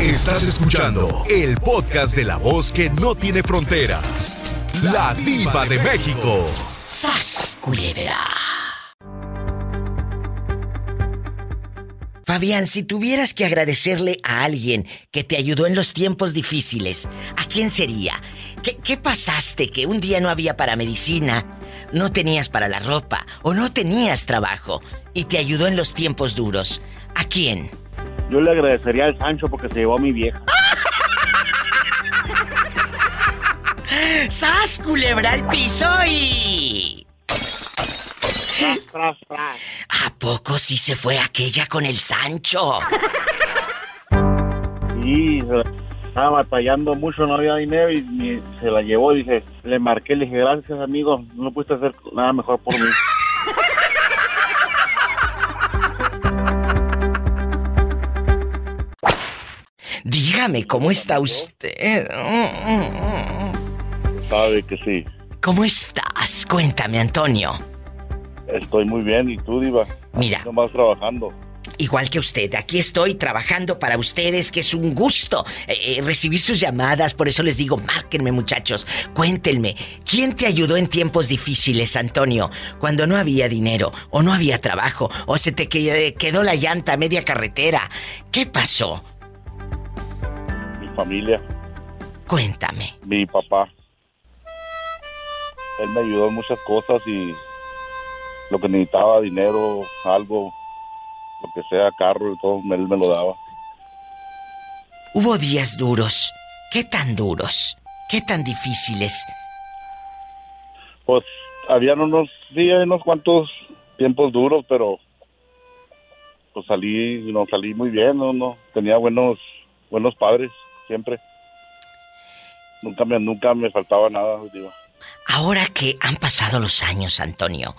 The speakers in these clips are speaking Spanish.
Estás escuchando el podcast de la voz que no tiene fronteras. La diva de México. ¡Sas, culebra! Fabián, si tuvieras que agradecerle a alguien que te ayudó en los tiempos difíciles, ¿a quién sería? ¿Qué, qué pasaste que un día no había para medicina, no tenías para la ropa o no tenías trabajo y te ayudó en los tiempos duros? ¿A quién? Yo le agradecería al Sancho porque se llevó a mi vieja. ¡Sas, culebra al piso y... Tras, tras, tras. ¿A poco sí se fue aquella con el Sancho? Sí, estaba batallando mucho, no había dinero y me- se la llevó. Dije, le marqué, le dije, gracias amigo, no pudiste hacer nada mejor por mí. Dígame, ¿cómo está usted? Sabe que sí. ¿Cómo estás? Cuéntame, Antonio. Estoy muy bien, ¿y tú, Diva? Mira. Nomás trabajando. Igual que usted, aquí estoy trabajando para ustedes, que es un gusto eh, eh, recibir sus llamadas, por eso les digo, márquenme muchachos, cuéntenme, ¿quién te ayudó en tiempos difíciles, Antonio? Cuando no había dinero, o no había trabajo, o se te que- quedó la llanta a media carretera. ¿Qué pasó? Mi familia, Cuéntame. mi papá. Él me ayudó en muchas cosas y lo que necesitaba, dinero, algo, lo que sea, carro y todo, él me lo daba. Hubo días duros. ¿Qué tan duros? ¿Qué tan difíciles? Pues habían unos, hay unos cuantos tiempos duros, pero pues salí, no salí muy bien, no, no, tenía buenos, buenos padres, siempre. Nunca me, nunca me faltaba nada, digo. Ahora que han pasado los años, Antonio,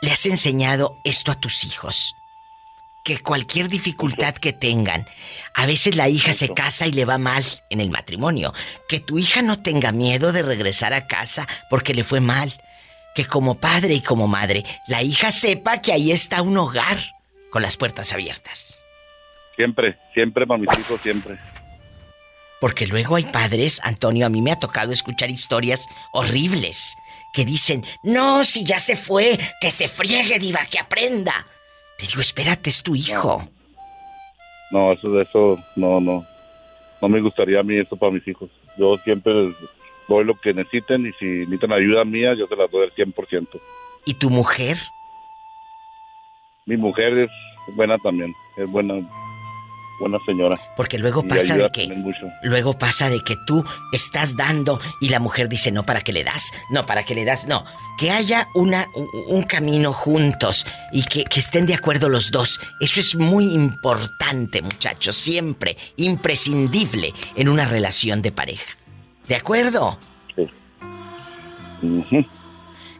¿le has enseñado esto a tus hijos? Que cualquier dificultad que tengan, a veces la hija se casa y le va mal en el matrimonio. Que tu hija no tenga miedo de regresar a casa porque le fue mal. Que como padre y como madre, la hija sepa que ahí está un hogar con las puertas abiertas. Siempre, siempre para mis hijos, siempre. Porque luego hay padres, Antonio, a mí me ha tocado escuchar historias horribles que dicen, no, si ya se fue, que se friegue, diva, que aprenda. Te digo, espérate, es tu hijo. No, eso de eso, no, no. No me gustaría a mí eso para mis hijos. Yo siempre les doy lo que necesiten y si necesitan ayuda mía, yo se las doy al 100%. ¿Y tu mujer? Mi mujer es buena también, es buena, buena señora. Porque luego Y pasa de que... Luego pasa de que tú estás dando y la mujer dice, no, ¿para qué le das? No, ¿para qué le das? No. Que haya una, un, un camino juntos y que, que estén de acuerdo los dos. Eso es muy importante, muchachos. Siempre imprescindible en una relación de pareja. ¿De acuerdo? Ujú.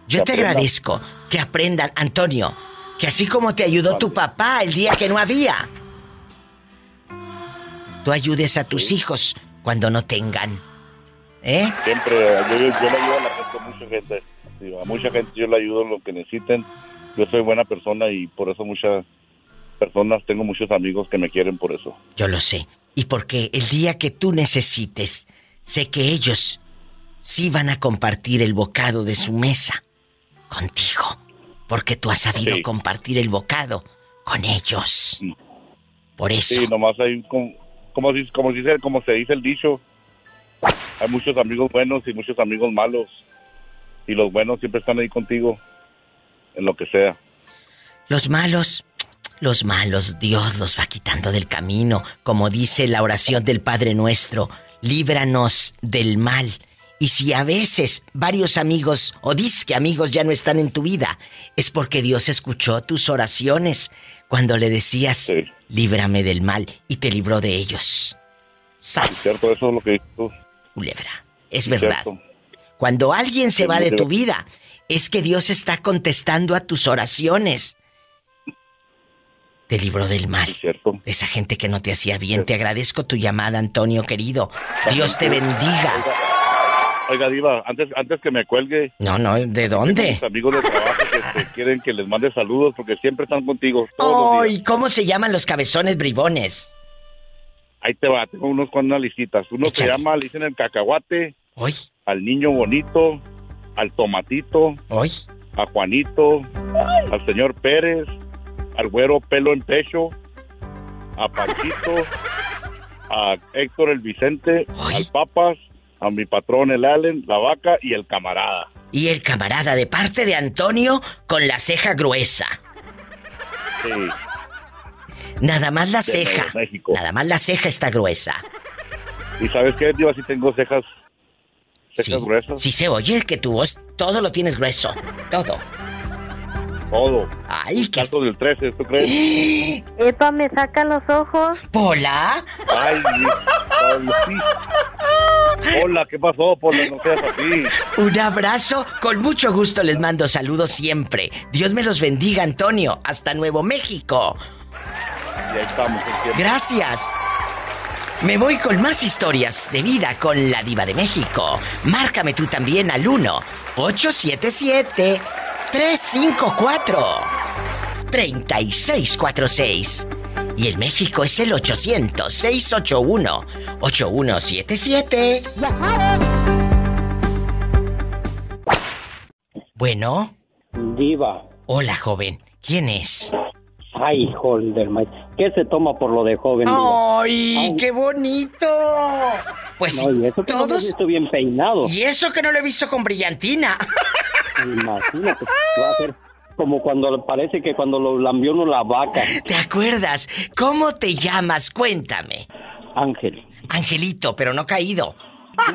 Yo te aprendan. agradezco que aprendan, Antonio, que así como te ayudó tu papá el día que no había, tú ayudes a tus hijos cuando no tengan. ¿Eh? Siempre, yo, yo, le ayudo a la gente, a mucha gente. A mucha gente yo le ayudo lo que necesiten. Yo soy buena persona y por eso muchas personas, tengo muchos amigos que me quieren por eso. Yo lo sé. Y porque el día que tú necesites, sé que ellos sí van a compartir el bocado de su mesa contigo. Porque tú has sabido Sí. compartir el bocado con ellos. Mm. Por eso. Sí, nomás hay como, como, si- como, si como se dice el dicho, hay muchos amigos buenos y muchos amigos malos. Y los buenos siempre están ahí contigo, en lo que sea. Los malos, los malos, Dios los va quitando del camino, como dice la oración del Padre Nuestro, líbranos del mal. Y si a veces varios amigos o que amigos ya no están en tu vida, es porque Dios escuchó tus oraciones cuando le decías, Sí. líbrame del mal, y te libró de ellos. ¡Sas! ¿Cierto? Eso es lo que dices. Culebra. Es verdad. ¿cierto? Cuando alguien se va de tu vida, es que Dios está contestando a tus oraciones. Te libró del mal. Sí, cierto. Esa gente que no te hacía bien. Te agradezco tu llamada, Antonio querido. Dios te bendiga. Oiga, Diva, antes, antes que me cuelgue, No, no, ¿de dónde? mis amigos de trabajo que te quieren que les mande saludos porque siempre están contigo todos. ¡Ay! ¿Cómo se llaman los cabezones bribones? Ahí te va, tengo unos con unas listitas. Uno se llama, le dicen el cacahuate. Hoy. Al niño bonito, al tomatito. Hoy. A Juanito, al señor Pérez, al güero pelo en pecho, a Panchito, a Héctor el Vicente, al Papas, a mi patrón el Allen, la vaca y el camarada. Y el camarada de parte de Antonio con la ceja gruesa. Sí. Nada más la ceja. Nada más la ceja está gruesa. ¿Y sabes qué? Yo así tengo cejas, cejas gruesas. Sí se oye que tu voz todo lo tienes grueso. Todo. Todo. Ay, qué. Salto del 13, ¿tú crees? Epa, me saca los ojos. ¿Pola? Ay, sí. Hola, ¿qué pasó, Pola? No seas así. Un abrazo. Con mucho gusto les mando saludos siempre. Dios me los bendiga, Antonio. Hasta Nuevo México. Y ahí estamos. Gracias. Me voy con más historias de vida con la diva de México. Márcame tú también al 1 877 354 3646. Y el México es el 800 681 8177. Ya sabes. Bueno. Diva. Hola, joven. ¿Quién es? Ay, Holdermite. ¿Qué se toma por lo de joven? ¡Ay, qué bonito! Pues no, y eso que todos... no lo he visto bien peinado. Y eso que no lo he visto con brillantina. Imagínate, va a ser como cuando parece que cuando lo lambió uno la vaca. ¿Te acuerdas? ¿Cómo te llamas? Cuéntame. Ángel. Angelito, pero no caído.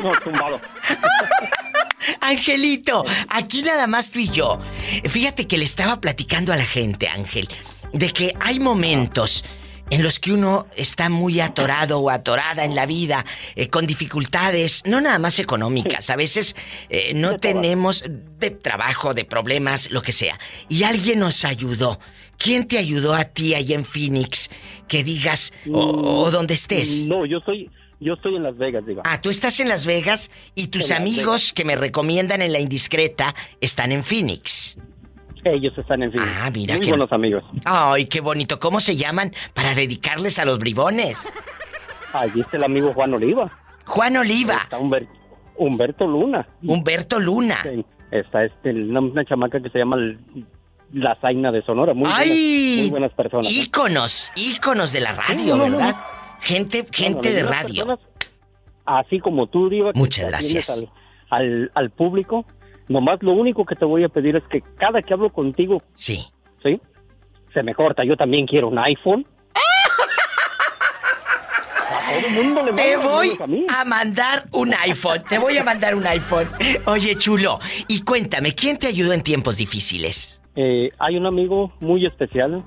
No, tumbado. Angelito, aquí nada más tú y yo. Fíjate que le estaba platicando a la gente, Ángel, de que hay momentos en los que uno está muy atorado o atorada en la vida, eh, con dificultades, no nada más económicas, a veces eh, no tenemos de trabajo, de problemas, lo que sea. Y alguien nos ayudó. ¿Quién te ayudó a ti ahí en Phoenix? Que digas, o, mm, donde estés. No, yo soy, yo estoy en Las Vegas, diga. Ah, tú estás en Las Vegas y tus amigos que me recomiendan en la indiscreta están en Phoenix. Ellos están en fin. Ah, mira Muy buenos amigos. Ay, qué bonito. ¿Cómo se llaman para dedicarles a los bribones? Allí está el amigo Juan Oliva. Juan Oliva. Está Humberto Luna. Humberto Luna. Está este, una, chamaca que se llama La Zaina de Sonora. Muy, Ay, buenas, muy buenas personas. Íconos, íconos de la radio, ¿verdad? gente gente de radio. así como tú, Diva. Muchas gracias. al, al público Nomás lo único que te voy a pedir es que cada que hablo contigo. Sí. ¿Sí? Se me corta. Yo también quiero un iPhone. te voy a mandar un iPhone. Te voy a mandar un iPhone. Oye, chulo. Y cuéntame, ¿quién te ayudó en tiempos difíciles? Eh, hay un amigo muy especial.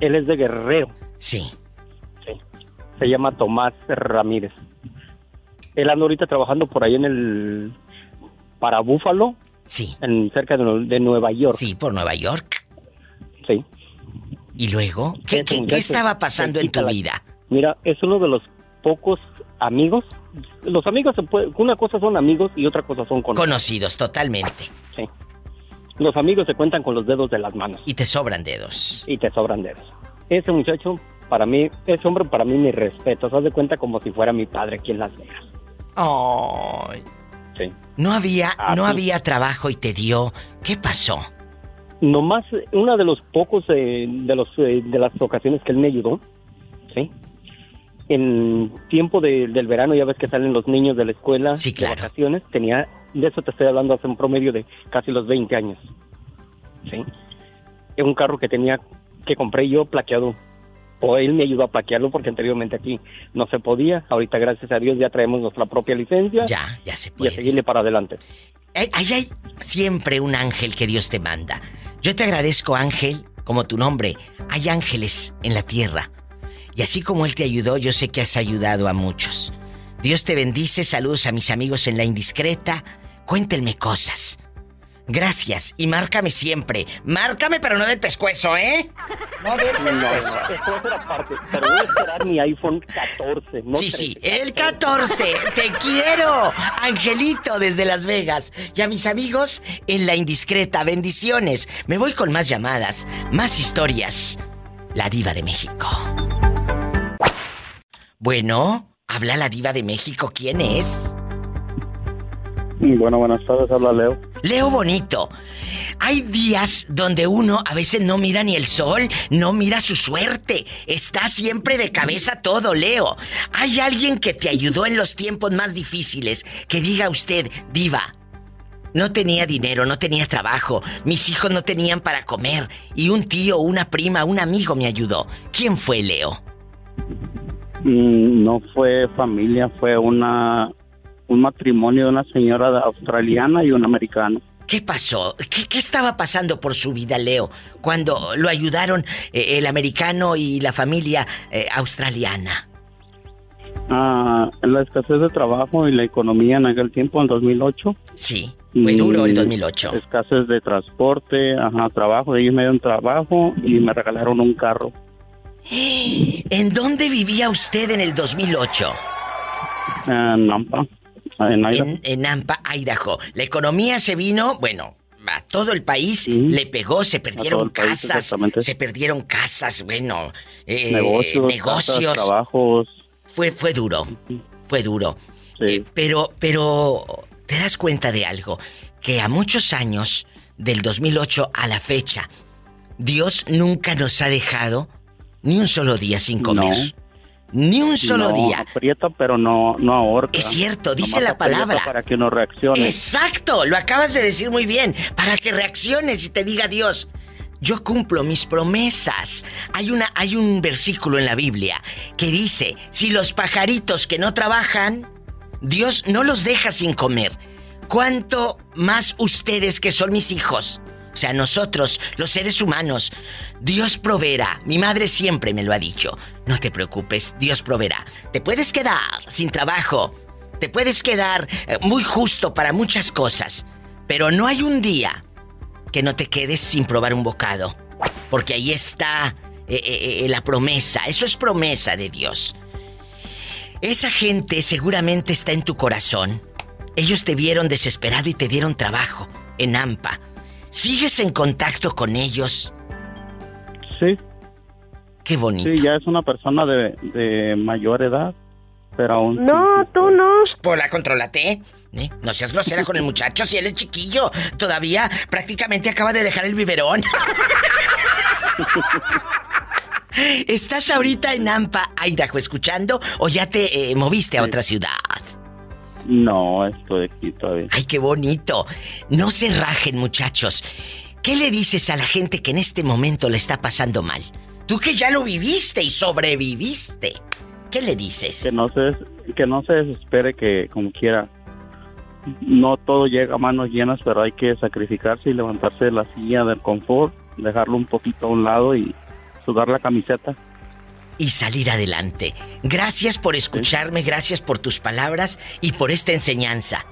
Él es de Guerrero. Sí. Sí. Se llama Tomás Ramírez. Él anda ahorita trabajando por ahí en el para Búfalo. Sí. En, cerca de, Nueva York. Sí, por Nueva York. Sí. ¿Y luego? ¿Qué, estaba pasando en tu vida? Mira, es uno de los pocos amigos. Los amigos, se puede, una cosa son amigos y otra cosa son conocidos. Conocidos, totalmente. Sí. Los amigos se cuentan con los dedos de las manos. Y te sobran dedos. Y te sobran dedos. Ese muchacho, para mí, ese hombre para mí mi respeto. Se hace cuenta como si fuera mi padre aquí en Las Vegas. No había, no había trabajo y te dio. ¿Qué pasó? Nomás una de los pocos eh, de los eh, de las ocasiones que él me ayudó, sí. En tiempo del verano ya ves que salen los niños de la escuela sí, de vacaciones, tenía de eso te estoy hablando hace un promedio de casi los 20 años. Sí. Es un carro que tenía que compré yo plaqueado o él me ayudó a plaquearlo porque anteriormente aquí no se podía. Ahorita, gracias a Dios, ya traemos nuestra propia licencia. Ya, ya se puede. Y a seguirle para adelante. Ahí hay siempre un ángel que Dios te manda. Yo te agradezco, ángel, como tu nombre. Hay ángeles en la tierra. Y así como Él te ayudó, yo sé que has ayudado a muchos. Dios te bendice, saludos a mis amigos en la indiscreta. Cuéntenme cosas. Gracias y márcame siempre. Márcame, pero no del pescuezo, ¿eh? No del pescuezo. No, no, aparte, pero voy a esperar mi iPhone 14. No sí, sí, el 14. Te quiero, Angelito, desde Las Vegas. Y a mis amigos en La Indiscreta, bendiciones. Me voy con más llamadas, más historias. La diva de México. Bueno, habla la diva de México. ¿Quién es? Bueno, buenas tardes, habla Leo. Leo Bonito. Hay días donde uno a veces no mira ni el sol, no mira su suerte. Está siempre de cabeza todo, Leo. ¿Hay alguien que te ayudó en los tiempos más difíciles? Que diga usted, diva, no tenía dinero, no tenía trabajo, mis hijos no tenían para comer y un tío, una prima, un amigo me ayudó. ¿Quién fue Leo? Mm, no fue familia, fue una un matrimonio de una señora australiana y un americano. ¿Qué pasó? ¿Qué, estaba pasando por su vida, Leo, cuando lo ayudaron eh, el americano y la familia eh, australiana? Ah, la escasez de trabajo y la economía en aquel tiempo, en 2008. Sí, fue duro el 2008. Escasez de transporte, ajá, trabajo. Ellos me dieron trabajo y me regalaron un carro. ¿En dónde vivía usted en el 2008? En Nampa. En, Nampa, Idaho. La economía se vino, bueno, a todo el país le pegó, se perdieron casas, se perdieron casas, bueno, eh, negocios, trabajos. Fue, fue duro, fue duro. Eh, pero, pero, ¿te das cuenta de algo? Que a muchos años, del 2008 a la fecha, Dios nunca nos ha dejado ni un solo día sin comer. Ni un solo día. Aprieta, pero no, no ahorca. Es cierto, dice la palabra. Para que uno reaccione. Exacto, lo acabas de decir muy bien. Para que reacciones y te diga Dios. Yo cumplo mis promesas. Hay, una, hay un versículo en la Biblia que dice, si los pajaritos que no trabajan, Dios no los deja sin comer. ¿Cuánto más ustedes que son mis hijos? O sea, nosotros, los seres humanos, Dios proveerá. Mi madre siempre me lo ha dicho. No te preocupes, Dios proveerá. Te puedes quedar sin trabajo. Te puedes quedar eh, muy justo para muchas cosas. Pero no hay un día que no te quedes sin probar un bocado. Porque ahí está eh, eh, la promesa. Eso es promesa de Dios. Esa gente seguramente está en tu corazón. Ellos te vieron desesperado y te dieron trabajo en AMPA. ¿Sigues en contacto con ellos? Sí. Qué bonito. Sí, ya es una persona de, mayor edad, pero aún... No, tú no. Pues la controlate. ¿eh? No seas grosera con el muchacho si él es chiquillo. Todavía prácticamente acaba de dejar el biberón. ¿Estás ahorita en Ampa, Idaho, escuchando o ya te eh, moviste a otra ciudad? No, estoy aquí todavía. Ay, qué bonito. No se rajen, muchachos. ¿Qué le dices a la gente que en este momento le está pasando mal? Tú que ya lo viviste y sobreviviste. ¿Qué le dices? Que no se, que no se desespere que como quiera. No todo llega a manos llenas, pero hay que sacrificarse y levantarse de la silla del confort, dejarlo un poquito a un lado y sudar la camiseta y salir adelante. Gracias por escucharme, gracias por tus palabras y por esta enseñanza.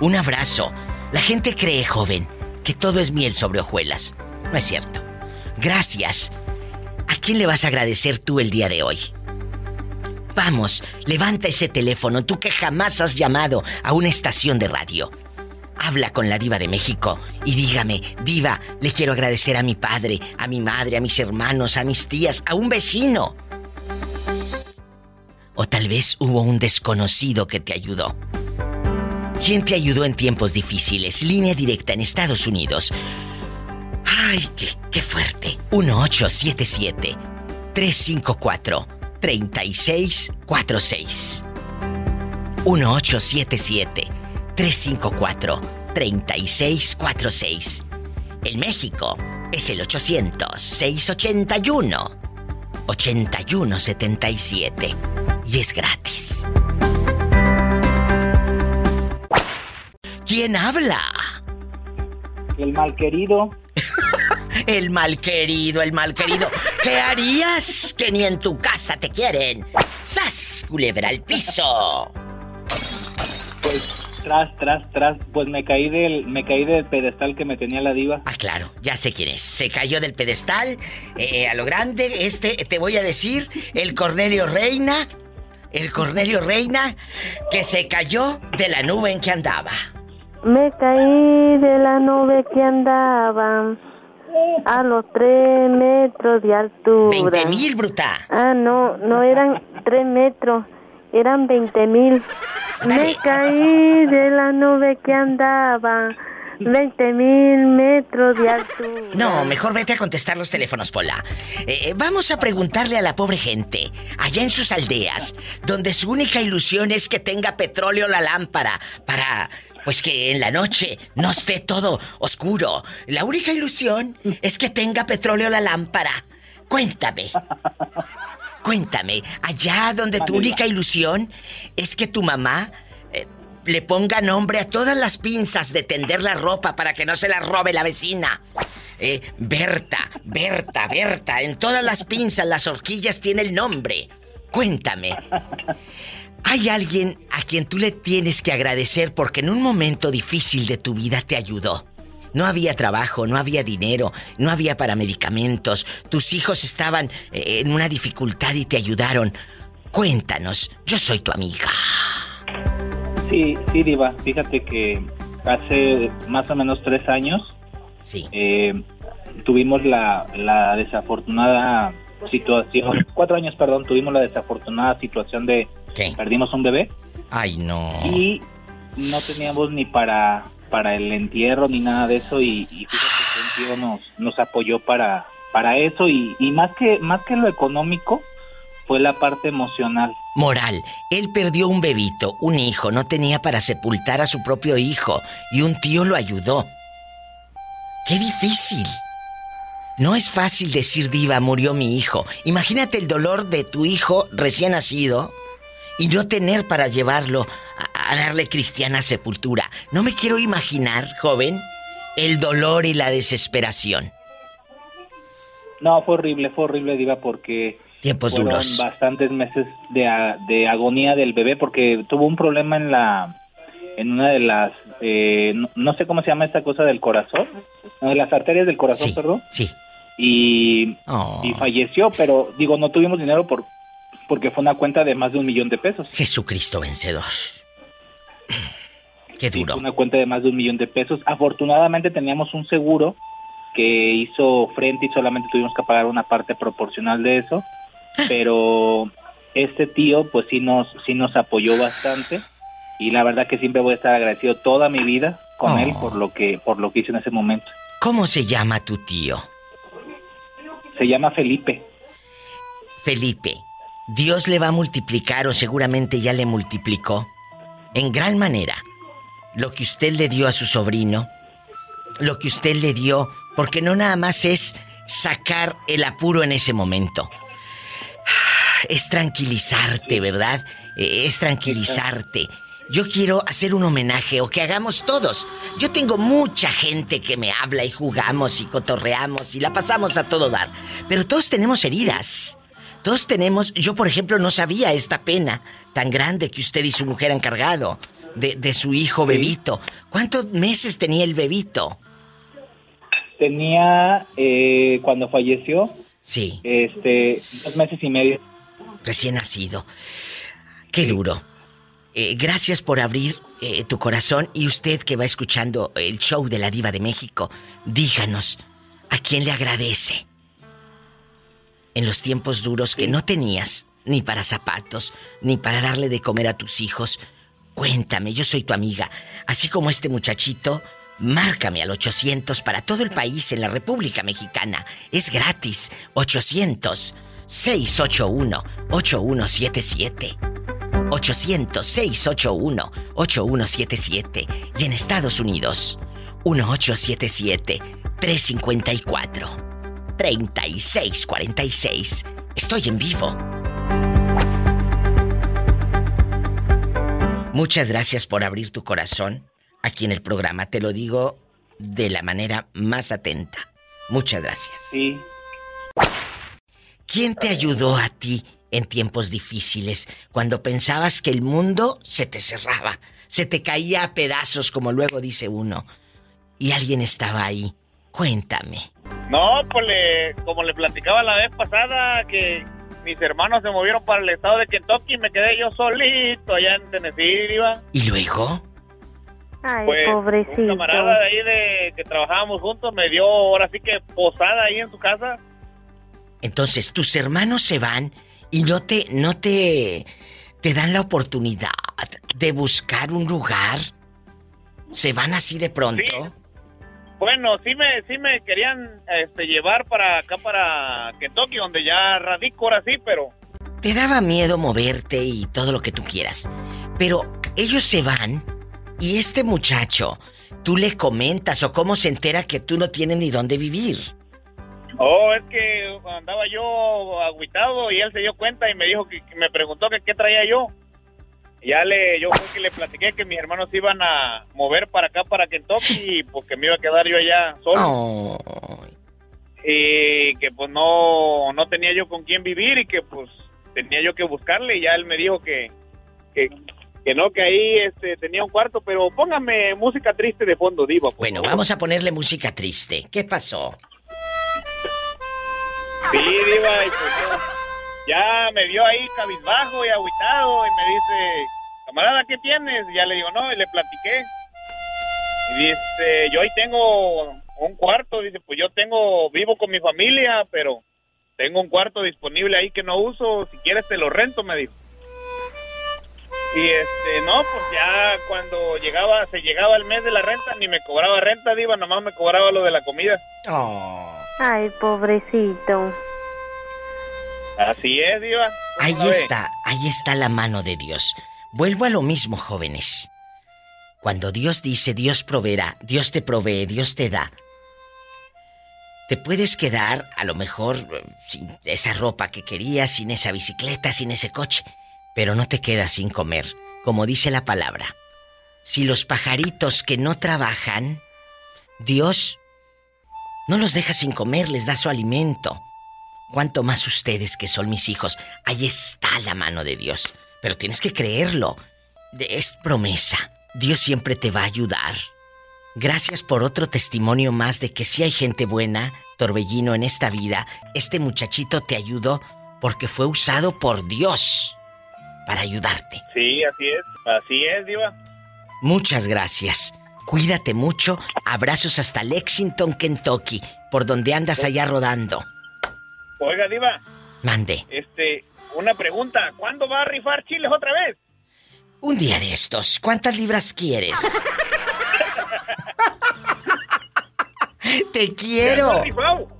Un abrazo. La gente cree, joven, que todo es miel sobre hojuelas. No es cierto. Gracias. ¿A quién le vas a agradecer tú el día de hoy? Vamos, levanta ese teléfono, tú que jamás has llamado a una estación de radio. Habla con la diva de México y dígame, diva, le quiero agradecer a mi padre, a mi madre, a mis hermanos, a mis tías, a un vecino. O tal vez hubo un desconocido que te ayudó. ¿Quién te ayudó en tiempos difíciles? Línea directa en Estados Unidos. ¡Ay, qué, qué fuerte! 1877-354-3646. 1877-354-3646. En México es el 800-681. 8177 y es gratis. ¿Quién habla? El malquerido. el malquerido, el malquerido. ¿Qué harías que ni en tu casa te quieren? ¡Sas! Culebra al piso. Pues tras, tras, tras, pues me caí del, me caí del pedestal que me tenía la diva. Ah, claro, ya sé quién es. Se cayó del pedestal, eh, a lo grande, este, te voy a decir, el Cornelio Reina, el Cornelio Reina, que se cayó de la nube en que andaba. Me caí de la nube que andaba a los tres metros de altura. Veinte mil, bruta. Ah, no, no eran tres metros eran 20 mil. Me caí de la nube que andaba 20 mil metros de altura. No, mejor vete a contestar los teléfonos, Pola. Eh, eh, vamos a preguntarle a la pobre gente, allá en sus aldeas, donde su única ilusión es que tenga petróleo la lámpara para... Pues que en la noche no esté todo oscuro. La única ilusión es que tenga petróleo la lámpara. Cuéntame. Cuéntame, allá donde tu única ilusión es que tu mamá le ponga nombre a todas las pinzas de tender la ropa para que no se la robe la vecina. Eh, Berta, Berta, Berta, en todas las pinzas, las horquillas tiene el nombre. Cuéntame. ¿Hay alguien a quien tú le tienes que agradecer porque en un momento difícil de tu vida te ayudó? No había trabajo, no había dinero, no había para medicamentos, tus hijos estaban eh, en una dificultad y te ayudaron. Cuéntanos, yo soy tu amiga. Sí, sí, Diva. Fíjate que hace más o menos tres años sí. Eh, tuvimos la, la desafortunada situación, cuatro años, perdón, tuvimos la desafortunada situación de ¿Qué? perdimos un bebé. Ay, no. Y no teníamos ni para para el entierro ni nada de eso y, y fíjate que un tío nos, nos apoyó para para eso y, y más que más que lo económico fue la parte emocional. Moral, él perdió un bebito, un hijo, no tenía para sepultar a su propio hijo y un tío lo ayudó. ¡Qué difícil! No es fácil decir diva, murió mi hijo. Imagínate el dolor de tu hijo recién nacido y no tener para llevarlo a, darle cristiana sepultura. No me quiero imaginar, joven, el dolor y la desesperación. No, fue horrible, fue horrible, diva, porque Tiempos Fueron duros. bastantes meses de, de agonía del bebé porque tuvo un problema en la en una de las eh, no, no sé cómo se llama esta cosa del corazón no, de las arterias del corazón Sí, perdón sí. y, Oh. y falleció pero digo no tuvimos dinero por porque fue una cuenta de más de un millón de pesos Jesucristo vencedor. Qué duro. una cuenta de más de un millón de pesos afortunadamente teníamos un seguro que hizo frente y solamente tuvimos que pagar una parte proporcional de eso pero este tío pues sí nos sí nos apoyó bastante y la verdad que siempre voy a estar agradecido toda mi vida con Oh. él por lo que por lo que hizo en ese momento ¿Cómo se llama tu tío? se llama Felipe Felipe, Dios le va a multiplicar o seguramente ya le multiplicó en gran manera lo que usted le dio a su sobrino, lo que usted le dio, porque no nada más es sacar el apuro en ese momento. Es tranquilizarte, ¿verdad? Eh, Es tranquilizarte. Yo quiero hacer un homenaje o que hagamos todos. Yo tengo mucha gente que me habla y jugamos y cotorreamos y la pasamos a todo dar. Pero todos tenemos heridas. Todos tenemos, yo por ejemplo no sabía esta pena tan grande que usted y su mujer han cargado de, de su hijo bebito. ¿Cuántos meses tenía el bebito? tenía eh, cuando falleció Sí, este dos meses y medio recién nacido. Qué duro. Eh, gracias por abrir eh, tu corazón y usted que va escuchando el show de la diva de México, díganos, ¿a quién le agradece? En los tiempos duros que no tenías ni para zapatos, ni para darle de comer a tus hijos, cuéntame, yo soy tu amiga. Así como este muchachito, márcame al 800 para todo el país en la República Mexicana. Es gratis. 800 681 8177. 800-681-8177. Y en Estados Unidos, 1877-354-3646. Estoy en vivo. Muchas gracias por abrir tu corazón aquí en el programa. Te lo digo de la manera más atenta. Muchas gracias. sí ¿Quién te ayudó a ti en tiempos difíciles cuando pensabas que el mundo se te cerraba, se te caía a pedazos como luego dice uno y alguien estaba ahí? Cuéntame. No, pues le, como le platicaba la vez pasada, que mis hermanos se movieron para el estado de Kentucky y me quedé yo solito allá en Tennessee, iba. ¿Y luego? Ay, Pues pobrecito. un camarada de ahí de que trabajábamos juntos me dio ahora sí que posada ahí en su casa. Entonces tus hermanos se van y no te no te te dan la oportunidad de buscar un lugar, se van así de pronto. Bueno, sí me, sí me querían este, llevar para acá, para Kentucky, donde ya radico ahora sí, pero... Te daba miedo moverte y todo lo que tú quieras. Pero ellos se van y este muchacho, tú le comentas o cómo se entera que tú no tienes ni dónde vivir. Oh, es que andaba yo agüitado y él se dio cuenta y me dijo que, que me preguntó que qué traía yo. Ya le, yo fue que le platiqué que mis hermanos iban a mover para acá, para Kentucky, y pues que me iba a quedar yo allá solo. Y que pues no, no tenía yo con quién vivir y que pues tenía yo que buscarle y ya él me dijo que, que, que no, que ahí este, tenía un cuarto, pero póngame música triste de fondo, Diva. Bueno, vamos a ponerle música triste. ¿Qué pasó? Sí, Diva, y pues yo- ya me vio ahí cabizbajo y agüitado y me dice, camarada, ¿qué tienes? Y ya le digo, no, y le platiqué. Y dice, yo ahí tengo un cuarto, dice, pues yo tengo, vivo con mi familia, pero tengo un cuarto disponible ahí que no uso, si quieres te lo rento, me dijo. Y este, no, pues ya cuando llegaba, se llegaba el mes de la renta, ni me cobraba renta, diva, nomás me cobraba lo de la comida. Ay, pobrecito. Así es, diva. Ahí ¿Cómo la ve? está, ahí está la mano de Dios. Vuelvo a lo mismo, jóvenes. Cuando Dios dice, Dios proveerá, Dios te provee, Dios te da. Te puedes quedar, a lo mejor, eh, sin esa ropa que querías, sin esa bicicleta, sin ese coche, pero no te quedas sin comer, como dice la palabra. Si los pajaritos que no trabajan, Dios no los deja sin comer, les da su alimento. Cuanto más ustedes que son mis hijos, ahí está la mano de Dios. Pero tienes que creerlo. Es promesa. Dios siempre te va a ayudar. Gracias por otro testimonio más de que si hay gente buena, Torbellino, en esta vida. Este muchachito te ayudó porque fue usado por Dios para ayudarte. Sí, así es, así es, diva. Muchas gracias. Cuídate mucho. Abrazos hasta Lexington, Kentucky, por donde andas allá rodando. Oiga, diva, Mande. este, una pregunta, ¿cuándo va a rifar chiles otra vez? Un día de estos, ¿cuántas libras quieres? Te quiero.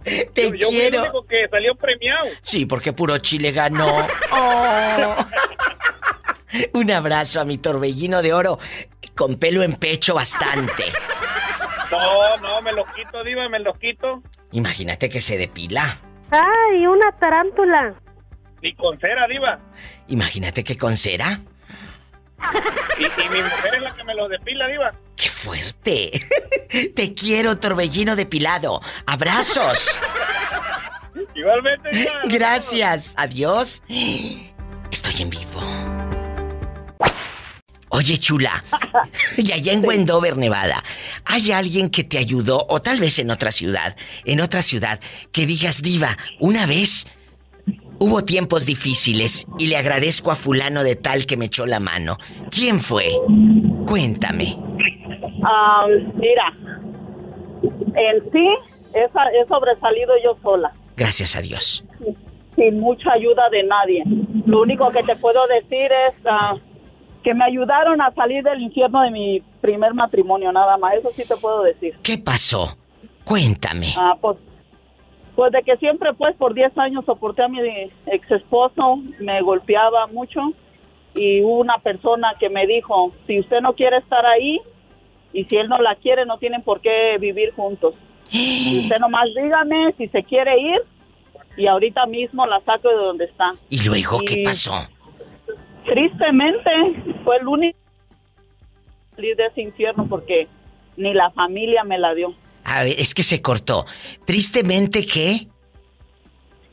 Te yo, yo fui quiero. el único que salió premiado. Sí, porque puro chile ganó. Oh. Un abrazo a mi torbellino de oro con pelo en pecho bastante. No, no, me los quito, diva, me los quito. Imagínate que se depila. Ay, una tarántula. Ni con cera, diva. Imagínate que con cera. Y, y mi mujer es la que me los depila, diva. ¡Qué fuerte! Te quiero, torbellino depilado. Abrazos. Igualmente, diva. Gracias. Adiós. Estoy en vivo. Oye, chula. Y allá en Wendover, Nevada, ¿hay alguien que te ayudó, o tal vez en otra ciudad, en otra ciudad, que digas, diva, una vez hubo tiempos difíciles y le agradezco a fulano de tal que me echó la mano? ¿Quién fue? Cuéntame. Ah, mira, en sí he, sa- he sobresalido yo sola, Gracias a Dios. sin mucha ayuda de nadie. Lo único que te puedo decir es ah, que me ayudaron a salir del infierno de mi primer matrimonio, nada más. Eso sí te puedo decir. ¿Qué pasó? Cuéntame. Ah, pues, pues de que siempre, pues, por 10 años soporté a mi ex esposo, me golpeaba mucho y hubo una persona que me dijo, si usted no quiere estar ahí y si él no la quiere, no tienen por qué vivir juntos. Y usted nomás dígame si se quiere ir y ahorita mismo la saco de donde está. ¿Y luego qué Y pasó? Tristemente fue el único salir de ese infierno porque ni la familia me la dio. A ver, es que se cortó. Tristemente, ¿qué?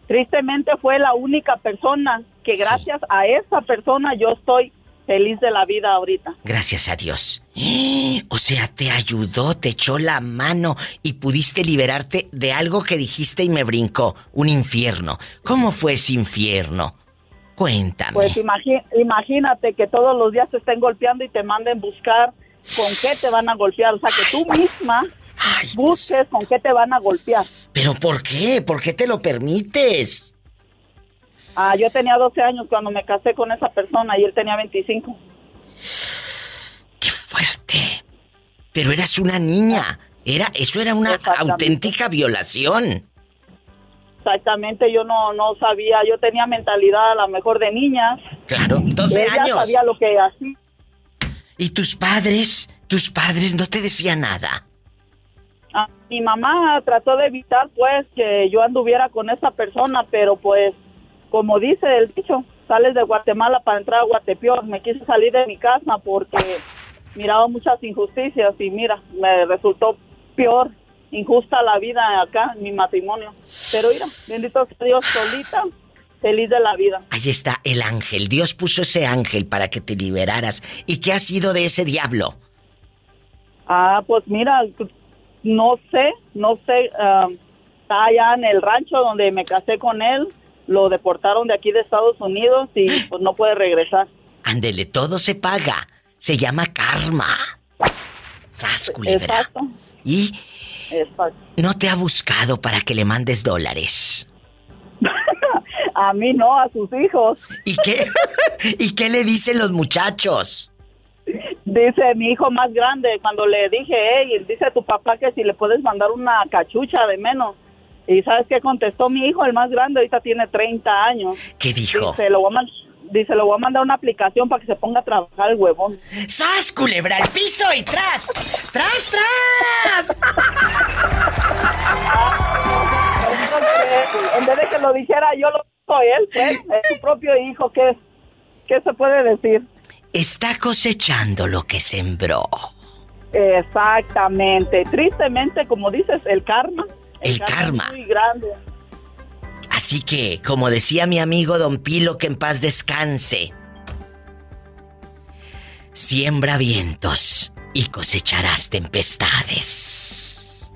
Tristemente fue la única persona que gracias a esa persona yo estoy feliz de la vida ahorita. Gracias a Dios. O sea, te ayudó, te echó la mano y pudiste liberarte de algo que dijiste y me brincó. Un infierno. ¿Cómo fue ese infierno? Cuéntame. Pues imagínate que todos los días te estén golpeando y te manden buscar con qué te van a golpear. O sea, que tú misma busques con qué te van a golpear. ¿Pero por qué? ¿Por qué te lo permites? Ah, yo tenía 12 años cuando me casé con esa persona y él tenía 25. ¡Qué fuerte! Pero eras una niña. Era, eso era una auténtica violación. Exactamente, yo no, no sabía, yo tenía mentalidad a lo mejor de niñas. Claro, 12 Ella años. sabía lo que hacía. ¿Y tus padres? ¿Tus padres no te decían nada? Ah, mi mamá trató de evitar pues que yo anduviera con esa persona, pero pues como dice el dicho, sales de Guatemala para entrar a Guatepeor. Me quise salir de mi casa porque miraba muchas injusticias y mira, me resultó peor, injusta la vida acá, en mi matrimonio. Pero mira, bendito sea Dios, solita, feliz de la vida. Ahí está el ángel. Dios puso ese ángel para que te liberaras. ¿Y qué ha sido de ese diablo? Ah, pues mira, no sé, no sé, ah, está allá en el rancho donde me casé con él, lo deportaron de aquí de Estados Unidos y pues no puede regresar. Ándele, todo se paga. Se llama karma. Sas, culebra. Exacto, ¿Y exacto. no te ha buscado para que le mandes dólares? A mí no, a sus hijos. ¿Y qué? ¿Y qué le dicen los muchachos? Dice mi hijo más grande, cuando le dije, hey, dice a tu papá que si le puedes mandar una cachucha de menos. Y ¿sabes qué contestó mi hijo, el más grande? Ahorita tiene 30 años. ¿Qué dijo? Dice, lo voy a, dice, lo voy a mandar una aplicación para que se ponga a trabajar el huevón. ¡Sas, culebra, al piso y tras! ¡Tras, tras! En vez de que lo dijera yo, lo dijo él, pues, es su propio hijo, ¿qué, ¿qué se puede decir? Está cosechando lo que sembró. Exactamente. Tristemente, como dices, el karma. El karma. es muy grande. Así que, como decía mi amigo Don Pilo, que en paz descanse. Siembra vientos y cosecharás tempestades.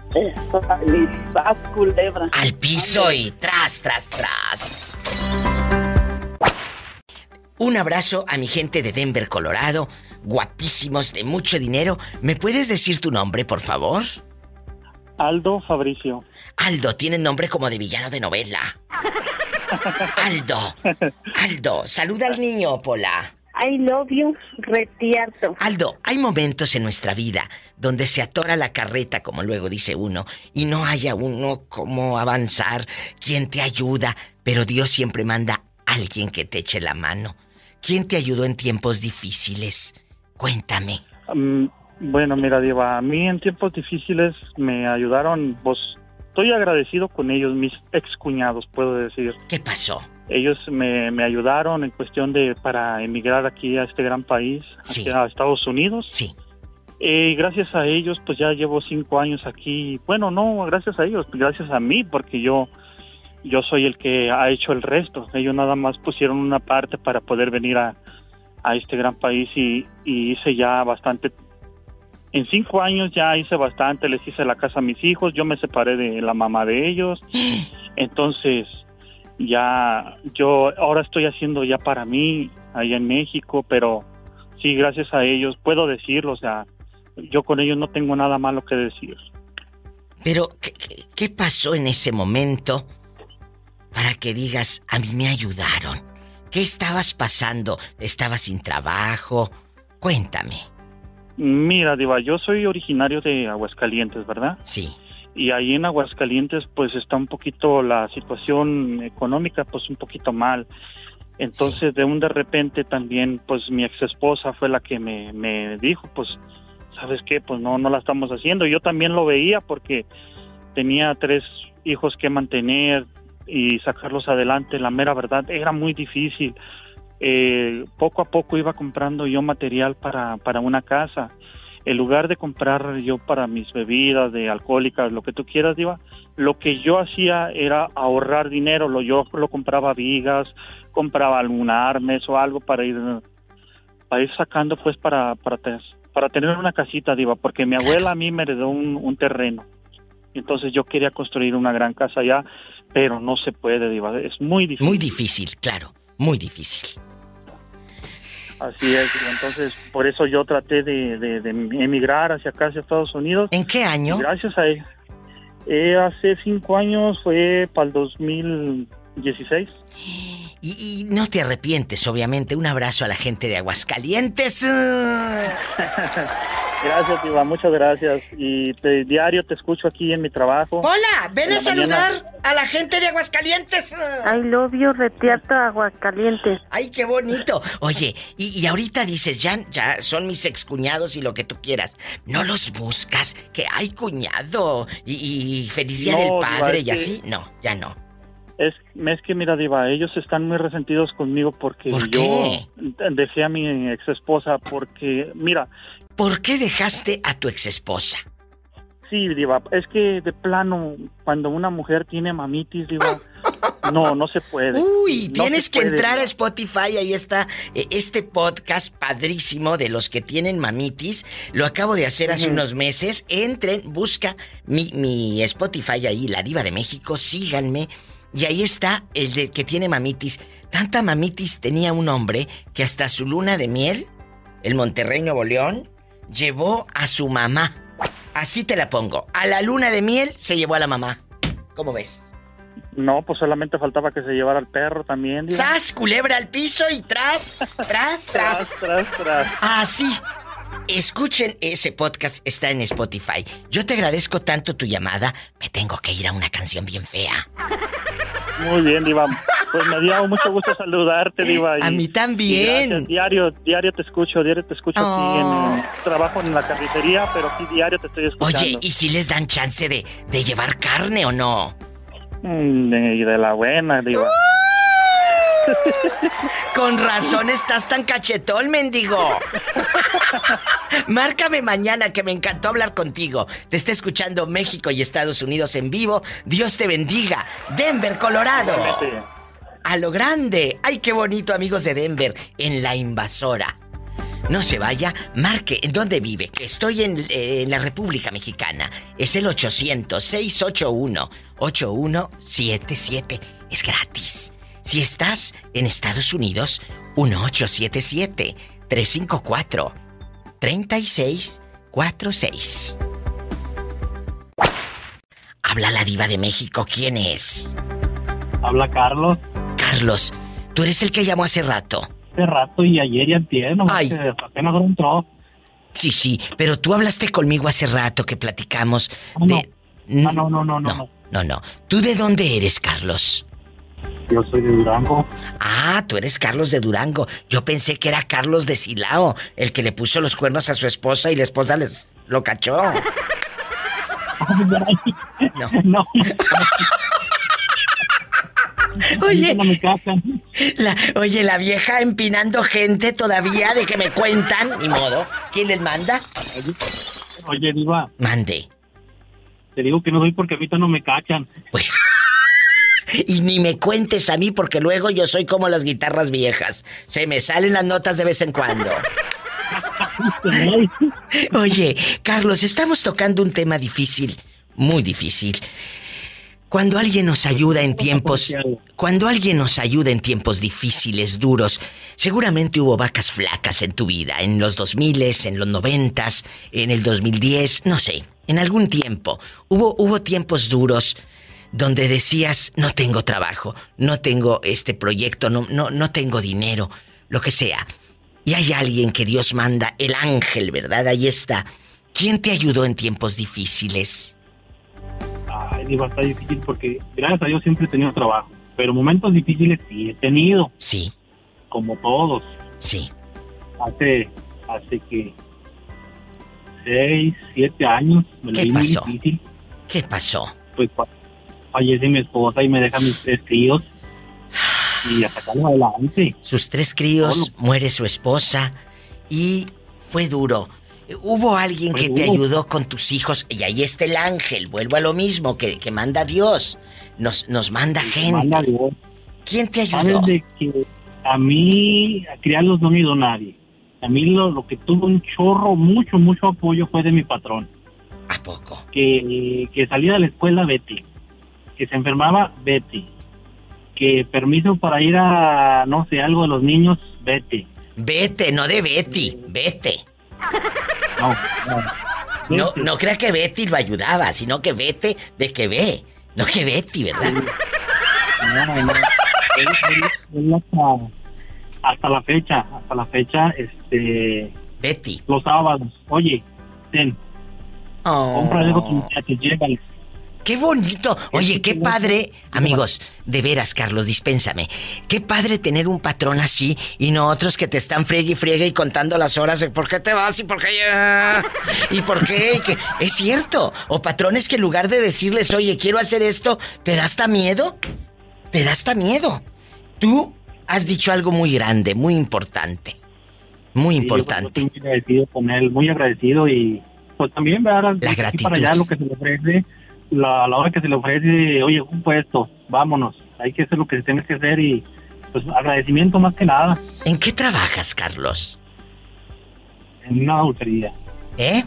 Culebra. Al piso y tras, tras, tras. Un abrazo a mi gente de Denver, Colorado. Guapísimos, de mucho dinero. ¿Me puedes decir tu nombre, por favor? Aldo Fabricio. Aldo, tiene nombre como de villano de novela. Aldo, Aldo, saluda al niño, Pola. I love you, retierto. Aldo, hay momentos en nuestra vida donde se atora la carreta, como luego dice uno, y no haya uno cómo avanzar, quien te ayuda, pero Dios siempre manda a alguien que te eche la mano. ¿Quién te ayudó en tiempos difíciles? Cuéntame. Mm, bueno, mira, Diva, a mí en tiempos difíciles me ayudaron, pues estoy agradecido con ellos, mis excuñados, puedo decir. ¿Qué pasó? Ellos me, me ayudaron en cuestión de para emigrar aquí a este gran país, Sí. aquí a Estados Unidos. Sí. Y gracias a ellos, pues ya llevo cinco años aquí. Bueno, no, gracias a ellos, gracias a mí, porque yo, yo soy el que ha hecho el resto. Ellos nada más pusieron una parte para poder venir a, a este gran país y, y hice ya bastante. En cinco años ya hice bastante, les hice la casa a mis hijos, yo me separé de la mamá de ellos. Entonces, ya yo ahora estoy haciendo ya para mí allá en México, pero sí, gracias a ellos puedo decirlo, o sea, yo con ellos no tengo nada malo que decir. Pero, ¿qué, qué, pasó en ese momento para que digas, a mí me ayudaron? ¿Qué estabas pasando? ¿Estabas sin trabajo? Cuéntame. Mira, Diva, yo soy originario de Aguascalientes, ¿verdad? Sí. Y ahí en Aguascalientes pues está un poquito la situación económica pues un poquito mal. Entonces de un de repente también pues mi ex esposa fue la que me, me dijo pues sabes qué pues no no la estamos haciendo. Yo también lo veía porque tenía tres hijos que mantener y sacarlos adelante. La mera verdad era muy difícil. Eh, poco a poco iba comprando yo material para, para una casa. En lugar de comprar yo para mis bebidas de alcohólicas, lo que tú quieras, Diva, lo que yo hacía era ahorrar dinero, lo, yo lo compraba vigas, compraba algún armes o algo para ir, para ir sacando pues para, para, para tener una casita, Diva, porque mi abuela a mí me heredó un, un terreno, entonces yo quería construir una gran casa allá, pero no se puede, Diva, es muy difícil. Muy difícil, claro, muy difícil. Así es, entonces por eso yo traté de, de- de emigrar hacia acá, hacia Estados Unidos. ¿En qué año? Y Gracias a él. Eh, hace cinco años fue para el 2016. Y, y no te arrepientes, obviamente. Un abrazo a la gente de Aguascalientes. Gracias, Diva, muchas gracias. Y diario te escucho aquí en mi trabajo. Hola, ven En a saludar mañana. a la gente de Aguascalientes. I love you, Retiato Aguascalientes. Ay, qué bonito. Oye, y, y ahorita dices, ya, ya son mis excuñados y lo que tú quieras. No los buscas, que hay cuñado y, y feliz día No, del padre y así. No, ya no. Es, es que mira, Diva, ellos están muy resentidos conmigo porque ¿Por yo dejé a mi ex esposa porque, mira, ¿Por qué dejaste a tu exesposa? sí, Diva, es que de plano, cuando una mujer tiene mamitis, Diva, no, no se puede. Uy, No tienes que puede, entrar a. Spotify, ahí está eh, este podcast padrísimo de los que tienen mamitis. Lo acabo de hacer hace unos meses. Entren, busca mi, mi Spotify ahí, La Diva de México, síganme. Y ahí está el de que tiene mamitis. Tanta mamitis tenía un hombre que hasta su luna de miel, el Monterrey Nuevo León, llevó a su mamá. Así te la pongo. A la luna de miel se llevó a la mamá. ¿Cómo ves? No, pues solamente faltaba que se llevara al perro también, Diva. ¡Sas! Culebra al piso y tras, tras, tras. Tras, tras, tras. Así. Escuchen ese podcast, está en Spotify. Yo te agradezco tanto tu llamada. Me tengo que ir a una canción bien fea. Muy bien, Diva. Pues me dio mucho gusto saludarte, Diva. y- A mí también. gracias. Diario, diario te escucho, diario te escucho aquí en Oh. trabajo en la carnicería, pero aquí diario te estoy escuchando. Oye, ¿y si les dan chance de, de llevar carne o no? Mm, de- y de la buena, Diva. Con razón estás tan cachetón, mendigo. Márcame mañana que me encantó hablar contigo. Te está escuchando México y Estados Unidos en vivo. Dios te bendiga. Denver, Colorado. A lo grande. Ay, qué bonito, amigos de Denver, en la invasora. No se vaya, marque en dónde vive, que estoy en, eh, en la República Mexicana. Es el 800-681-8177. Es gratis. Si estás en Estados Unidos, 1877-354-3646. Habla la diva de México, ¿quién es? Habla Carlos. Carlos, tú eres el que llamó hace rato. Hace rato y ayer y antier, nomás Ay. apenas entró. Sí, sí, pero tú hablaste conmigo hace rato que platicamos Ah, no. de... Ah, no, no, no, no, no. No, no. ¿Tú de dónde eres, Carlos? Yo soy de Durango. Ah, tú eres Carlos de Durango. Yo pensé que era Carlos de Silao, el que le puso los cuernos a su esposa y la esposa les lo cachó. No. no. Oye, No me casan. la, oye, la vieja empinando gente todavía de que me cuentan, ni modo. ¿Quién les manda? Oye, Diva, Mande. te digo que no doy porque ahorita no me cachan. Bueno. Y ni me cuentes a mí porque luego yo soy como las guitarras viejas. Se me salen las notas de vez en cuando. Oye, Carlos, estamos tocando un tema difícil, muy difícil. Cuando alguien nos ayuda en tiempos, cuando alguien nos ayuda en tiempos difíciles, duros, seguramente hubo vacas flacas en tu vida, en los 2000, en los 90, en el 2010, no sé, en algún tiempo. Hubo hubo tiempos duros donde decías, no tengo trabajo, no tengo este proyecto, no no no tengo dinero, lo que sea. Y hay alguien que Dios manda, el ángel, ¿verdad? Ahí está. ¿Quién te ayudó en tiempos difíciles? Ay, Diva, está difícil porque gracias a Dios siempre he tenido trabajo. Pero momentos difíciles sí he tenido. Sí. Como todos. Sí. Hace, hace que seis, siete años me lo ¿Qué pasó? difícil. ¿Qué pasó? Pues fallece mi esposa y me deja mis tres críos. Y a sacarlo adelante. Sus tres críos, muere su esposa y fue duro. Hubo alguien Fue que te ayudó con tus hijos y ahí está el ángel, vuelvo a lo mismo que, que manda Dios. Nos, nos manda gente. Manda Dios. ¿Quién te ayudó? De que a mí a criarlos no me ayudó nadie. A mí lo, lo que tuvo un chorro, mucho, mucho apoyo fue de mi patrón. ¿A poco? Que, que salía de la escuela, Betty. Que se enfermaba, Betty. Que permiso para ir a, no sé, algo de los niños, Betty. Vete, no de Betty, vete. No, no. No, no crea que Betty lo ayudaba, sino que vete de que ve. No que Betty, ¿verdad? No, no. él, hasta, hasta la fecha, hasta la fecha, este... Betty. Los sábados, oye, ten, compra algo a tus muchachos, llévales. Qué bonito. Oye, qué padre. Amigos, de veras, Carlos, dispénsame. Qué padre tener un patrón así y no otros que te están friegue y friegue y contando las horas de por qué te vas y por qué ya. Y por qué. Es cierto. O patrones que en lugar de decirles, oye, quiero hacer esto, ¿te da hasta miedo? Te da hasta miedo. Tú has dicho algo muy grande, muy importante. Muy Sí, yo, importante. estoy muy agradecido con él, muy agradecido y pues también ver La gratitud. para allá lo que se le ofrece, la, la hora que se le ofrece, oye, un puesto, vámonos, hay que hacer lo que se tiene que hacer y pues agradecimiento más que nada. ¿En qué trabajas, Carlos? En una dulcería. ¿Eh?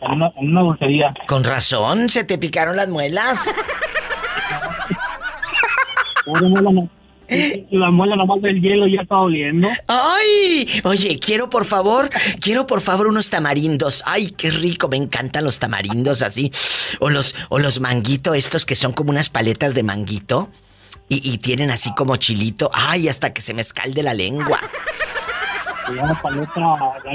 En una, en una dulcería. Con razón, se te picaron las muelas. Pobre muela, no. La muela nomás del hielo ya está doliendo. ¡Ay! Oye, quiero por favor, quiero por favor unos tamarindos. ¡Ay, qué rico! Me encantan los tamarindos así. O los, o los manguito, estos que son como unas paletas de manguito. Y, y tienen así como chilito. ¡Ay, hasta que se me escalde la lengua! La paleta,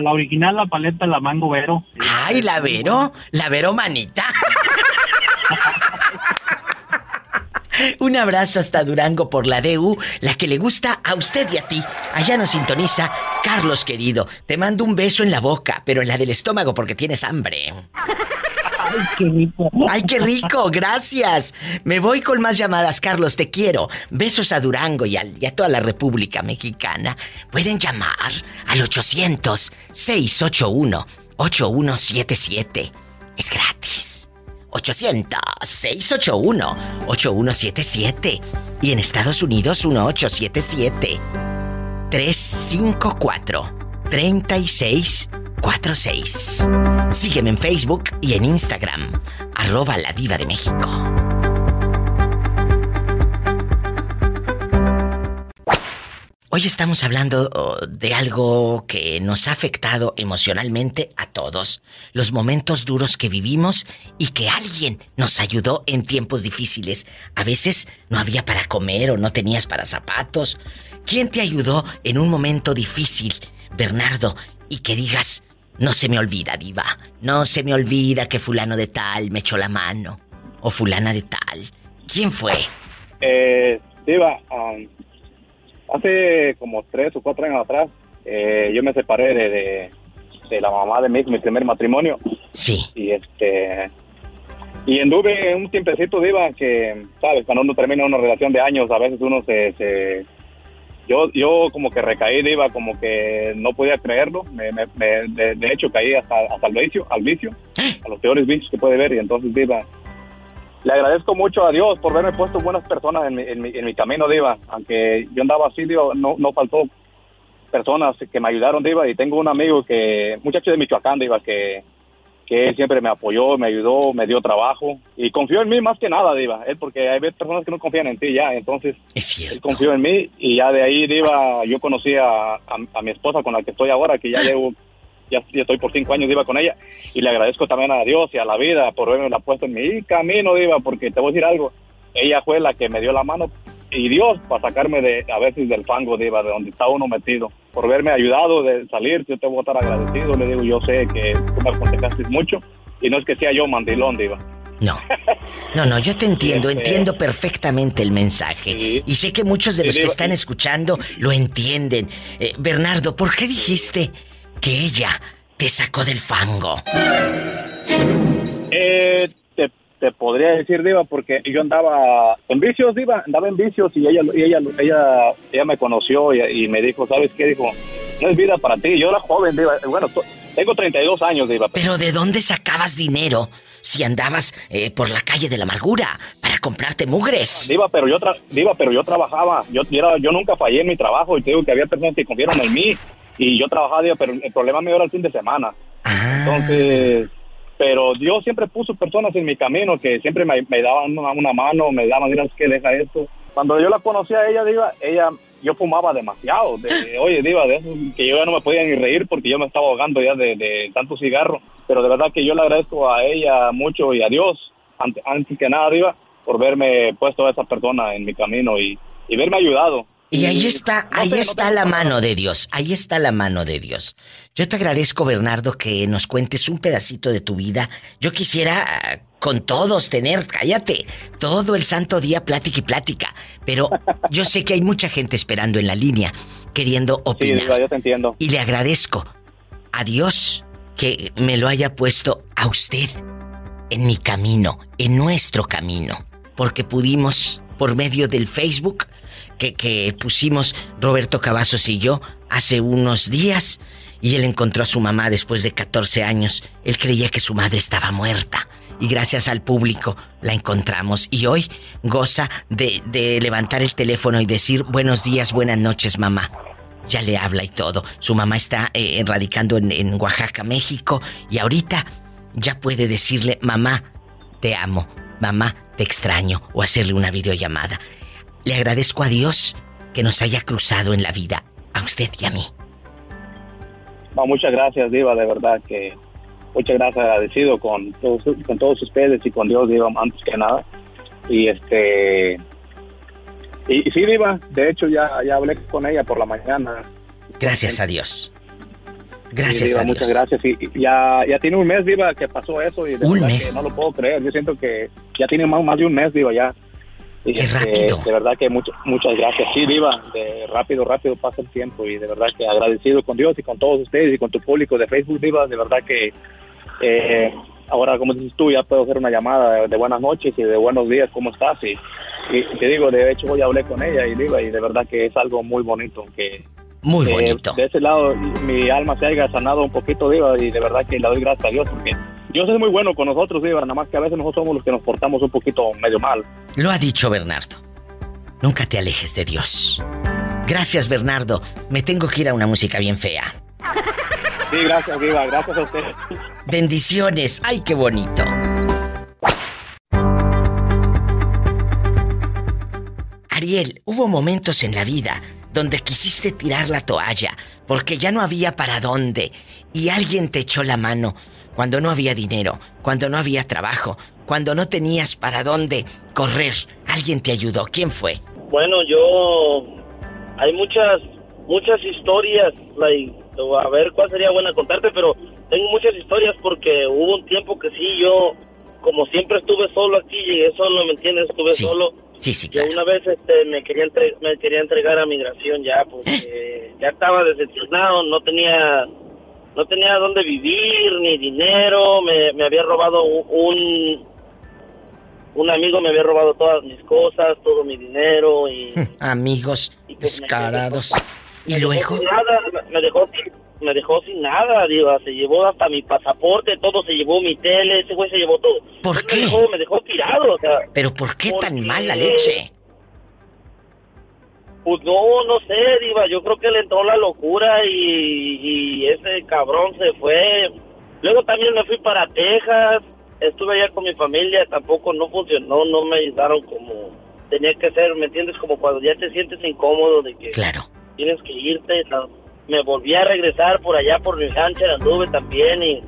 la original, la paleta, la mango vero. ¡Ay, la Vero! ¡La Vero manita! Un abrazo hasta Durango por la DU, la que le gusta a usted y a ti. Allá nos sintoniza Carlos querido. Te mando un beso en la boca, pero en la del estómago porque tienes hambre. Ay, qué rico. ¡Ay, qué rico! Gracias. Me voy con más llamadas, Carlos, te quiero. Besos a Durango y, al- y a toda la República Mexicana. Pueden llamar al 800-681-8177. Es gratis. 800-681-8177. Y en Estados Unidos, 1877-354-3646. Sígueme en Facebook y en Instagram, arroba la diva de México. Hoy estamos hablando oh, de algo que nos ha afectado emocionalmente a todos, los momentos duros que vivimos y que alguien nos ayudó en tiempos difíciles. A veces no había para comer o no tenías para zapatos. ¿Quién te ayudó en un momento difícil, Bernardo? Y que digas, no se me olvida, diva, no se me olvida que fulano de tal me echó la mano o fulana de tal. ¿Quién fue? Eh, Diva, um, hace como tres o cuatro años atrás, eh, yo me separé de, de, de la mamá de mi, mi primer matrimonio. Sí. Y este. Y anduve un tiempecito, Diva, que, ¿sabes? Cuando uno termina una relación de años, a veces uno se. se- yo, yo como que recaí, Diva, como que no podía creerlo. Me, me- me- de, de hecho, caí hasta, hasta el vicio, al vicio, a los peores vicios que puede ver. Y entonces, Diva, le agradezco mucho a Dios por haberme puesto buenas personas en mi, en mi, en mi camino, Diva. Aunque yo andaba así, Diva, no, no faltó personas que me ayudaron, Diva. Y tengo un amigo que, muchacho de Michoacán, Diva, que, que él siempre me apoyó, me ayudó, me dio trabajo. Y confió en mí más que nada, Diva. Él, porque hay personas que no confían en ti ya. Entonces, Es cierto. él confió en mí. Y ya de ahí, Diva, yo conocí a, a, a mi esposa con la que estoy ahora, que ya llevo ya, ya estoy por cinco años, Diva, con ella. Y le agradezco también a Dios y a la vida por haberme la puesto en mi camino, Diva, porque te voy a decir algo. Ella fue la que me dio la mano y Dios para sacarme de a veces del fango, Diva, de donde está uno metido. Por haberme ayudado de salir, yo te voy a estar agradecido. Le digo, yo sé que tú me aconsejaste mucho y no es que sea yo mandilón, Diva. No. No, no, yo te entiendo, Este- entiendo perfectamente el mensaje. Sí. Y sé que muchos de los que están escuchando lo entienden. Eh, Bernardo, ¿por qué dijiste que ella te sacó del fango? Eh, te, te podría decir, Diva, porque yo andaba en vicios, Diva, andaba en vicios y ella, y ella, ella, ella me conoció y, y me dijo, ¿sabes qué? Dijo, no es vida para ti. Yo era joven, Diva. Bueno, tengo 32 años, Diva. Pero ¿de dónde sacabas dinero si andabas eh, por la calle de la amargura para comprarte mugres? Diva, pero yo, tra- Diva, pero yo trabajaba. Yo, yo, era- yo nunca fallé en mi trabajo y te digo que había personas que confiaron en mí y yo trabajaba, pero el problema mío era el fin de semana. Entonces, pero Dios siempre puso personas en mi camino que siempre me, me daban una, una mano, me daban, mira, que deja esto. Cuando yo la conocí a ella, Diva, ella, yo fumaba demasiado. De, oye, Diva, de eso que yo ya no me podía ni reír porque yo me estaba ahogando ya de, de tanto cigarro. Pero de verdad que yo le agradezco a ella mucho y a Dios, antes, antes que nada, Diva, por verme puesto a esa persona en mi camino y, y verme ayudado. Y ahí está, no ahí no está la mano de Dios, ahí está la mano de Dios. Yo te agradezco, Bernardo, que nos cuentes un pedacito de tu vida. Yo quisiera con todos tener, cállate, todo el santo día plática y plática. Pero yo sé que hay mucha gente esperando en la línea, queriendo Sí, opinar. Diva, yo te entiendo. Y le agradezco a Dios que me lo haya puesto a usted en mi camino, en nuestro camino. Porque pudimos, por medio del Facebook, que, pusimos Roberto Cavazos y yo hace unos días, y él encontró a su mamá después de 14 años. Él creía que su madre estaba muerta. Y gracias al público la encontramos. Y hoy goza de, de levantar el teléfono y decir buenos días, buenas noches, mamá ya le habla y todo. Su mamá está eh, radicando en, en Oaxaca, México, y ahorita ya puede decirle, mamá, te amo, mamá, te extraño, o hacerle una videollamada. Le agradezco a Dios que nos haya cruzado en la vida, a usted y a mí. No, muchas gracias, Diva, de verdad que muchas gracias, agradecido con todos, con todos ustedes y con Dios, Diva, antes que nada. Y este. Y, y sí, Diva, de hecho ya, ya hablé con ella por la mañana. Gracias a Dios. Sí, Gracias Diva, a Dios. Muchas gracias. Y, y ya, ya tiene un mes, Diva, que pasó eso. Y de Un mes. que no lo puedo creer. Yo siento que ya tiene más, más de un mes, Diva, ya. Y Qué. De verdad que mucho- muchas gracias. Sí, Diva, de rápido, rápido pasa el tiempo. Y de verdad que agradecido con Dios y con todos ustedes y con tu público de Facebook, Diva. De verdad que eh, ahora, como dices tú, ya puedo hacer una llamada de, buenas noches y de buenos días, ¿cómo estás? Y, y te digo, de hecho, hoy hablé con ella y Diva, y de verdad que es algo muy bonito que Muy bonito. De ese lado, mi alma se haya sanado un poquito, Diva, y de verdad que le doy gracias a Dios, porque Dios es muy bueno con nosotros, Diva, nada más que a veces nosotros somos los que nos portamos un poquito medio mal. Lo ha dicho Bernardo. Nunca te alejes de Dios. Gracias, Bernardo. Me tengo que ir a una música bien fea. Sí, gracias, Diva, gracias a usted. Bendiciones. Ay, qué bonito. Ariel, hubo momentos en la vida donde quisiste tirar la toalla porque ya no había para dónde y alguien te echó la mano cuando no había dinero, cuando no había trabajo, cuando no tenías para dónde correr. Alguien te ayudó. ¿Quién fue? Bueno, yo hay muchas muchas historias, like, a ver cuál sería buena contarte, pero tengo muchas historias porque hubo un tiempo que sí yo como siempre estuve solo aquí, llegué solo, ¿me entiendes? Estuve Sí. solo. Sí, sí, Yo una vez este, me quería entre- me quería entregar a migración ya porque ya estaba decepcionado, no tenía no tenía dónde vivir ni dinero, me, me había robado un un amigo me había robado todas mis cosas, todo mi dinero y Amigos descarados. ¿Y luego? sin nada, me- me dejó me dejó sin nada, digo, se llevó hasta mi pasaporte, todo se llevó mi tele, ese güey se llevó todo. ¿Por Me qué? dejó, me dejó tirado, o sea, ¿Pero por qué tan mala leche? Pues no, no sé, Diva, yo creo que le entró la locura y, y ese cabrón se fue. Luego también me fui para Texas, estuve allá con mi familia, tampoco no funcionó, no me ayudaron como tenía que ser, ¿me entiendes? Como cuando ya te sientes incómodo de que Claro. tienes que irte. Me volví a regresar por allá por New Hampshire, anduve también y,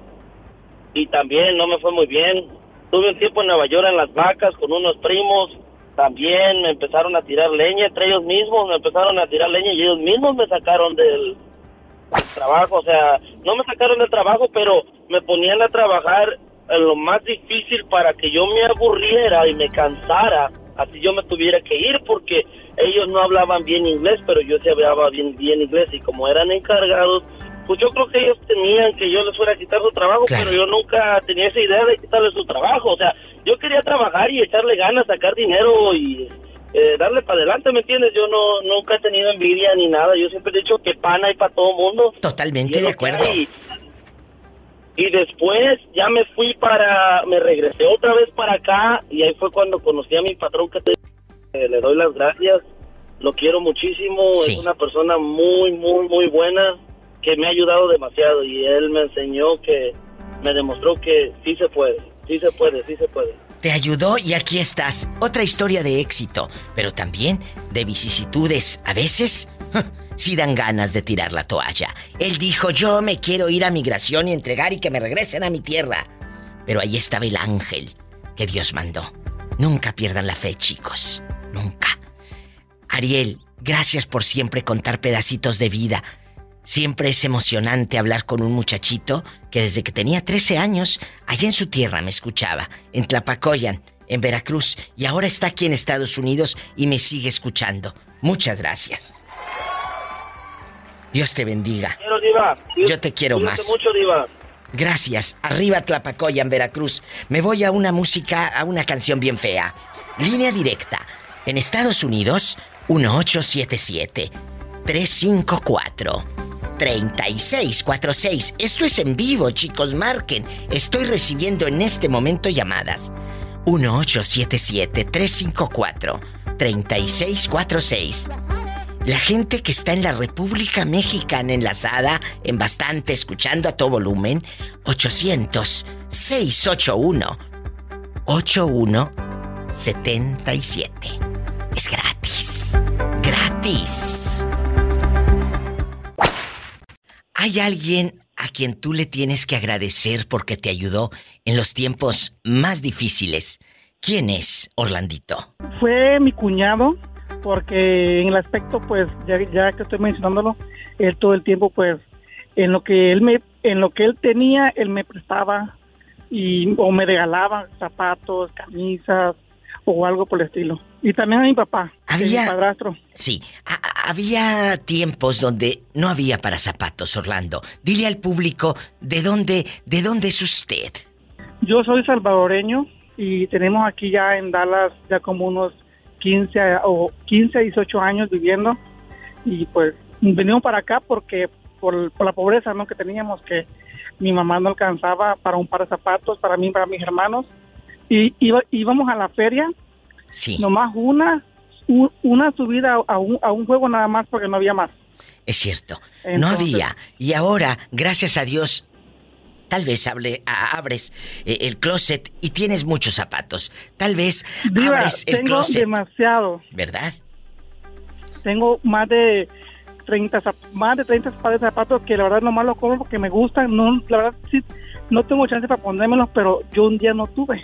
y también no me fue muy bien. Tuve un tiempo en Nueva York en las vacas con unos primos, también me empezaron a tirar leña entre ellos mismos, me empezaron a tirar leña y ellos mismos me sacaron del, del trabajo, o sea, no me sacaron del trabajo, pero me ponían a trabajar en lo más difícil para que yo me aburriera y me cansara, así yo me tuviera que ir porque ellos no hablaban bien inglés, pero yo sí hablaba bien, bien inglés y como eran encargados, pues yo creo que ellos tenían que yo les fuera a quitar su trabajo, pero yo nunca tenía esa idea de quitarle su trabajo, o sea, yo quería trabajar y echarle ganas, sacar dinero y eh, darle para adelante, ¿me entiendes? Yo no nunca he tenido envidia ni nada, yo siempre he dicho que pan hay para todo mundo. Totalmente de acuerdo. Y después ya me fui para, me regresé otra vez para acá y ahí fue cuando conocí a mi patrón que te- eh, le doy las gracias. Lo quiero muchísimo, es una persona muy, muy, muy buena que me ha ayudado demasiado y él me enseñó que, me demostró que sí se puede, sí se puede, sí se puede. Te ayudó y aquí estás. Otra historia de éxito, pero también de vicisitudes. A veces, sí dan ganas de tirar la toalla. Él dijo, yo me quiero ir a migración y entregar y que me regresen a mi tierra. Pero ahí estaba el ángel que Dios mandó. Nunca pierdan la fe, chicos. Nunca. Ariel, gracias por siempre contar pedacitos de vida. Siempre es emocionante hablar con un muchachito que desde que tenía 13 años, allá en su tierra me escuchaba, en Tlapacoyan, en Veracruz, y ahora está aquí en Estados Unidos y me sigue escuchando. Muchas gracias. Dios te bendiga. Quiero, Diva. Yo te quiero Cuídate más. mucho, Diva. Gracias. Arriba Tlapacoyan, Veracruz. Me voy a una música, a una canción bien fea. Línea directa. En Estados Unidos, 1877 354 3646. Esto es en vivo, chicos, marquen. Estoy recibiendo en este momento llamadas. 1877 354 3646. La gente que está en la República Mexicana enlazada en bastante, escuchando a todo volumen, 800-681 8177. Es gratis. Gratis. ¿Hay alguien a quien tú le tienes que agradecer porque te ayudó en los tiempos más difíciles? ¿Quién es Orlandito? Fue mi cuñado, porque en el aspecto, pues, ya, ya que estoy mencionándolo, él todo el tiempo, pues, en lo que él me, en lo que él tenía, él me prestaba y o me regalaba zapatos, camisas o algo por el estilo. Y también a mi papá, es mi Había- padrastro. Sí, a- había tiempos donde no había para zapatos, Orlando. Dile al público de dónde, de dónde es usted. Yo soy salvadoreño y tenemos aquí ya en Dallas ya como unos 15 a- o 15 a 18 años viviendo y pues venimos para acá porque por, por la pobreza ¿no? que teníamos que mi mamá no alcanzaba para un par de zapatos para mí para mis hermanos y iba- íbamos a la feria Sí. nomás una u- una subida a un, a un juego nada más porque no había más Es cierto, no había. Y ahora, gracias a Dios, tal vez hable- a- abres eh, el closet y tienes muchos zapatos. Tal vez Diva, abres el tengo closet, demasiado ¿verdad? tengo más de 30 zap- más de 30 pares de zapatos que la verdad nomás los compro porque me gustan no la verdad sí no tengo chance para ponérmelos pero yo un día no tuve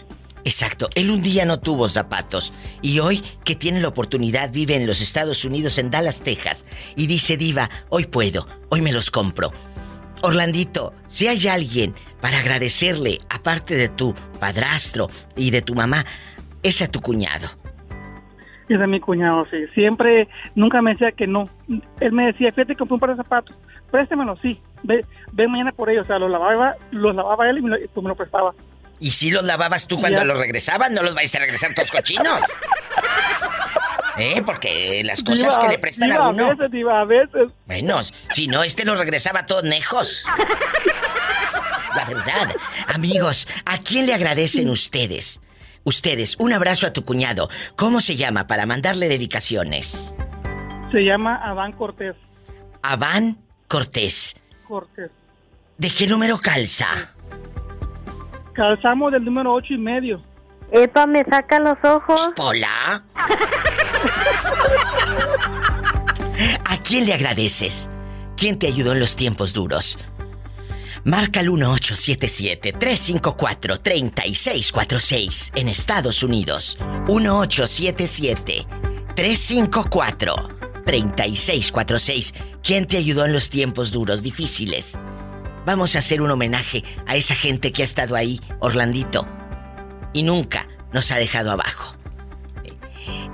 Exacto, él un día no tuvo zapatos. Y hoy que tiene la oportunidad vive en los Estados Unidos, en Dallas, Texas, y dice Diva, hoy puedo, hoy me los compro. Orlandito, si hay alguien para agradecerle, aparte de tu padrastro y de tu mamá, es a tu cuñado. es de mi cuñado sí. Siempre nunca me decía que no. Él me decía fíjate que compré un par de zapatos. Préstemelo sí. Ve ve mañana por ellos o sea los lavaba los lavaba él y me pues me lo prestaba ¿Y si los lavabas tú cuando Ya. los regresaban? ¿No los vais a regresar todos cochinos? ¿Eh? Porque las cosas Diva, que le prestan diva, a uno... a veces diva, a veces Bueno, si no, este los regresaba todos nejos. La verdad. Amigos, ¿a quién le agradecen ustedes? Ustedes, un abrazo a tu cuñado. ¿Cómo se llama para mandarle dedicaciones? se llama Adán Cortés Aván Cortés. Cortés ¿De qué número calza? Calzamos del número ocho y medio Epa, me saca los ojos. Hola. ¿A quién le agradeces? ¿Quién te ayudó en los tiempos duros? Marca el 1877-354-3646 en Estados Unidos. 1877-354-3646. ¿Quién te ayudó en los tiempos duros, difíciles? Vamos a hacer un homenaje a esa gente que ha estado ahí, Orlandito, y nunca nos ha dejado abajo.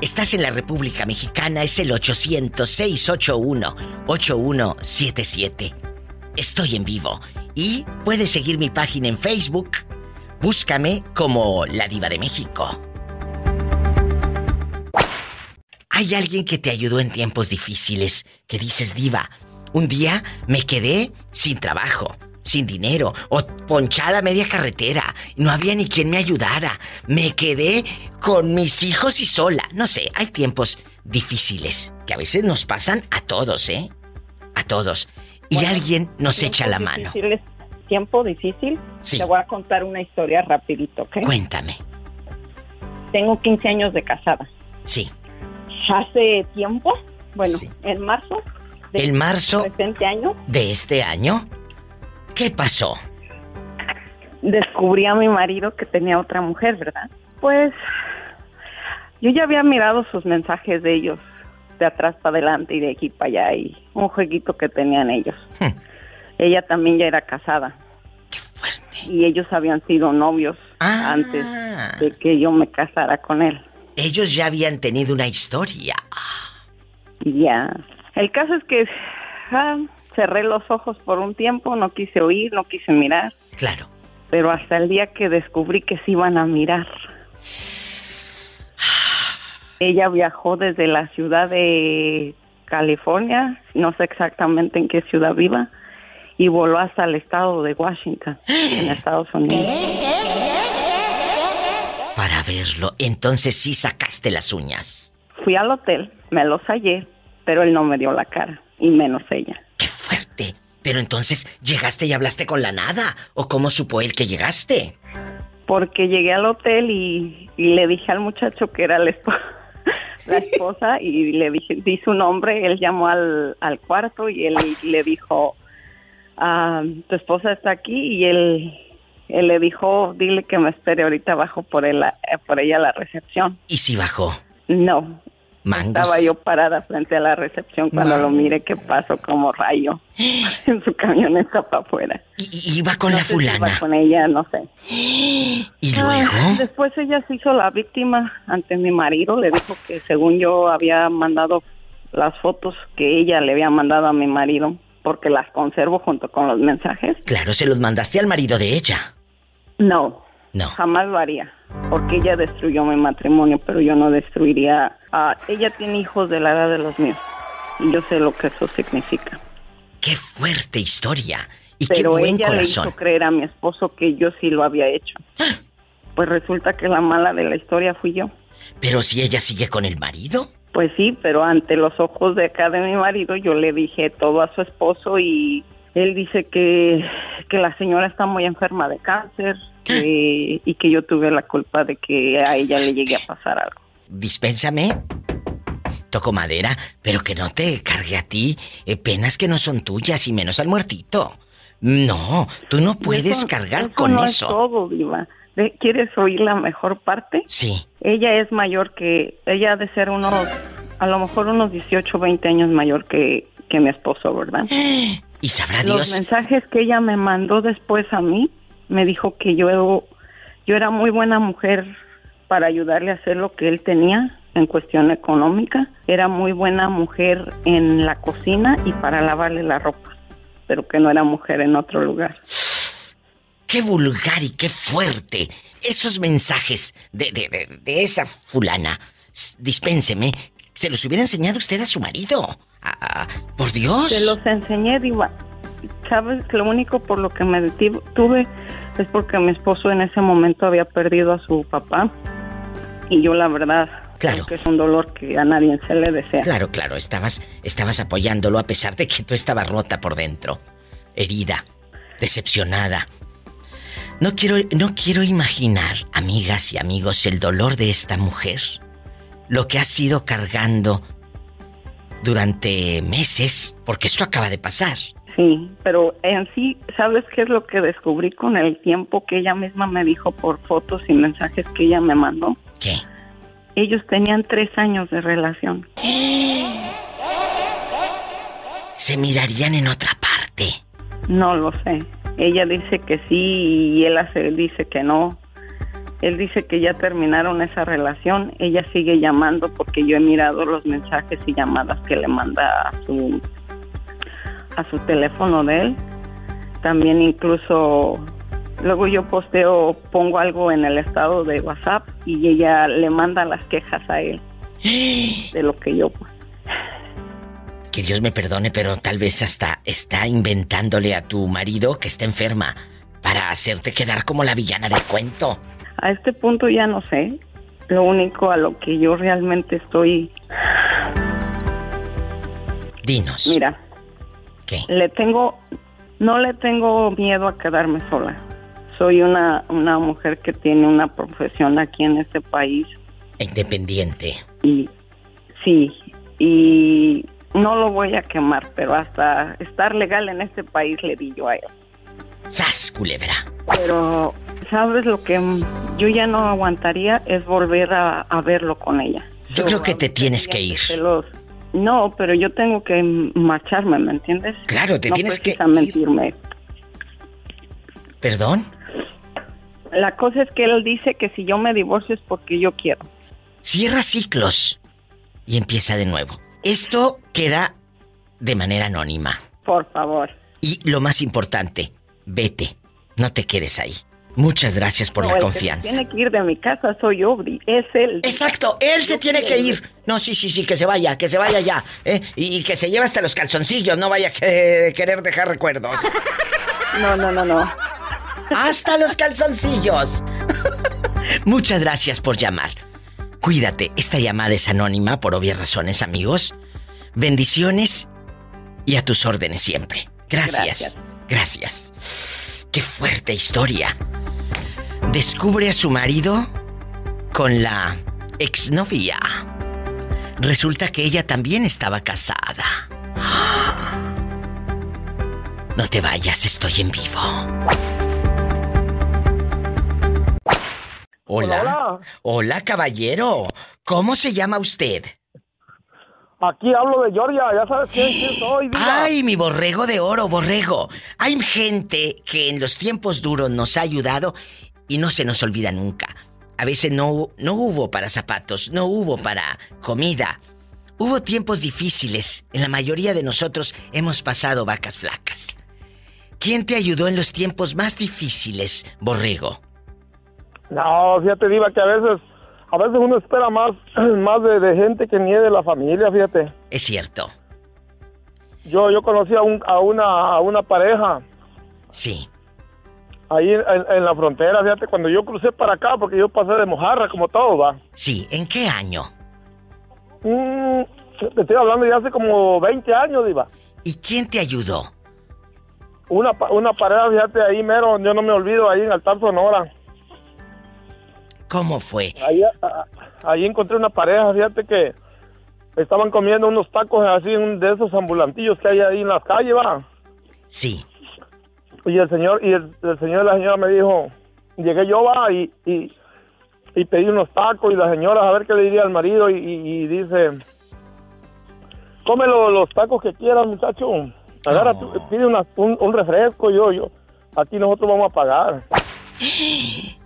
Estás en la República Mexicana, es el 800-681-8177. Estoy en vivo y puedes seguir mi página en Facebook. Búscame como La Diva de México. ¿Hay alguien que te ayudó en tiempos difíciles? Que dices, Diva, un día me quedé sin trabajo, sin dinero, o ponchada a media carretera. No había ni quien me ayudara. Me quedé con mis hijos y sola. No sé, hay tiempos difíciles que a veces nos pasan a todos, ¿eh? A todos. Y alguien nos echa la mano. Difícil, tiempo difícil. Sí. Te voy a contar una historia rapidito, ¿ok? Cuéntame. Tengo 15 años de casada. Sí. Hace tiempo, bueno, en marzo El marzo presente año, de este año, ¿qué pasó? descubrí a mi marido que tenía otra mujer, ¿verdad? Pues yo ya había mirado sus mensajes de ellos de atrás para adelante y de aquí para allá y un jueguito que tenían ellos. Ella también ya era casada. Qué fuerte. Y ellos habían sido novios Ah. antes de que yo me casara con él. Ellos ya habían tenido una historia. Ya. El caso es que ah, cerré los ojos por un tiempo, no quise oír, no quise mirar. Claro. Pero hasta el día que descubrí que se iban a mirar. Ella viajó desde la ciudad de California, no sé exactamente en qué ciudad viva, y voló hasta el estado de Washington, en Estados Unidos. Para verlo, entonces sí sacaste las uñas. Fui al hotel, me los hallé, pero él no me dio la cara, y menos ella. Pero entonces, ¿llegaste y hablaste con la nada? ¿O cómo supo él que llegaste? Porque llegué al hotel y, y le dije al muchacho que era la, esp- la esposa y le dije, di su nombre, él llamó al, al cuarto y él le dijo, ah, tu esposa está aquí y él, él le dijo, dile que me espere ahorita abajo por, él, eh, por ella a la recepción. ¿Y si bajó? No, Mangos. estaba yo parada frente a la recepción cuando lo miré que pasó como rayo en su camioneta para afuera. ¿Y iba con No la sé si iba fulana? con ella, no sé. ¿Y Ah, luego? después ella se hizo la víctima ante mi marido. Le dijo que según yo había mandado las fotos que ella le había mandado a mi marido, porque las conservo junto con los mensajes. Claro, se los mandaste al marido de ella. No. No. Jamás lo haría. Porque ella destruyó mi matrimonio, pero yo no destruiría. a ella tiene hijos de la edad de los míos. Y yo sé lo que eso significa. Qué fuerte historia. Y pero qué buen ella corazón. le hizo creer a mi esposo que yo sí lo había hecho. Pues resulta que la mala de la historia fui yo. Pero si ella sigue con el marido. Pues sí, pero ante los ojos de acá de mi marido yo le dije todo a su esposo y él dice que, que la señora está muy enferma de cáncer que- y que yo tuve la culpa de que a ella le llegue a pasar algo. Dispénsame. Toco madera, pero que no te cargue a ti eh, penas que no son tuyas y menos al muertito. No, tú no puedes Eso- cargar eso con no eso. Es todo, Diva. ¿Quieres oír la mejor parte? Sí. Ella es mayor que, ella ha de ser unos, a lo mejor unos 18 o 20 años mayor que, que mi esposo, ¿verdad? Y sabrá Los Dios. mensajes que ella me mandó después a mí, me dijo que yo, yo era muy buena mujer para ayudarle a hacer lo que él tenía en cuestión económica. Era muy buena mujer en la cocina y para lavarle la ropa, pero que no era mujer en otro lugar. Qué vulgar y qué fuerte. Esos mensajes de, de, de- de esa fulana. Dispénseme. Se los hubiera enseñado usted a su marido. Ah, ah, por Dios. Se los enseñé, Diva. Sabes que lo único por lo que me detuve es porque mi esposo en ese momento había perdido a su papá. Y yo, la verdad, Claro. creo que es un dolor que a nadie se le desea. Claro, claro, estabas, estabas apoyándolo a pesar de que tú estabas rota por dentro, herida, decepcionada. No quiero, no quiero imaginar, amigas y amigos, el dolor de esta mujer, lo que ha sido cargando durante meses, porque esto acaba de pasar. Sí, pero en sí, ¿sabes qué es lo que descubrí con el tiempo que ella misma me dijo por fotos y mensajes que ella me mandó? ¿Qué? Ellos tenían tres años de relación. Se mirarían en otra parte. No lo sé. Ella dice que sí y él hace, dice que no. Él dice que ya terminaron esa relación. Ella sigue llamando porque yo he mirado los mensajes y llamadas que le manda a su a su teléfono de él. También incluso luego yo posteo, pongo algo en el estado de WhatsApp y ella le manda las quejas a él de lo que yo pues. Que Dios me perdone, pero tal vez hasta está inventándole a tu marido que está enferma para hacerte quedar como la villana del cuento. A este punto ya no sé. Lo único a lo que yo realmente estoy, Dinos. mira, ¿Qué? le tengo, no le tengo miedo a quedarme sola. Soy una, una mujer que tiene una profesión aquí en este país Independiente. y sí, y no lo voy a quemar, pero hasta estar legal en este país le di yo a él. ¡Sas, culebra! Pero, ¿sabes lo que yo ya no aguantaría? Es volver a, a verlo con ella. Yo creo que te tienes que ir. No, pero yo tengo que marcharme, ¿me entiendes? Claro, te No tienes que mentirme. ¿Perdón? La cosa es que él dice que si yo me divorcio es porque yo quiero. Cierra ciclos y empieza de nuevo. Esto queda de manera anónima. Por favor. Y lo más importante, vete. No te quedes ahí. Muchas gracias por No, la el que confianza. tiene que ir de mi casa soy yo, es él. Exacto, él se tiene que ir. No, sí, sí, sí, que se vaya, que se vaya ya. ¿eh? Y, y que se lleve hasta los calzoncillos, no vaya a que- querer dejar recuerdos. No, no, no, no. Hasta los calzoncillos. Muchas gracias por llamar. Cuídate, esta llamada es anónima por obvias razones, amigos. Bendiciones y a tus órdenes siempre. Gracias. Gracias. Qué fuerte historia. Descubre a su marido con la exnovia. Resulta que ella también estaba casada. No te vayas, estoy en vivo. Hola. Hola, Hola. caballero. ¿Cómo se llama usted? Aquí hablo de Georgia, ya sabes quién, quién soy. diva. Ay, mi borrego de oro, borrego. Hay gente que en los tiempos duros nos ha ayudado y no se nos olvida nunca. A veces no, no hubo para zapatos, no hubo para comida. Hubo tiempos difíciles. En la mayoría de nosotros hemos pasado vacas flacas. ¿Quién te ayudó en los tiempos más difíciles, borrego? No, fíjate, Diva, que a veces, a veces uno espera más, más de, de gente que ni es de la familia, fíjate. Es cierto. Yo, yo conocí a, un, a, una, a una pareja. Sí. Ahí en, en la frontera, fíjate, cuando yo crucé para acá, porque yo pasé de mojarra, como todo, va. Sí, ¿en qué año? Mm, te estoy hablando ya hace como 20 años, Diva. ¿Y quién te ayudó? Una, una pareja, fíjate, ahí mero, yo no me olvido, ahí en Altar Sonora. ¿Cómo fue? Ahí, ahí encontré una pareja, fíjate que estaban comiendo unos tacos así de esos ambulantillos que hay ahí en las calles, va. Sí. Y el señor y el, el señor y la señora me dijo, llegué yo va y, y, y pedí unos tacos y la señora a ver qué le diría al marido y, dice, cómelo los tacos que quieras muchacho, agarra, tú, pide una- un, un refresco yo, yo, aquí nosotros vamos a pagar.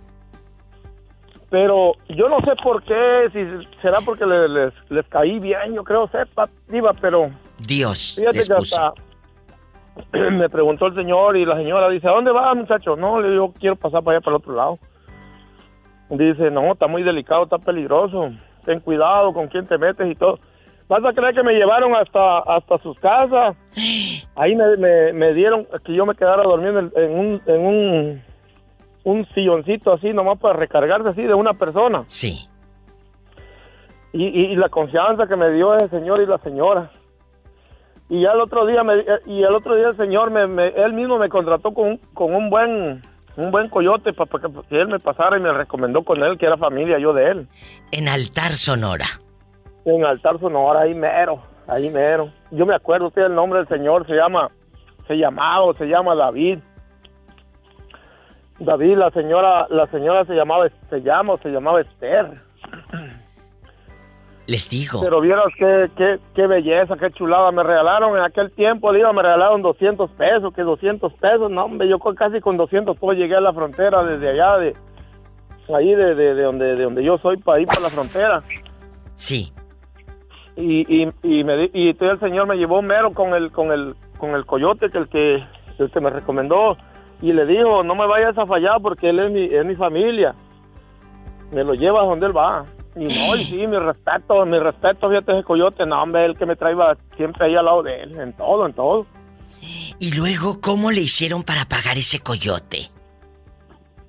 Pero yo no sé por qué, si será porque le- les, les caí bien, yo creo, sepa, diva, pero Dios fíjate les que puso. hasta me preguntó el señor y la señora dice, ¿a dónde va, muchacho? No, le digo, quiero pasar para allá, para el otro lado. Dice, no, está muy delicado, está peligroso. Ten cuidado con quién te metes y todo. Vas a creer que me llevaron hasta hasta sus casas. Ahí me, me, me dieron que yo me quedara durmiendo en, en un, en un, un silloncito así, nomás para recargarse así de una persona. Sí. Y, y, y la confianza que me dio ese señor y la señora. Y ya el otro día, me, y el otro día el señor, me, me- él mismo me contrató con, un- con un buen un buen coyote para que, que él me pasara y me recomendó con él, que era familia yo de él. En Altar Sonora. En Altar Sonora, ahí mero, ahí mero. Yo me acuerdo usted el nombre del señor, se llama, se llamaba o se llama David. David, la señora, la señora se llamaba, se llama se llamaba Esther. Les digo. Pero vieras qué, qué, qué belleza, qué chulada. Me regalaron en aquel tiempo, digo, me regalaron 200 pesos, que 200 pesos, no, hombre, yo casi con 200 pues llegué a la frontera desde allá, de ahí de, de, de donde, de donde yo soy, para ir para la frontera. Sí. Y, y, y, me, di- y entonces el señor me llevó mero con el, con el, con el coyote que el que, el que me recomendó. Y le dijo, no me vayas a fallar porque él es mi, es mi familia. Me lo lleva a donde él va. Y no, y sí, mi respeto, mi respeto, fíjate ese coyote, no, hombre, el que me traía siempre ahí al lado de él, en todo, en todo. Y luego, ¿cómo le hicieron para pagar ese coyote?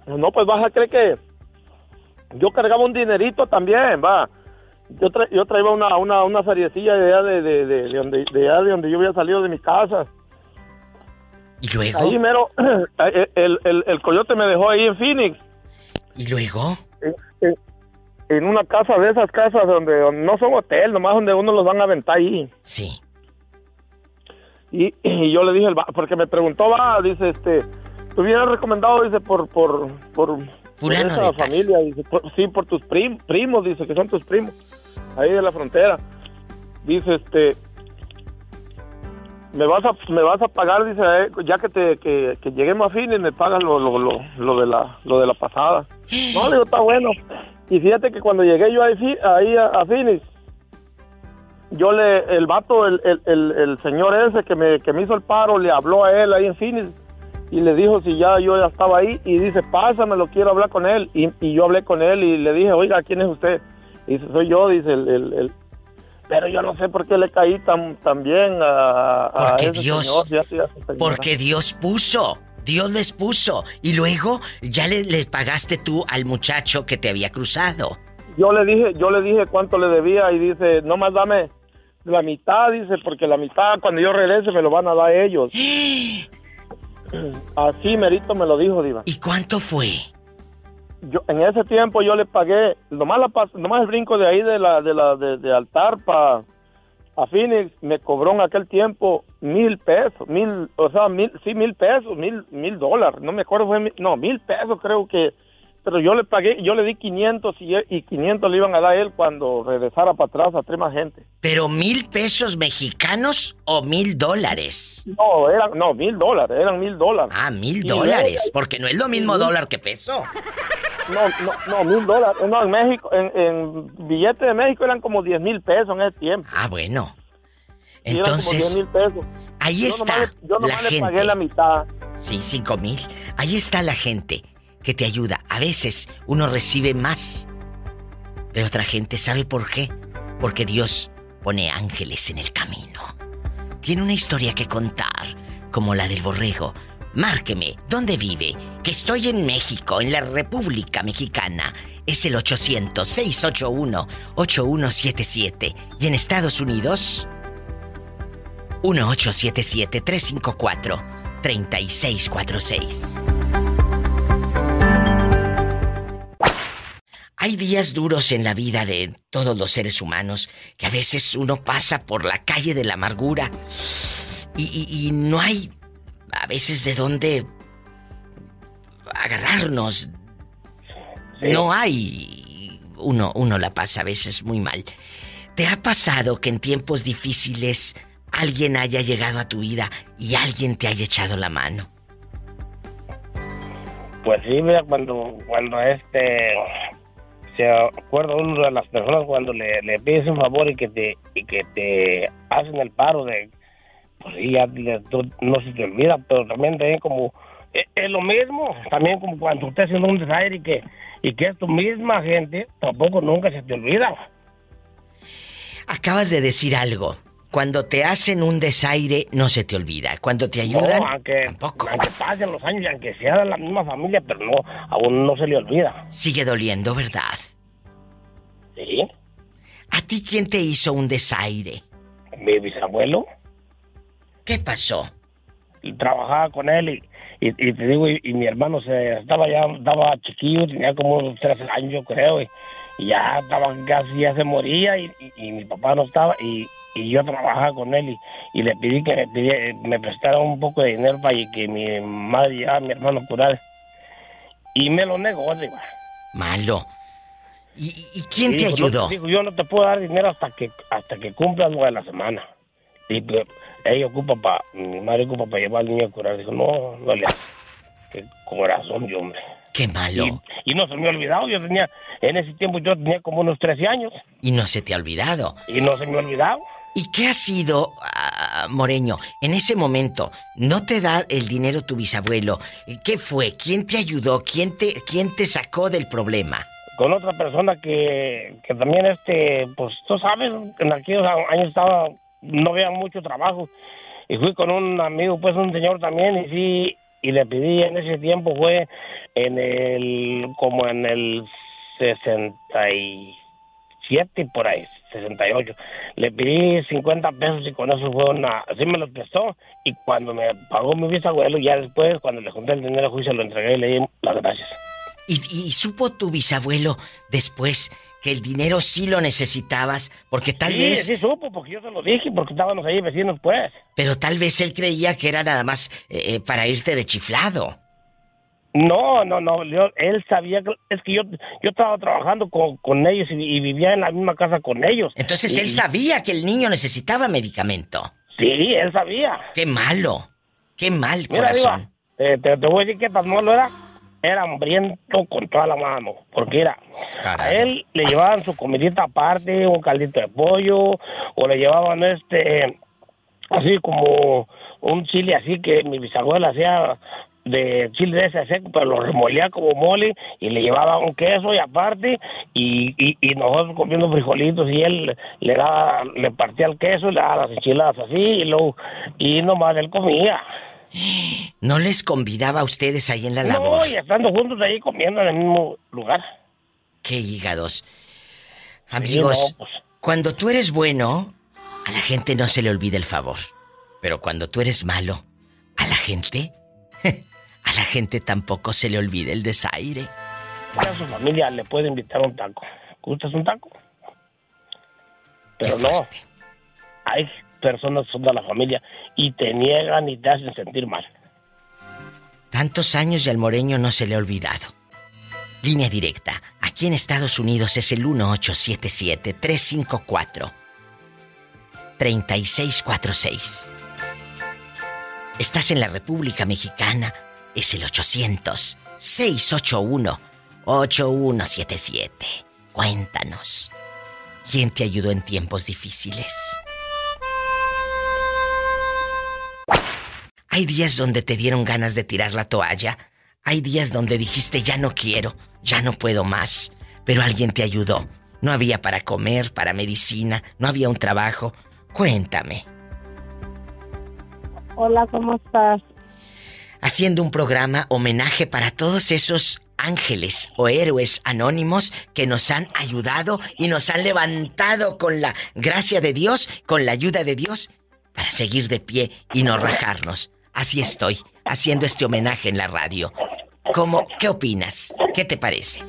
No, pues vas a creer que yo cargaba un dinerito también, va. Yo, tra- yo traía una, una, una feriecilla de allá de, de, de, de donde, de allá de donde yo había salido de mi casa. ¿Y luego? Ahí mero, el, el, el- el coyote me dejó ahí en Phoenix. ¿Y luego? En, en- en una casa de esas casas donde, donde no son hotel, nomás donde uno los van a aventar ahí. Sí. Y, y yo le dije, porque me preguntó, va, dice, este, tú vienes recomendado, dice, por, por, por, por Fulano esa de tal. familia, dice, por- sí, por tus prim- primos, dice, que son tus primos, ahí de la frontera. dice, este, me vas a, me vas a pagar, dice, eh, ya que te, que, que lleguemos a fines, me pagas lo, lo, lo, lo de la, lo de la pasada. No, le digo, está bueno. Y fíjate que cuando llegué yo ahí, ahí a, a yo le, el vato, el, el, el, el señor ese que me, que me hizo el paro, le habló a él ahí en Phoenix y le dijo si ya yo ya estaba ahí y dice, pásamelo, quiero hablar con él. Y, y yo hablé con él y le dije, oiga, ¿quién es usted? Y dice, soy yo, dice el- pero yo no sé por qué le caí tan, tan bien a, a Porque ese Dios- señor. ya- ya- señora. Porque Dios puso. Dios les puso. Y luego ya le, les pagaste tú al muchacho que te había cruzado. yo le dije, yo le dije cuánto le debía y dice, no más dame la mitad, dice, porque la mitad cuando yo regrese me lo van a dar ellos. Así merito me lo dijo, Diva. ¿Y cuánto fue? Yo, en ese tiempo yo le pagué, nomás, la, nomás el brinco de ahí de la, de la, de, de altar para a Phoenix me cobró en aquel tiempo mil pesos, mil, o sea, mil, sí, mil pesos, mil, mil dólares, no me acuerdo, fue, mil- no, mil pesos creo que, pero yo le pagué, yo le di 500 y, y 500 le iban a dar a él cuando regresara para atrás a tres más gente. ¿Pero mil pesos mexicanos o mil dólares? No, eran, no, mil dólares, eran mil dólares. Ah, mil dólares. luego- Porque no es lo mismo dólar que peso. No, no, no, mil dólares. No, en México, en, en billete de México eran como 10 mil pesos en ese tiempo. Ah, bueno. Como Entonces, 10 mil pesos. ahí Yo está nomás yo la nomás le gente. pagué la mitad. Sí, cinco mil. Ahí está la gente que te ayuda. A veces uno recibe más. Pero otra gente sabe por qué. Porque Dios pone ángeles en el camino. Tiene una historia que contar, como la del borrego. Márqueme, ¿dónde vive? Que estoy en México, en la República Mexicana. Es el 800-681-8177. Y en Estados Unidos, 1877-354-3646. Hay días duros en la vida de todos los seres humanos que a veces uno pasa por la calle de la amargura y, y- y no hay a veces de dónde agarrarnos. No hay. Uno, uno la pasa a veces muy mal. ¿Te ha pasado que en tiempos difíciles alguien haya llegado a tu vida y alguien te haya echado la mano? Pues sí, mira, cuando, cuando este se acuerda uno de las personas cuando le, le pides un favor y que te y que te hacen el paro de pues sí, ya no se te olvida, pero también también como eh, es lo mismo, también como cuando usted haciendo un desaire y que y que es tu misma gente, tampoco nunca se te olvida. Acabas de decir algo. Cuando te hacen un desaire, no se te olvida. Cuando te ayudan, No, aunque, aunque pasen los años y aunque sea de la misma familia, pero no, aún no se le olvida. sigue doliendo, ¿verdad? Sí. ¿A ti quién te hizo un desaire? Mi bisabuelo. ¿Qué pasó? Y trabajaba con él y, y, y te digo, y, y mi hermano se estaba ya, estaba chiquillo, tenía como unos tres años creo, y, ya estaba casi, ya se moría y mi papá no estaba y, y yo trabajaba con él y, y le pedí que me, pidiera- me prestara un poco de dinero para que mi madre llevara a mi hermano a curar. Y me lo negó, digo. Malo. ¿Y, y quién te Dijo, no ayudó? dijo, yo no te puedo dar dinero hasta que hasta que cumplas lo de la semana. Y pues, ella ocupa para, mi madre ocupa para llevar al niño a curar. Dijo, no, no le Qué corazón de hombre. Qué malo. Y, y no se me ha olvidado, yo tenía, en ese tiempo yo tenía como unos 13 años. Y no se te ha olvidado. Y no se me ha olvidado. ¿Y qué ha sido, ah, Moreño, en ese momento? ¿No te da el dinero tu bisabuelo? ¿Qué fue? ¿Quién te ayudó? ¿Quién te, quién te sacó del problema? Con otra persona que, que también, este, pues tú sabes, en aquellos años estaba, no había mucho trabajo. Y fui con un amigo, pues un señor también, y sí, y le pedí en ese tiempo, fue en el, como en el 67 por ahí, 68. Le pedí 50 pesos y con eso fue una, así me lo prestó. Y cuando me pagó mi bisabuelo, ya después, cuando le junté el dinero, y se lo entregué y le di las gracias. ¿Y, y supo tu bisabuelo después que el dinero sí lo necesitabas? Porque tal sí, vez... sí supo, porque yo se lo dije, porque estábamos ahí vecinos, pues. Pero tal vez él creía que era nada más eh, eh, para irte de chiflado. No, no, no, yo- él sabía, que- es que yo, yo estaba trabajando con, con ellos y, y vivía en la misma casa con ellos. Entonces Y- él sabía que el niño necesitaba medicamento. Sí, él sabía. Qué malo. Qué mal Mira, corazón. Diva, te, te- te voy a decir que tan malo era. Era hambriento con toda la mano. Porque era, a él le llevaban su comidita aparte, un caldito de pollo, o le llevaban este, así como un chile así que mi bisabuela hacía de chile de ese seco, pero lo remolía como mole y le llevaba un queso y aparte y, y, y nosotros comiendo frijolitos y él le daba, le partía el queso y le daba las enchiladas así y luego, y nomás él comía. ¿No les convidaba a ustedes ahí en la labor? No, y estando juntos ahí comiendo en el mismo lugar. Qué hígados. Amigos, no, pues. cuando tú eres bueno, a la gente no se le olvida el favor. Pero cuando tú eres malo, a la gente, a la gente tampoco se le olvida el desaire. A su familia le puede invitar un taco. ¿Gustas un taco? Pero no. Hay personas que son de la familia y te niegan y te hacen sentir mal. Tantos años y al moreño no se le ha olvidado. Línea directa. Aquí en Estados Unidos es el 1877-354-3646. Estás en la República Mexicana, es el 800-681-8177. Cuéntanos. ¿Quién te ayudó en tiempos difíciles? Hay días donde te dieron ganas de tirar la toalla. Hay días donde dijiste ya no quiero, ya no puedo más. Pero alguien te ayudó. No había para comer, para medicina, no había un trabajo. Cuéntame. Hola, ¿cómo estás? Haciendo un programa homenaje para todos esos ángeles o héroes anónimos que nos han ayudado y nos han levantado con la gracia de Dios, con la ayuda de Dios, para seguir de pie y no rajarnos. Así estoy, haciendo este homenaje en la radio. ¿Cómo? ¿Qué opinas? ¿Qué te parece?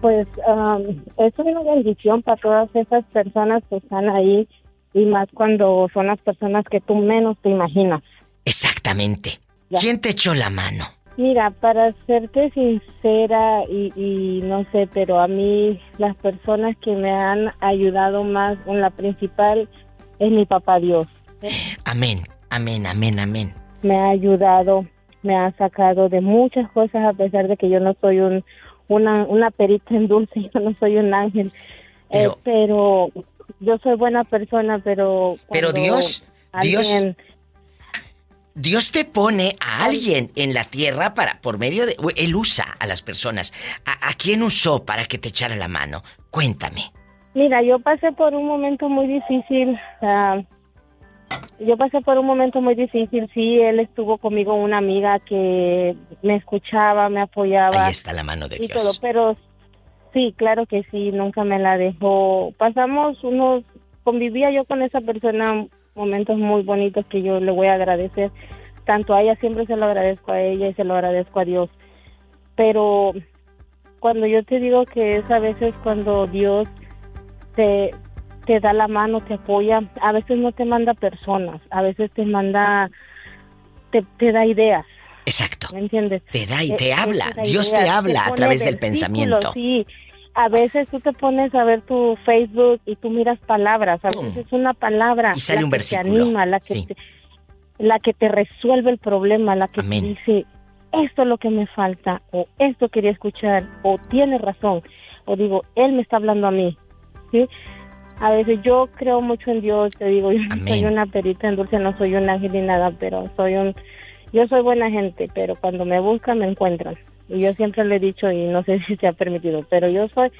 Pues um, es una bendición para todas esas personas que están ahí y más cuando son las personas que tú menos te imaginas. Exactamente. ¿Quién te echó la mano? Mira, para serte sincera y, y no sé, pero a mí las personas que me han ayudado más, en la principal es mi papá Dios. Amén, amén, amén, amén. Me ha ayudado, me ha sacado de muchas cosas a pesar de que yo no soy un una, una perita en dulce, yo no soy un ángel. Eh, Pero- pero yo soy buena persona, pero Pero Dios, Dios, alguien- Dios te pone a alguien en la tierra para, por medio de, él usa a las personas. ¿A, a quién usó para que te echara la mano? Cuéntame. Mira, yo pasé por un momento muy difícil. ah, yo pasé por un momento muy difícil. Sí, él estuvo conmigo, una amiga que me escuchaba, me apoyaba. Ahí está la mano de y Dios. todo, pero sí, claro que sí, nunca me la dejó. Pasamos unos, convivía yo con esa persona momentos muy bonitos que yo le voy a agradecer. Tanto a ella siempre se lo agradezco a ella y se lo agradezco a Dios. Pero cuando yo te digo que es a veces cuando Dios te, te da la mano, te apoya, a veces no te manda personas, a veces te manda, te, te da ideas. Exacto. ¿Me entiendes? Te da y Eh, te eh, habla. da Dios te habla a través del pensamiento. Sí, a veces tú te pones a ver tu Facebook y tú miras palabras, a veces es una palabra Y sale la un que versículo. te anima, la que, Sí. te, la que te resuelve el problema, la que te dice, esto es lo que me falta, o esto quería escuchar, o tienes razón, o digo, él me está hablando a mí, ¿sí? A veces yo creo mucho en Dios, te digo, yo no soy una perita en dulce, no soy un ángel ni nada, pero soy un, yo soy buena gente, pero cuando me buscan me encuentran. Y yo siempre le he dicho, y no sé si se ha permitido, pero yo soy,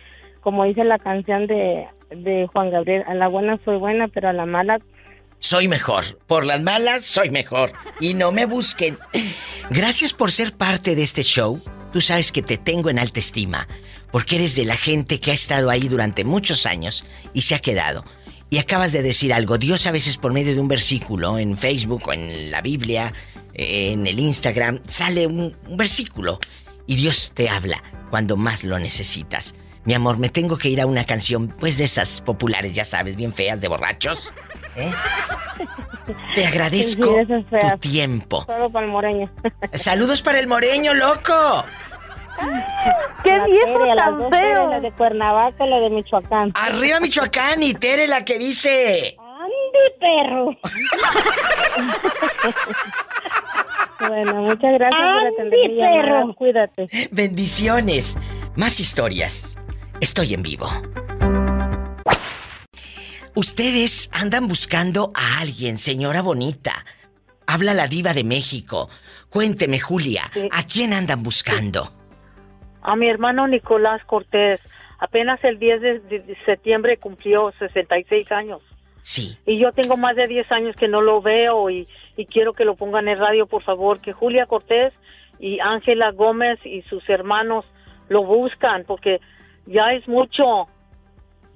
como dice la canción de, de Juan Gabriel, a la buena soy buena, pero a la mala Soy mejor. Por las malas, soy mejor. Y no me busquen. Gracias por ser parte de este show. Tú sabes que te tengo en alta estima. Porque eres de la gente que ha estado ahí durante muchos años y se ha quedado. Y acabas de decir algo. Dios a veces por medio de un versículo en Facebook o en la Biblia, en el Instagram, sale un, un versículo. Y Dios te habla cuando más lo necesitas. Mi amor, me tengo que ir a una canción, pues de esas populares, ya sabes, bien feas de borrachos. ¿Eh? Te agradezco Sí, tu tiempo. Solo para el moreño. Saludos para el moreño, loco. ¡Qué viejo tan dos feo! Tere, La de Cuernavaca la de Michoacán. Arriba Michoacán y Tere la que dice. ¡Ande, perro! bueno, muchas gracias por atender mi llamada. perro! Cuídate. Bendiciones. Más historias. Estoy en vivo. Ustedes andan buscando a alguien, señora bonita. Habla la diva de México. Cuénteme, Julia, ¿a quién andan buscando? A mi hermano Nicolás Cortés. Apenas el 10 de, de septiembre cumplió 66 años. Sí. Y yo tengo más de 10 años que no lo veo y, y quiero que lo pongan en radio, por favor, que Julia Cortés y Ángela Gómez y sus hermanos lo buscan, porque ya es mucho.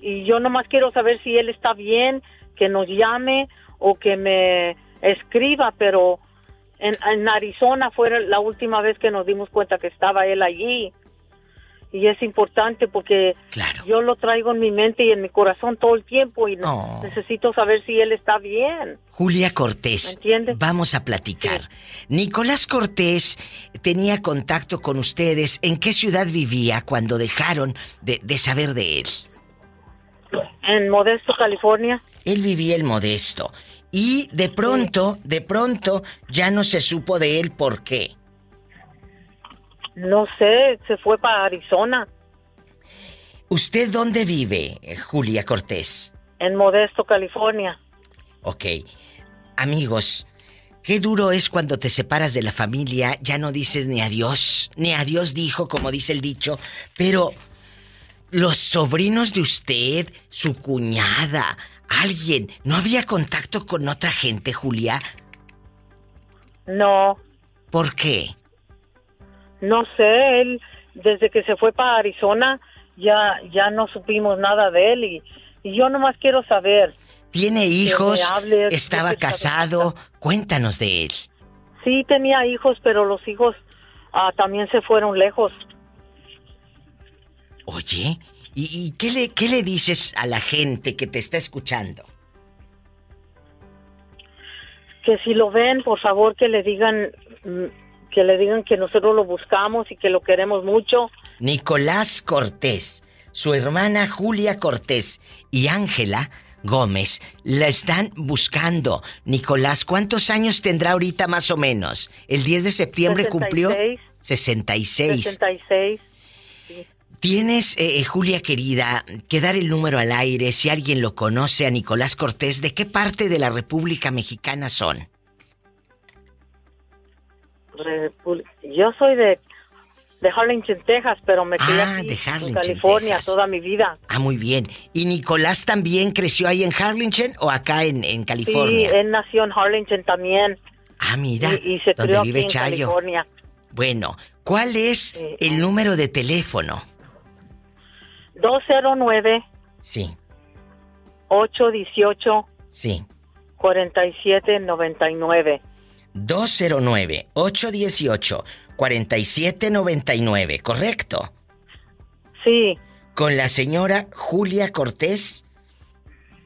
Y yo nomás quiero saber si él está bien, que nos llame o que me escriba, pero en, en Arizona fue la última vez que nos dimos cuenta que estaba él allí. Y es importante porque yo lo traigo en mi mente y en mi corazón todo el tiempo y Oh. necesito saber si él está bien. Julia Cortés. Vamos a platicar. Nicolás Cortés tenía contacto con ustedes. ¿En qué ciudad vivía cuando dejaron de, de saber de él? En Modesto, California. Él vivía en Modesto. Y de pronto, de pronto, ya no se supo de él por qué. No sé, se fue para Arizona, ¿Usted dónde vive, Julia Cortés? en Modesto, California. Ok. Amigos, qué duro es cuando te separas de la familia, ya no dices ni adiós, ni adiós dijo, como dice el dicho, pero los sobrinos de usted, su cuñada, alguien, ¿no había contacto con otra gente, Julia? No, ¿Por qué? No sé, él desde que se fue para Arizona ya ya no supimos nada de él y, y yo nomás quiero saber. ¿Tiene hijos? ¿Estaba casado? Cuéntanos de él. Sí tenía hijos, pero los hijos ah, también se fueron lejos. Oye, ¿y, y qué, le, qué le dices a la gente que te está escuchando? Que si lo ven, por favor, que le digan mm, que le digan que nosotros lo buscamos y que lo queremos mucho. Nicolás Cortés, su hermana Julia Cortés y Ángela Gómez la están buscando. Nicolás, ¿cuántos años tendrá ahorita más o menos? El 10 de septiembre cumplió 66. 66. Tienes, eh, eh, Julia querida, que dar el número al aire si alguien lo conoce a Nicolás Cortés. ¿De qué parte de la República Mexicana son? Yo soy de de Harlingen, Texas, pero me crié Ah, aquí de en California Texas. toda mi vida. Ah, muy bien. ¿Y Nicolás también creció ahí en Harlingen o acá en, en Sí, California? él nació en Harlingen también. Ah, mira, y, y se donde crió vive aquí en Chayo. California. Bueno, ¿cuál es el número de teléfono? 209 Sí, 818 sí. 4799. 209-818-4799, ¿correcto? Sí, Con la señora Julia Cortés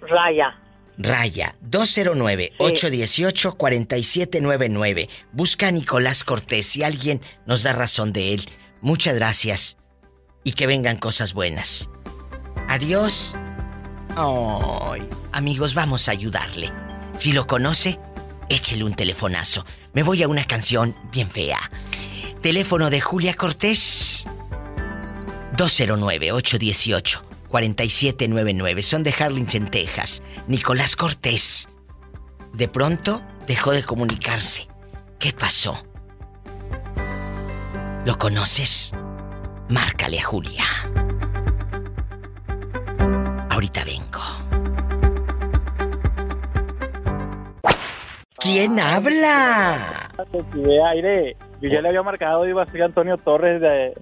Raya. Raya. 209-818-4799. Busca a Nicolás Cortés si alguien nos da razón de él. Muchas gracias. Y que vengan cosas buenas. Adiós. Ay, amigos, vamos a ayudarle. Si lo conoce, échele un telefonazo. Me voy a una canción bien fea. Teléfono de Julia Cortés. 209-818-4799. Son de Harlingen, Texas. Nicolás Cortés. De pronto dejó de comunicarse. ¿Qué pasó? ¿Lo conoces? Márcale a Julia. Ahorita vengo. ¿Quién habla? de aire. Yo ya le había marcado, iba a ser Antonio Torres de,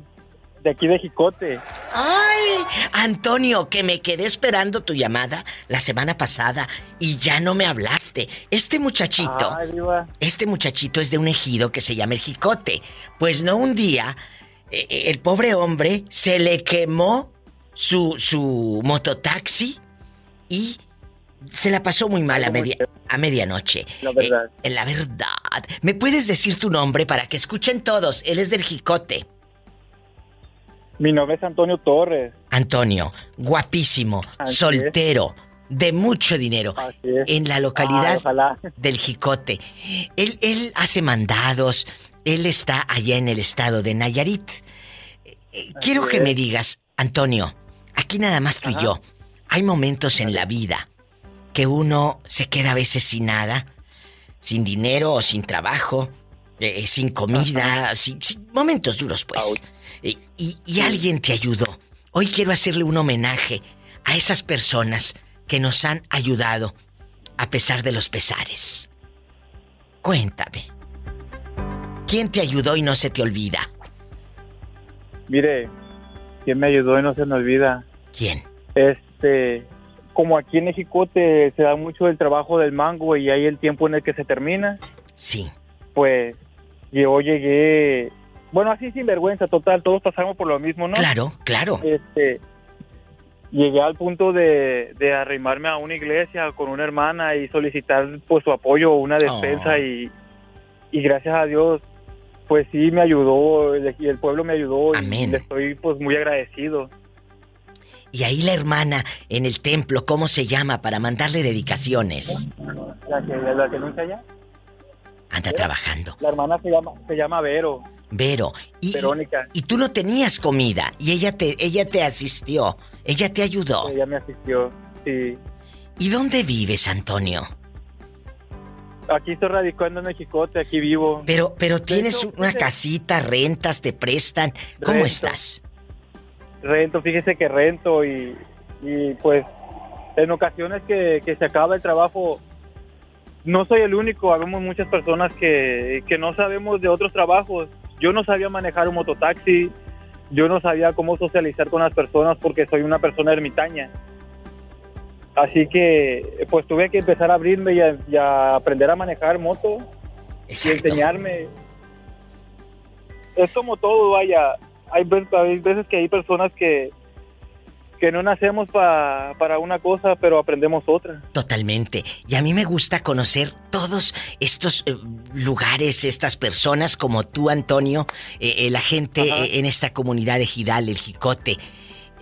de aquí de Jicote. ¡Ay! Antonio, que me quedé esperando tu llamada la semana pasada y ya no me hablaste. Este muchachito, Ay, diva. este muchachito es de un ejido que se llama el Jicote. Pues no un día, eh, eh, el pobre hombre se le quemó su, su mototaxi y Se la pasó muy mal a, media, a medianoche. La verdad. Eh, la verdad. ¿Me puedes decir tu nombre para que escuchen todos? Él es del Jicote. Mi nombre es Antonio Torres. Antonio, guapísimo, Así es. soltero, de mucho dinero, en la localidad ojalá. del Jicote. Él, él hace mandados, él está allá en el estado de Nayarit. Eh, Quiero que es. me digas, Antonio, aquí nada más tú y yo, hay momentos en la vida que uno se queda a veces sin nada, sin dinero o sin trabajo, eh, sin comida, sin- sin- momentos duros pues. Eh, y, y alguien te ayudó. Hoy quiero hacerle un homenaje a esas personas que nos han ayudado a pesar de los pesares. Cuéntame. ¿Quién te ayudó y no se te olvida? Mire, ¿quién me ayudó y no se me olvida? ¿Quién? Este, como aquí en México te, se da mucho el trabajo del mango y hay el tiempo en el que se termina. Sí. Pues yo llegué, bueno, así sin vergüenza, total, todos pasamos por lo mismo, ¿no? Claro, claro. Este, llegué al punto de, de arrimarme a una iglesia con una hermana y solicitar pues su apoyo, una despensa Oh. y, y gracias a Dios pues sí me ayudó y el pueblo me ayudó Amén. y le estoy pues muy agradecido. Y ahí la hermana en el templo, ¿cómo se llama para mandarle dedicaciones? La que, la que anuncia allá, Anda trabajando. la hermana se llama, se llama Vero, Vero, y, Verónica. y tú no tenías comida y ella te, ella te asistió, ella te ayudó. Ella me asistió, sí. ¿Y dónde vives, Antonio? Aquí estoy radicando en Mexicote, aquí vivo. Pero, pero tienes hecho, una casita, rentas, te prestan. ¿Cómo Rento. estás? Rento, fíjese que rento y, y pues en ocasiones que, que se acaba el trabajo, no soy el único, habemos muchas personas que, que no sabemos de otros trabajos. Yo no sabía manejar un mototaxi, yo no sabía cómo socializar con las personas porque soy una persona ermitaña. Así que pues tuve que empezar a abrirme y a, y a aprender a manejar moto y enseñarme. Es como todo, vaya. Hay, hay veces que hay personas que, que no nacemos pa- para una cosa, pero aprendemos otra. Totalmente. Y a mí me gusta conocer todos estos eh, lugares, estas personas como tú, Antonio, eh, eh, la gente en esta comunidad de Gidal, el Jicote.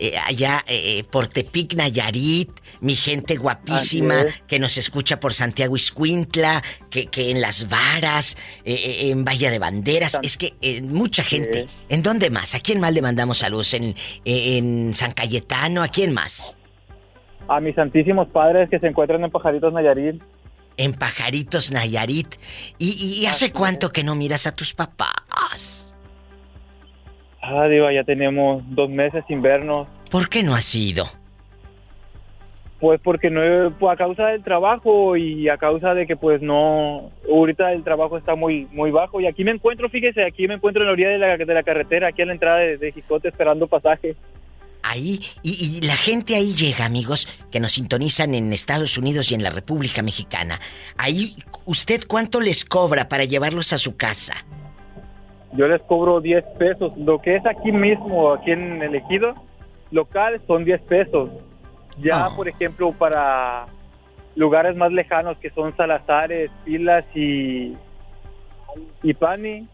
Eh, allá eh, eh, por Tepic, Nayarit, mi gente guapísima es. que nos escucha por Santiago Iscuintla, que, que en Las Varas, eh, eh, en Bahía de Banderas, es que mucha gente. ¿En dónde más? ¿A quién más le mandamos saludos? ¿En, en San Cayetano? ¿A quién más? A mis santísimos padres que se encuentran en Pajaritos Nayarit. En Pajaritos, Nayarit. ¿Y, y hace cuánto que no miras a tus papás? Ah, diva, ya tenemos dos meses sin vernos. ¿Por qué no has ido? Pues porque no, pues a causa del trabajo y a causa de que pues no, ahorita el trabajo está muy muy bajo y aquí me encuentro, fíjese, aquí me encuentro en la orilla de la, de la carretera, aquí a la entrada de, de Jicote esperando pasaje. Ahí, y, y la gente ahí llega, amigos, que nos sintonizan en Estados Unidos y en la República Mexicana. Ahí, ¿usted cuánto les cobra para llevarlos a su casa? Yo les cobro 10 pesos, lo que es aquí mismo, aquí en el ejido, local son 10 pesos. Ya, por ejemplo, para lugares más lejanos que son Salazares, Pilas y, y Pani,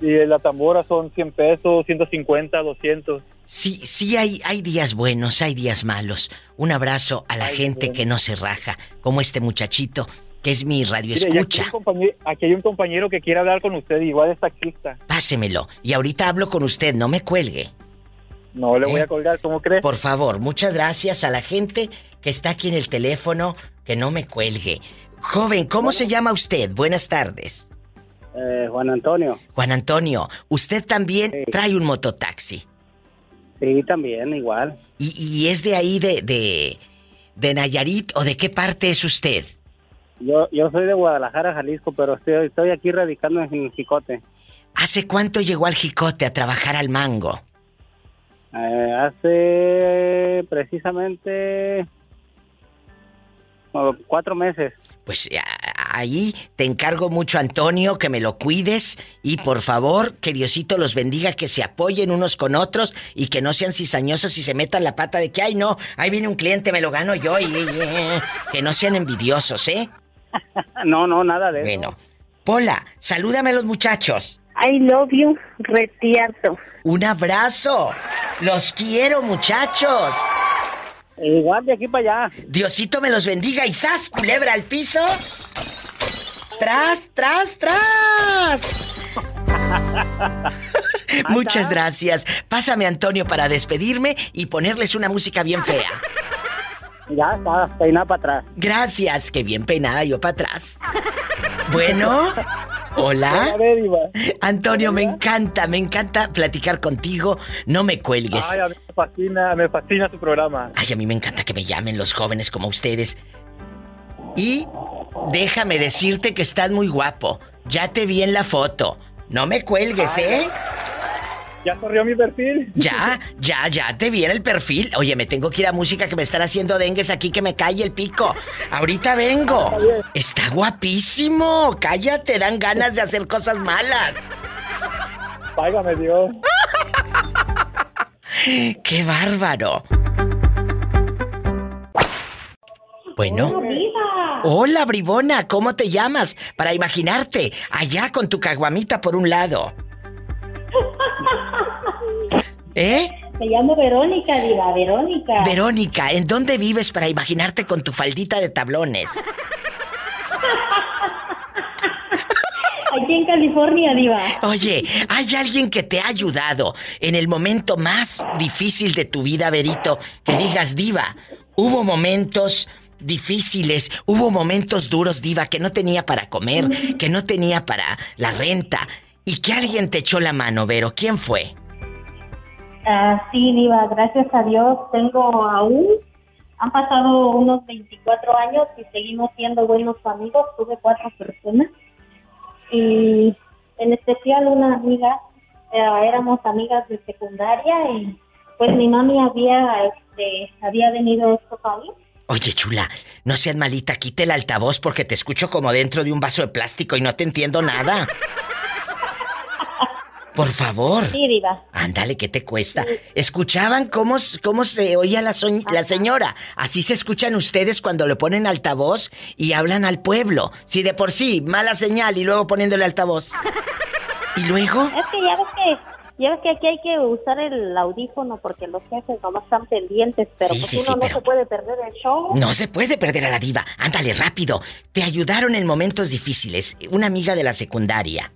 y la tambora son 100 pesos, 150, 200. Sí, sí hay, hay días buenos, hay días malos. Un abrazo a la gente que no se raja, como este muchachito, que es mi radio Mire, y aquí, hay escucha. un compañero, aquí hay un compañero que quiere hablar con usted, igual es taxista. Pásemelo. Y ahorita hablo con usted, no me cuelgue. No le voy ¿Eh? a colgar, ¿cómo cree? Por favor, muchas gracias a la gente que está aquí en el teléfono, que no me cuelgue. Joven, ¿cómo se llama usted? Buenas tardes. Eh, Juan Antonio. Juan Antonio, usted también trae un mototaxi. Sí, también, igual. ¿Y, y es de ahí, de, de, de Nayarit o de qué parte es usted? Yo, yo soy de Guadalajara, Jalisco, pero estoy, estoy aquí radicando en Jicote. ¿Hace cuánto llegó al Jicote a trabajar al mango? Eh, hace precisamente cuatro meses. Pues a- ahí te encargo mucho, Antonio, que me lo cuides y por favor, que Diosito los bendiga, que se apoyen unos con otros y que no sean cizañosos y se metan la pata de que, ay no, ahí viene un cliente, me lo gano yo y, que no sean envidiosos, ¿eh? no, no, nada de eso. Bueno, Pola, salúdame a los muchachos. I love you, retierto. Un abrazo. Los quiero, muchachos. Igual de aquí para allá. Diosito me los bendiga y sas, culebra al piso. Tras, tras, tras. Muchas gracias. Pásame, Antonio, para despedirme y ponerles una música bien fea. Ya está, peinada para atrás. Gracias, que bien peinada yo para atrás. Bueno, hola. Antonio, me encanta, me encanta platicar contigo. No me cuelgues. Ay, a mí me fascina, me fascina tu programa. Ay, a mí me encanta que me llamen los jóvenes como ustedes. Y déjame decirte que estás muy guapo. Ya te vi en la foto. No me cuelgues, ¿eh? ¿Ya corrió mi perfil? Ya, ya, ya te viene el perfil. Oye, me tengo que ir a música que me están haciendo dengues aquí que me calle el pico. Ahorita vengo. Ah, está, guapísimo. Cállate, dan ganas de hacer cosas malas. Págame Dios. ¡Qué bárbaro! Bueno. Hola, bribona, ¿cómo te llamas? Para imaginarte, allá con tu caguamita por un lado. ¿Eh? Me llamo Verónica, Diva, Verónica. Verónica, ¿en dónde vives para imaginarte con tu faldita de tablones? Aquí en California, Diva. Oye, ¿hay alguien que te ha ayudado en el momento más difícil de tu vida, Verito? Que digas, Diva, hubo momentos difíciles, hubo momentos duros, Diva, que no tenía para comer, que no tenía para la renta, y que alguien te echó la mano, Vero. ¿Quién fue? Ah, sí, Diva, gracias a Dios tengo aún, han pasado unos 24 años y seguimos siendo buenos amigos, tuve cuatro personas y en especial una amiga, eh, éramos amigas de secundaria y pues mi mami había, este, había venido a este país. Oye, chula, no seas malita, quite el altavoz porque te escucho como dentro de un vaso de plástico y no te entiendo nada. Por favor. Sí, diva. Ándale, ¿qué te cuesta? ¿Escuchaban cómo, cómo se oía la, la señora? Así se escuchan ustedes cuando le ponen altavoz y hablan al pueblo. Si de por sí, mala señal y luego poniéndole altavoz. ¿Y luego? Es que ya ves que, ya ves que aquí hay que usar el audífono porque los jefes nomás están pendientes, pero sí, pues uno no se puede perder el show. No se puede perder a la diva. Ándale, rápido. Te ayudaron en momentos difíciles. Una amiga de la secundaria.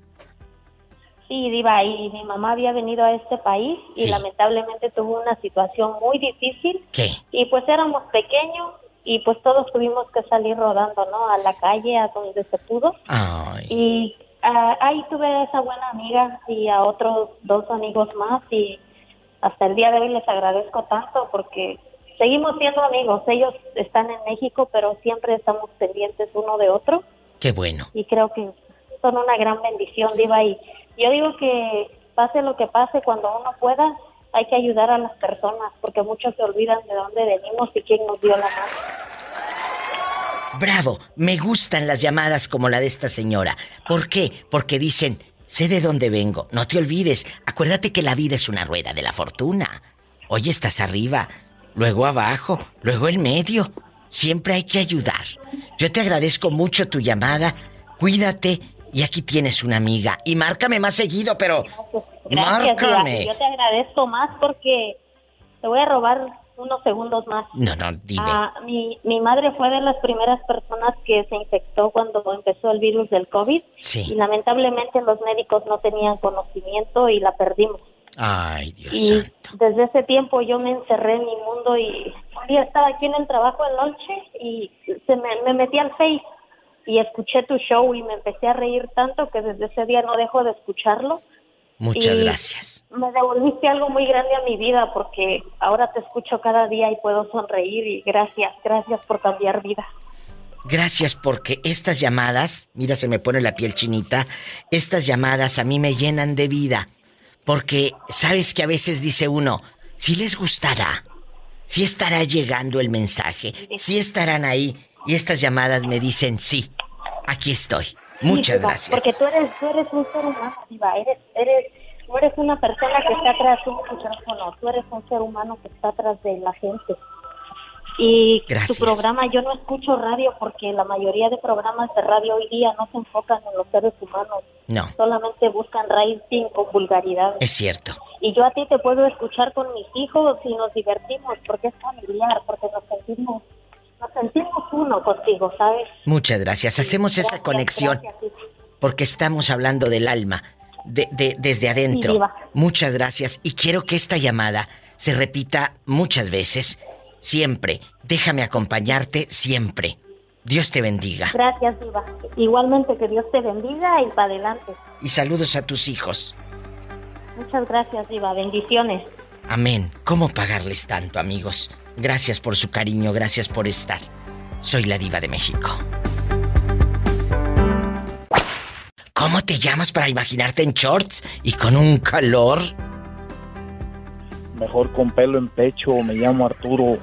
Sí, Diva, y mi mamá había venido a este país y lamentablemente tuvo una situación muy difícil. ¿Qué? Y pues éramos pequeños y pues todos tuvimos que salir rodando, ¿no? A la calle, a donde se pudo. Ay. Y ah, ahí tuve a esa buena amiga y a otros dos amigos más y hasta el día de hoy les agradezco tanto porque seguimos siendo amigos. Ellos están en México, pero siempre estamos pendientes uno de otro. Qué bueno. Y creo que son una gran bendición, Diva, y yo digo que pase lo que pase, cuando uno pueda, hay que ayudar a las personas, porque muchos se olvidan de dónde venimos y quién nos dio la mano. Bravo, me gustan las llamadas como la de esta señora. ¿Por qué? Porque dicen, sé de dónde vengo, no te olvides, acuérdate que la vida es una rueda de la fortuna. Hoy estás arriba, luego abajo, luego el medio. Siempre hay que ayudar. Yo te agradezco mucho tu llamada, cuídate y aquí tienes una amiga. Y márcame más seguido, pero. márcame. Yo te agradezco más porque te voy a robar unos segundos más. No, no, dime. Ah, mi, mi madre fue de las primeras personas que se infectó cuando empezó el virus del COVID. Sí. Y lamentablemente los médicos no tenían conocimiento y la perdimos. Ay, Dios y desde ese tiempo yo me encerré en mi mundo y un día estaba aquí en el trabajo de noche y se me, me metí al Face y escuché tu show y me empecé a reír tanto que desde ese día no dejo de escucharlo. Muchas gracias. Me devolviste algo muy grande a mi vida porque ahora te escucho cada día y puedo sonreír y gracias, gracias por cambiar vida. Gracias porque estas llamadas, mira se me pone la piel chinita, estas llamadas a mí me llenan de vida. Porque sabes que a veces dice uno, si les gustará, si estará llegando el mensaje, si estarán ahí. Y estas llamadas me dicen sí. aquí estoy. Muchas Diva, gracias. Porque tú eres, tú eres un ser humano, Diva. Eres, eres, tú eres una persona que está atrás de un micrófono. Tú eres un ser humano que está atrás de la gente. Y Gracias. tu programa, yo no escucho radio porque la mayoría de programas de radio hoy día no se enfocan en los seres humanos. No, Solamente buscan rating con vulgaridad. es cierto. Y yo a ti te puedo escuchar con mis hijos y nos divertimos porque es familiar, porque nos sentimos, nos sentimos uno contigo, ¿sabes? Muchas gracias. Hacemos esa conexión gracias, porque estamos hablando del alma, de, de- desde adentro. Muchas gracias y quiero que esta llamada se repita muchas veces, siempre. Déjame acompañarte siempre. Dios te bendiga. Gracias, Diva. Igualmente que Dios te bendiga y para adelante. Y saludos a tus hijos. Muchas gracias, Diva. Bendiciones. Amén. ¿Cómo pagarles tanto, amigos? Gracias por su cariño, gracias por estar. Soy la diva de México. ¿Cómo te llamas para imaginarte en shorts y con un calor? Mejor con pelo en pecho, me llamo Arturo.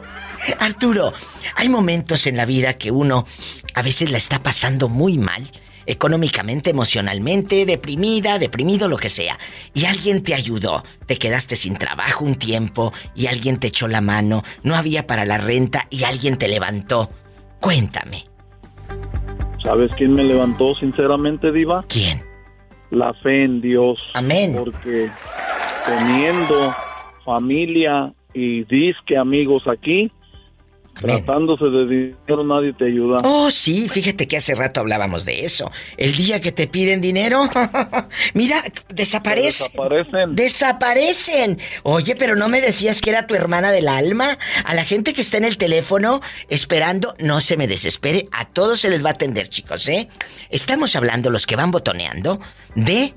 Arturo, hay momentos en la vida que uno a veces la está pasando muy mal, económicamente, emocionalmente, deprimida, deprimido, lo que sea. Y alguien te ayudó, te quedaste sin trabajo un tiempo y alguien te echó la mano, no había para la renta y alguien te levantó. Cuéntame. ¿Sabes quién me levantó sinceramente, Diva? ¿Quién? La fe en Dios. Amén. Porque teniendo familia y disque amigos aquí, tratándose de dinero nadie te ayuda. Oh, sí, fíjate que hace rato hablábamos de eso. El día que te piden dinero, mira, desaparecen. Desaparecen. Desaparecen. Oye, pero no me decías que era tu hermana del alma. A la gente que está en el teléfono esperando, no se me desespere. A todos se les va a atender, chicos, ¿eh? Estamos hablando, los que van botoneando, de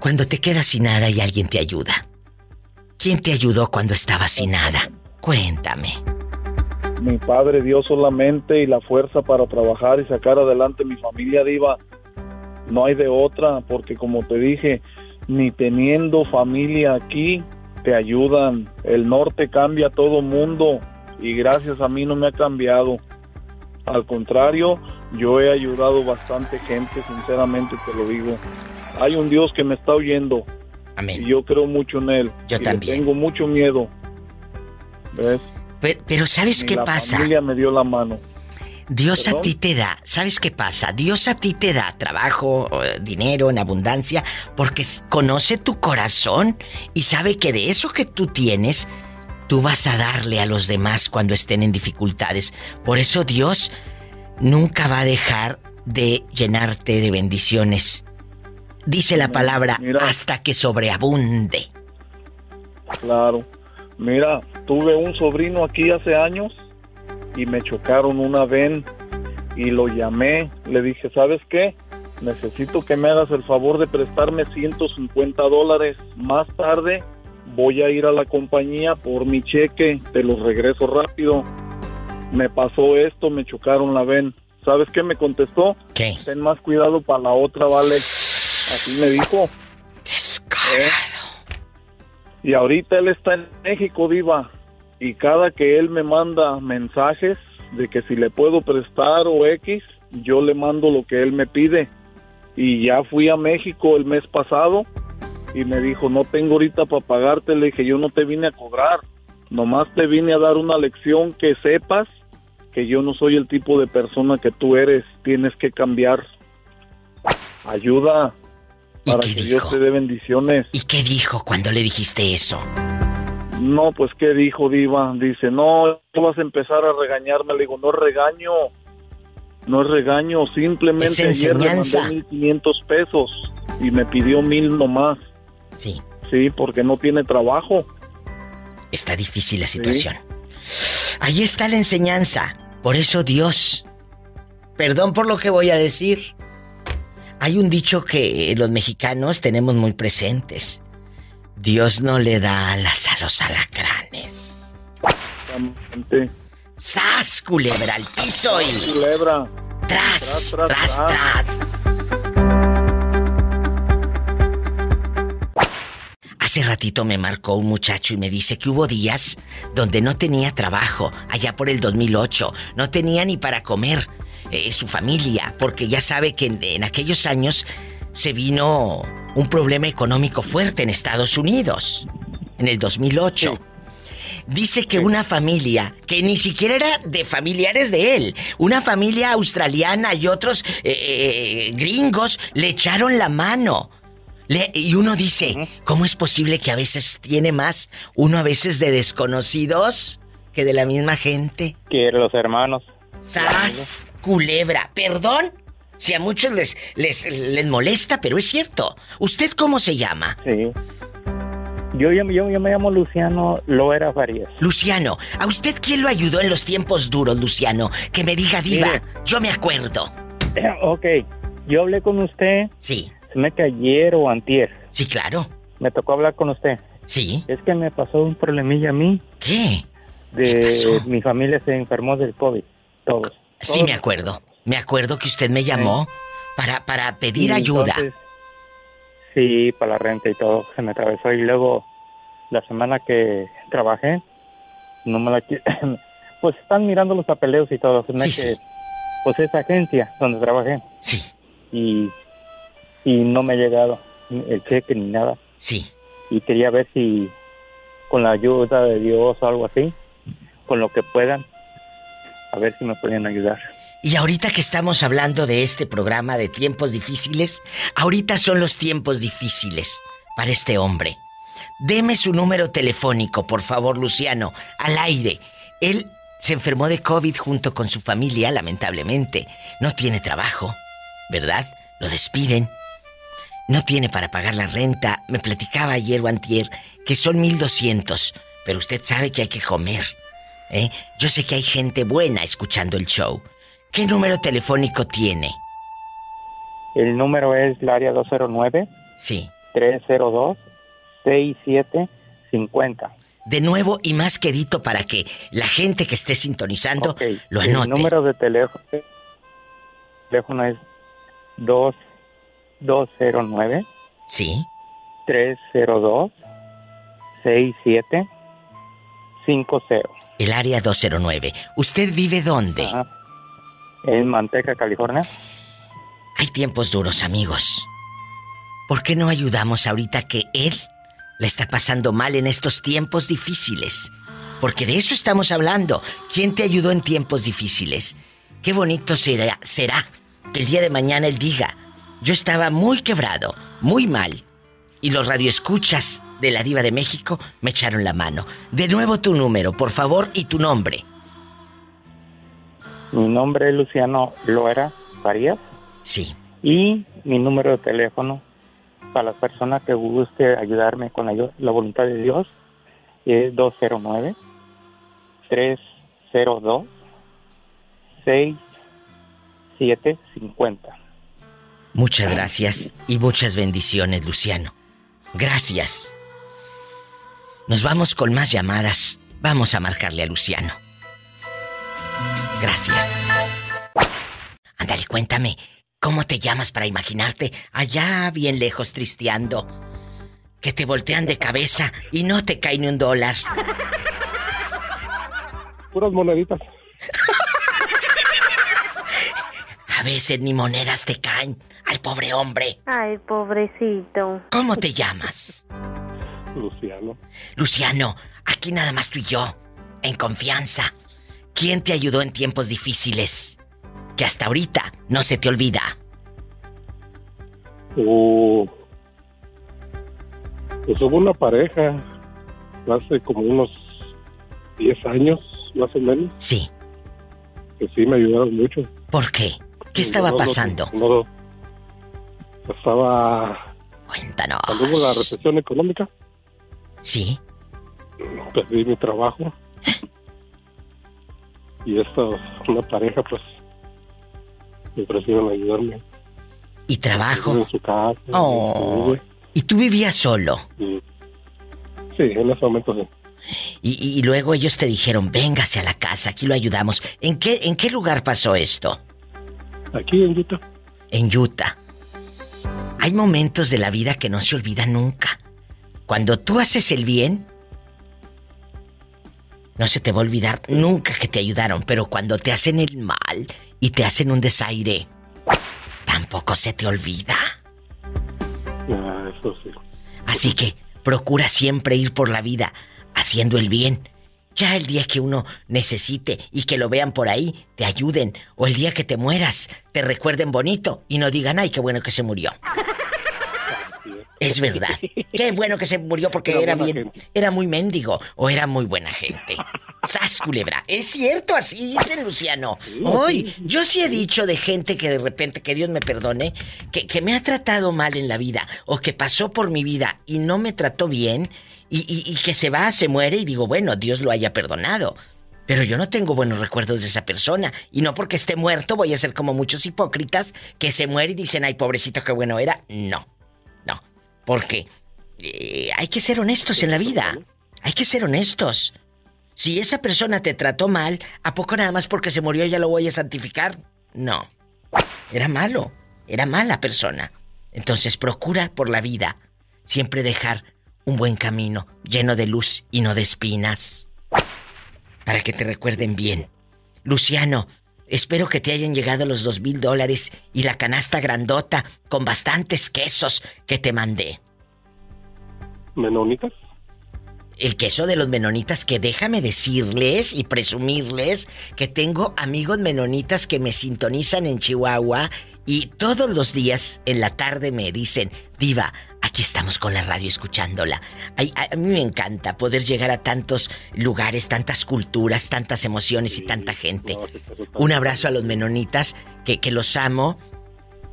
cuando te quedas sin nada y alguien te ayuda. ¿Quién te ayudó cuando estabas sin nada? Cuéntame. Mi padre dio solamente y la fuerza para trabajar y sacar adelante mi familia diva. No hay de otra, porque como te dije, ni teniendo familia aquí te ayudan. El norte cambia a todo mundo y gracias a mí no me ha cambiado. Al contrario, yo he ayudado bastante gente, sinceramente te lo digo. Hay un Dios que me está oyendo. Amén. Y yo creo mucho en él. Yo Y le también. tengo mucho miedo. ¿Ves? Pe- Pero ¿sabes Ni qué la pasa? familia me dio la mano. Dios a ti te da, ¿sabes qué pasa? Dios a ti te da trabajo, dinero en abundancia, porque conoce tu corazón y sabe que de eso que tú tienes, tú vas a darle a los demás cuando estén en dificultades. Por eso Dios nunca va a dejar de llenarte de bendiciones. Dice la palabra hasta que sobreabunde. Claro. Mira, tuve un sobrino aquí hace años y me chocaron una ven y lo llamé. Le dije, ¿sabes qué? Necesito que me hagas el favor de prestarme 150 dólares. Más tarde voy a ir a la compañía por mi cheque, te los regreso rápido. Me pasó esto, me chocaron la ven. ¿Sabes qué me contestó? ¿Qué? Ten más cuidado para la otra, vale. Así me dijo. ¿Eh? Y ahorita él está en México, Diva. Y cada que él me manda mensajes de que si le puedo prestar o X, yo le mando lo que él me pide. Y ya fui a México el mes pasado y me dijo, no tengo ahorita para pagarte. Le dije, yo no te vine a cobrar. Nomás te vine a dar una lección que sepas que yo no soy el tipo de persona que tú eres. Tienes que cambiar. Ayuda para que Dios te dé bendiciones. ¿Y qué dijo cuando le dijiste eso? No, pues qué dijo Diva. Dice, no, tú vas a empezar a regañarme. Le digo, no es regaño. No es regaño, simplemente Es ayer le enseñanza. mandé 1500 pesos y me pidió mil nomás. Sí. Sí, porque no tiene trabajo. Está difícil la situación. Ahí está la enseñanza. Por eso Dios, perdón por lo que voy a decir, hay un dicho que los mexicanos tenemos muy presentes. Dios no le da alas a los alacranes. ¡Sas, culebra al piso y... Culebra. Tras, Tras, tras, tras, tras. Hace ratito me marcó un muchacho y me dice que hubo días donde no tenía trabajo, allá por el 2008, no tenía ni para comer. Eh, su familia, porque ya sabe que en, aquellos años se vino un problema económico fuerte en Estados Unidos, en el 2008. Dice que una familia, que ni siquiera era de familiares de él, una familia australiana y otros eh, eh, gringos le echaron la mano. y uno dice, ¿cómo es posible que a veces tiene más uno a veces de desconocidos que de la misma gente? Que los hermanos. ¡Sas! Culebra. Perdón si a muchos les, les, les molesta, pero es cierto. ¿Usted cómo se llama? Sí. Yo, yo, yo, me llamo Luciano Loera Farías. Luciano, ¿a usted quién lo ayudó en los tiempos duros, Luciano? Que me diga, diva, yo me acuerdo. Ok, yo hablé con usted. Sí. Se me ayer o antier. Sí, claro. Me tocó hablar con usted. Sí. Es que me pasó un problemilla a mí. ¿Qué? De mi familia se enfermó del COVID. Todos. Sí, me acuerdo. Me acuerdo que usted me llamó para, para pedir ayuda. Sí, para la renta y todo, se me atravesó. Y luego, la semana que trabajé, no me la Pues están mirando los papeleos y todo. Sí, sí. pues esa agencia donde trabajé. Sí. Y, y no me ha llegado el cheque ni nada. Sí. Y quería ver si con la ayuda de Dios o algo así, con lo que puedan, a ver si me pueden ayudar. Y ahorita que estamos hablando de este programa de tiempos difíciles, ahorita son los tiempos difíciles para este hombre. Deme su número telefónico, por favor, Luciano, al aire. Él se enfermó de COVID junto con su familia, lamentablemente. No tiene trabajo, ¿verdad? Lo despiden. No tiene para pagar la renta. Me platicaba ayer o antier que son 1200, pero usted sabe que hay que comer. ¿Eh? Yo sé que hay gente buena escuchando el show. ¿Qué número telefónico tiene? El número es el área 209. Sí. 302 6750. De nuevo y más quedito para que la gente que esté sintonizando lo anote. El número de teléfono, teléfono es 2209. Sí. 302 6750. El área 209. ¿Usted vive dónde? En Manteca, California. Hay tiempos duros, amigos. ¿Por qué no ayudamos ahorita que él la está pasando mal en estos tiempos difíciles? Porque de eso estamos hablando. ¿Quién te ayudó en tiempos difíciles? Qué bonito será, será que el día de mañana él diga, yo estaba muy quebrado, muy mal, y los radioescuchas de la diva de México me echaron la mano. De nuevo tu número, por favor, y tu nombre. Mi nombre es Luciano Loera Farías. Sí. Y mi número de teléfono para las personas que guste ayudarme con la, la voluntad de Dios es 209 302 6750. Muchas gracias y muchas bendiciones, Luciano. Gracias. Nos vamos con más llamadas. Vamos a marcarle a Luciano. Gracias. Ándale, cuéntame, ¿cómo te llamas para imaginarte allá bien lejos tristeando? Que te voltean de cabeza y no te cae ni un dólar. Puras moneditas. A veces ni monedas te caen al pobre hombre. Ay, pobrecito. ¿Cómo te llamas? Luciano. Luciano, aquí nada más tú y yo, en confianza. ¿Quién te ayudó en tiempos difíciles? Que hasta ahorita no se te olvida. Uh, pues hubo una pareja hace como unos 10 años, más o menos. Sí. Que sí me ayudaron mucho. ¿Por qué? ¿Qué estaba pasando? estaba... Cuéntanos. Cuando hubo la recesión económica. Sí. Perdí mi trabajo. Y esta una pareja pues me ofrecieron ayudarme. Y trabajo en su casa oh. y tú vivías solo sí. En ese momento sí. Y, y, luego ellos te dijeron véngase a la casa aquí lo ayudamos. En qué en qué lugar pasó esto aquí en Utah. En Utah. Hay momentos de la vida que no se olvidan nunca cuando tú haces el bien no se te va a olvidar nunca que te ayudaron, pero cuando te hacen el mal y te hacen un desaire, tampoco se te olvida. Ah, eso sí. Así que procura siempre ir por la vida haciendo el bien. Ya el día que uno necesite y que lo vean por ahí, te ayuden. O el día que te mueras, te recuerden bonito y no digan, ay, qué bueno que se murió. Es verdad. Qué bueno que se murió porque Era bien, gente. era muy mendigo o era muy buena gente. ¡Sas, culebra! Es cierto, así dice Luciano. Hoy, yo sí he dicho de gente que de repente, que Dios me perdone, que, que me ha tratado mal en la vida o que pasó por mi vida y no me trató bien y, y- y que se va, se muere y digo, bueno, Dios lo haya perdonado. Pero yo no tengo buenos recuerdos de esa persona. Y no porque esté muerto voy a ser como muchos hipócritas que se muere y dicen, ay, pobrecito, qué bueno era. No. Porque eh, hay que ser honestos en la vida. Hay que ser honestos. Si esa persona te trató mal, ¿a poco nada más porque se murió ya lo voy a santificar? No. Era malo. Era mala persona. Entonces procura por la vida siempre dejar un buen camino lleno de luz y no de espinas. Para que te recuerden bien. Luciano, espero que te hayan llegado los dos mil dólares y la canasta grandota con bastantes quesos que te mandé. ¿Menonitas? El queso de los menonitas que déjame decirles y presumirles que tengo amigos menonitas que me sintonizan en Chihuahua y todos los días en la tarde me dicen, diva, aquí estamos con la radio escuchándola. Ay, a, mí me encanta poder llegar a tantos lugares, tantas culturas, tantas emociones y tanta gente. Un abrazo a los menonitas, que, que los amo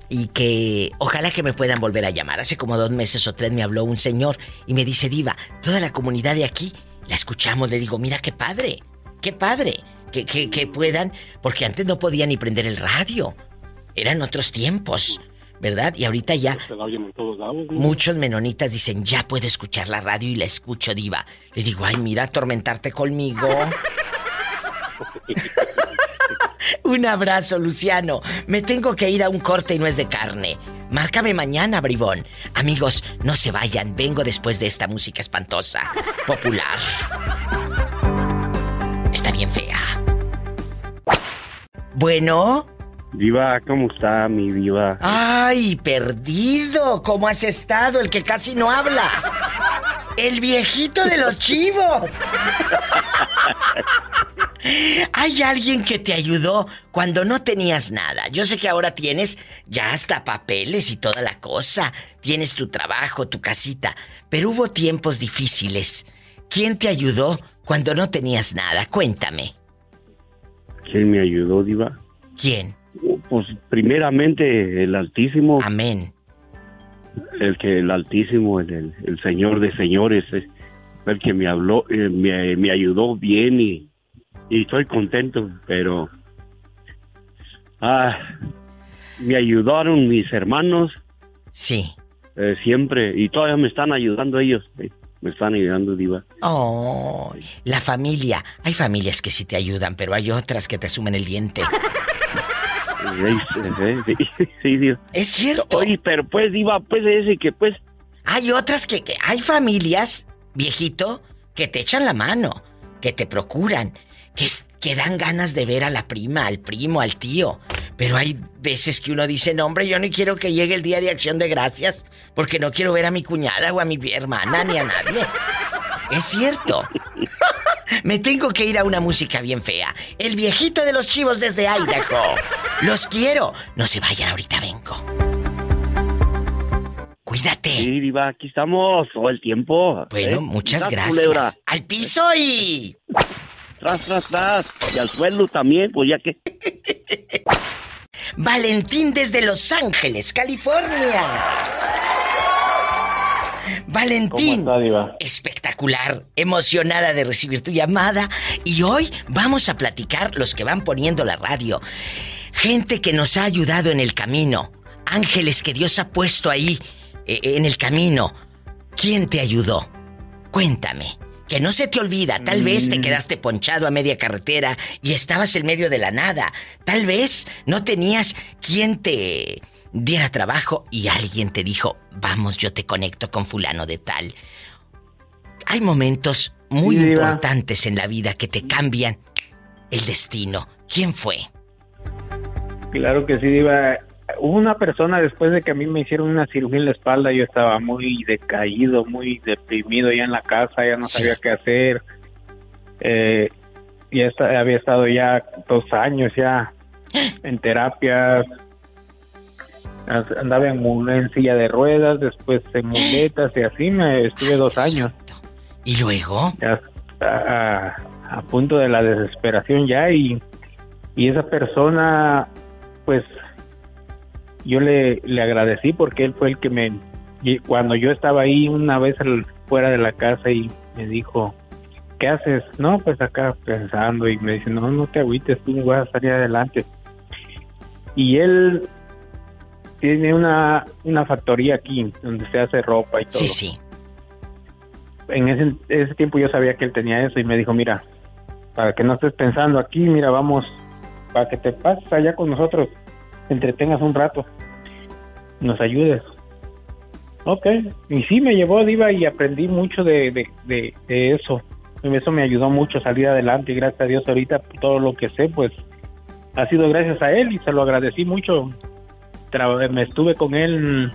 y que ojalá que me puedan volver a llamar. Hace como dos meses o tres me habló un señor y me dice, Diva, toda la comunidad de aquí la escuchamos. Le digo, mira qué padre, qué padre, que, que, que puedan, porque antes no podía ni prender el radio. Eran otros tiempos, ¿verdad? Y ahorita ya Se la oyen en todos lados. ¿no? muchos menonitas dicen, ya puedo escuchar la radio y la escucho, Diva. Le digo, ay, mira, atormentarte conmigo. Un abrazo, Luciano. Me tengo que ir a un corte y no es de carne. Márcame mañana, bribón. Amigos, no se vayan. Vengo después de esta música espantosa. Popular. Está bien fea. Bueno. Diva, ¿cómo está mi diva? Ay, perdido. ¿Cómo has estado? El que casi no habla. El viejito de los chivos. Hay alguien que te ayudó cuando no tenías nada. Yo sé que ahora tienes ya hasta papeles y toda la cosa. Tienes tu trabajo, tu casita. Pero hubo tiempos difíciles. ¿Quién te ayudó cuando no tenías nada? Cuéntame. ¿Quién me ayudó, diva? ¿Quién? Pues primeramente el Altísimo. Amén. El que el Altísimo, el, el- el Señor de señores, eh, el que me habló, eh, me, me ayudó bien y, y estoy contento, pero ah, me ayudaron mis hermanos. Sí. eh, siempre y todavía me están ayudando ellos. eh, me están ayudando, diva. Oh, la familia. Hay familias que sí te ayudan, pero hay otras que te sumen el diente. Eh, sí, sí. Es cierto. Oye, pero pues, diva, pues ese que pues Hay otras que, que- hay familias, viejito, que te echan la mano, que te procuran, que, es- que dan ganas de ver a la prima, al primo, al tío. Pero hay veces que uno dice, no, hombre, yo no quiero que llegue el día de acción de gracias, porque no quiero ver a mi cuñada o a mi hermana ni a nadie. Es cierto. Me tengo que ir a una música bien fea. El viejito de los chivos desde Idaho. Los quiero. No se vayan, ahorita vengo. Cuídate. Sí, diva, aquí estamos todo el tiempo. Bueno, ¿eh? muchas gracias. culebra. Al piso y. Tras, tras, tras. Y al suelo también, pues ya que. Valentín desde Los Ángeles, California. Valentín. ¿Cómo está, diva? Espectacular, emocionada de recibir tu llamada y hoy vamos a platicar los que van poniendo la radio. Gente que nos ha ayudado en el camino, ángeles que Dios ha puesto ahí eh, en el camino. ¿Quién te ayudó? Cuéntame. Que no se te olvida, tal vez te quedaste ponchado a media carretera y estabas en medio de la nada. Tal vez no tenías quien te diera trabajo y alguien te dijo, vamos, yo te conecto con fulano de tal. Hay momentos muy Sí, importantes en la vida que te cambian el destino. ¿Quién fue? Claro que sí, Diva. Hubo una persona después de que a mí me hicieron una cirugía en la espalda, yo estaba muy decaído, muy deprimido ya en la casa, ya no sabía qué hacer. Eh, ya había estado ya dos años ya en terapias. Andaba en, en silla de ruedas, después en muletas y así me estuve dos años. ¿Y luego? A, a punto de la desesperación ya y, y esa persona pues yo le, le agradecí porque él fue el que me cuando yo estaba ahí una vez fuera de la casa y me dijo ¿qué haces? no pues acá pensando y me dice no no te agüites tú vas a salir adelante y él tiene una, una factoría aquí donde se hace ropa y todo Sí, sí. en ese, ese tiempo yo sabía que él tenía eso y me dijo, mira, para que no estés pensando aquí, mira, vamos, para que te pases allá con nosotros, te entretengas un rato, nos ayudes. Ok, y sí, me llevó Diva y aprendí mucho de, de, de, de eso. Eso me ayudó mucho a salir adelante y gracias a Dios ahorita todo lo que sé, pues ha sido gracias a él y se lo agradecí mucho. Me estuve con él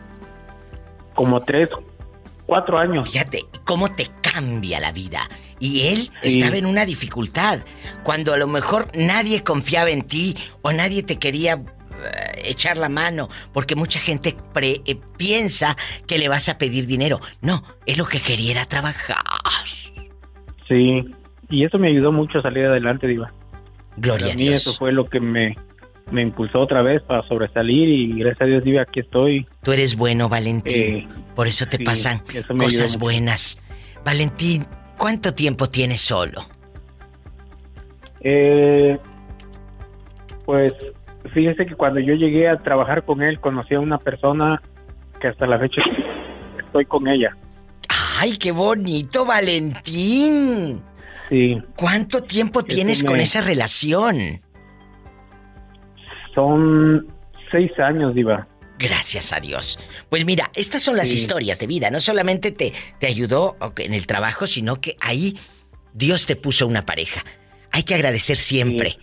como tres, cuatro años. Fíjate cómo te cambia la vida. Y él Sí. estaba en una dificultad. Cuando a lo mejor nadie confiaba en ti o nadie te quería eh, echar la mano. Porque mucha gente pre- eh, piensa que le vas a pedir dinero. No, él lo que quería era trabajar. Sí, y eso me ayudó mucho a salir adelante, Diva. Gloria Para a mí Dios. eso fue lo que me, me impulsó otra vez para sobresalir y gracias a Dios, Diva, aquí estoy. Tú eres bueno, Valentín. Eh, Por eso te sí, pasan eso cosas buenas. Valentín, ¿cuánto tiempo tienes solo? Eh, pues fíjese que cuando yo llegué a trabajar con él, conocí a una persona que hasta la fecha estoy con ella. ¡Ay, qué bonito, Valentín! Sí. ¿Cuánto tiempo tienes me- con esa relación? Son seis años, Diva. Gracias a Dios. Pues mira, estas son las Sí. historias de vida. No solamente te, te ayudó en el trabajo, sino que ahí Dios te puso una pareja. Hay que agradecer siempre.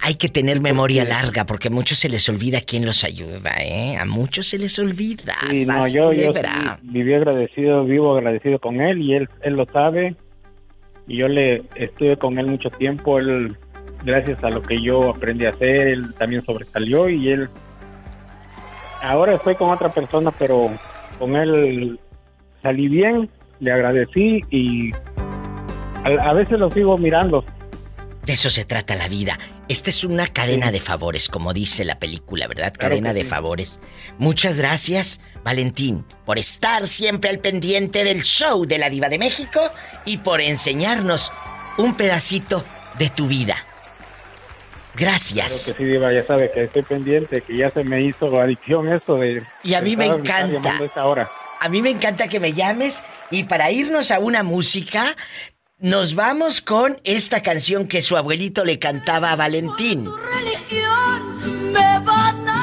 Hay que tener memoria larga porque a muchos se les olvida quién los ayuda, ¿eh? A muchos se les olvida. Sí, no, yo, yo viví agradecido, vivo agradecido con él y él, él lo sabe. Y yo le estuve con él mucho tiempo. Él, gracias a lo que yo aprendí a hacer, él también sobresalió y él. Ahora estoy con otra persona, pero con él salí bien, le agradecí y a, a veces lo sigo mirando. De eso se trata la vida. Esta es una cadena de favores, como dice la película, ¿verdad? Claro cadena de sí. favores. Muchas gracias, Valentín, por estar siempre al pendiente del show de la Diva de México y por enseñarnos un pedacito de tu vida. Gracias. Claro que sí, Diva, ya sabe que estoy pendiente, que ya se me hizo adicción esto de... Y a mí me encanta. esta hora. A mí me encanta que me llames y para irnos a una música, nos vamos con esta canción que su abuelito le cantaba a Valentín.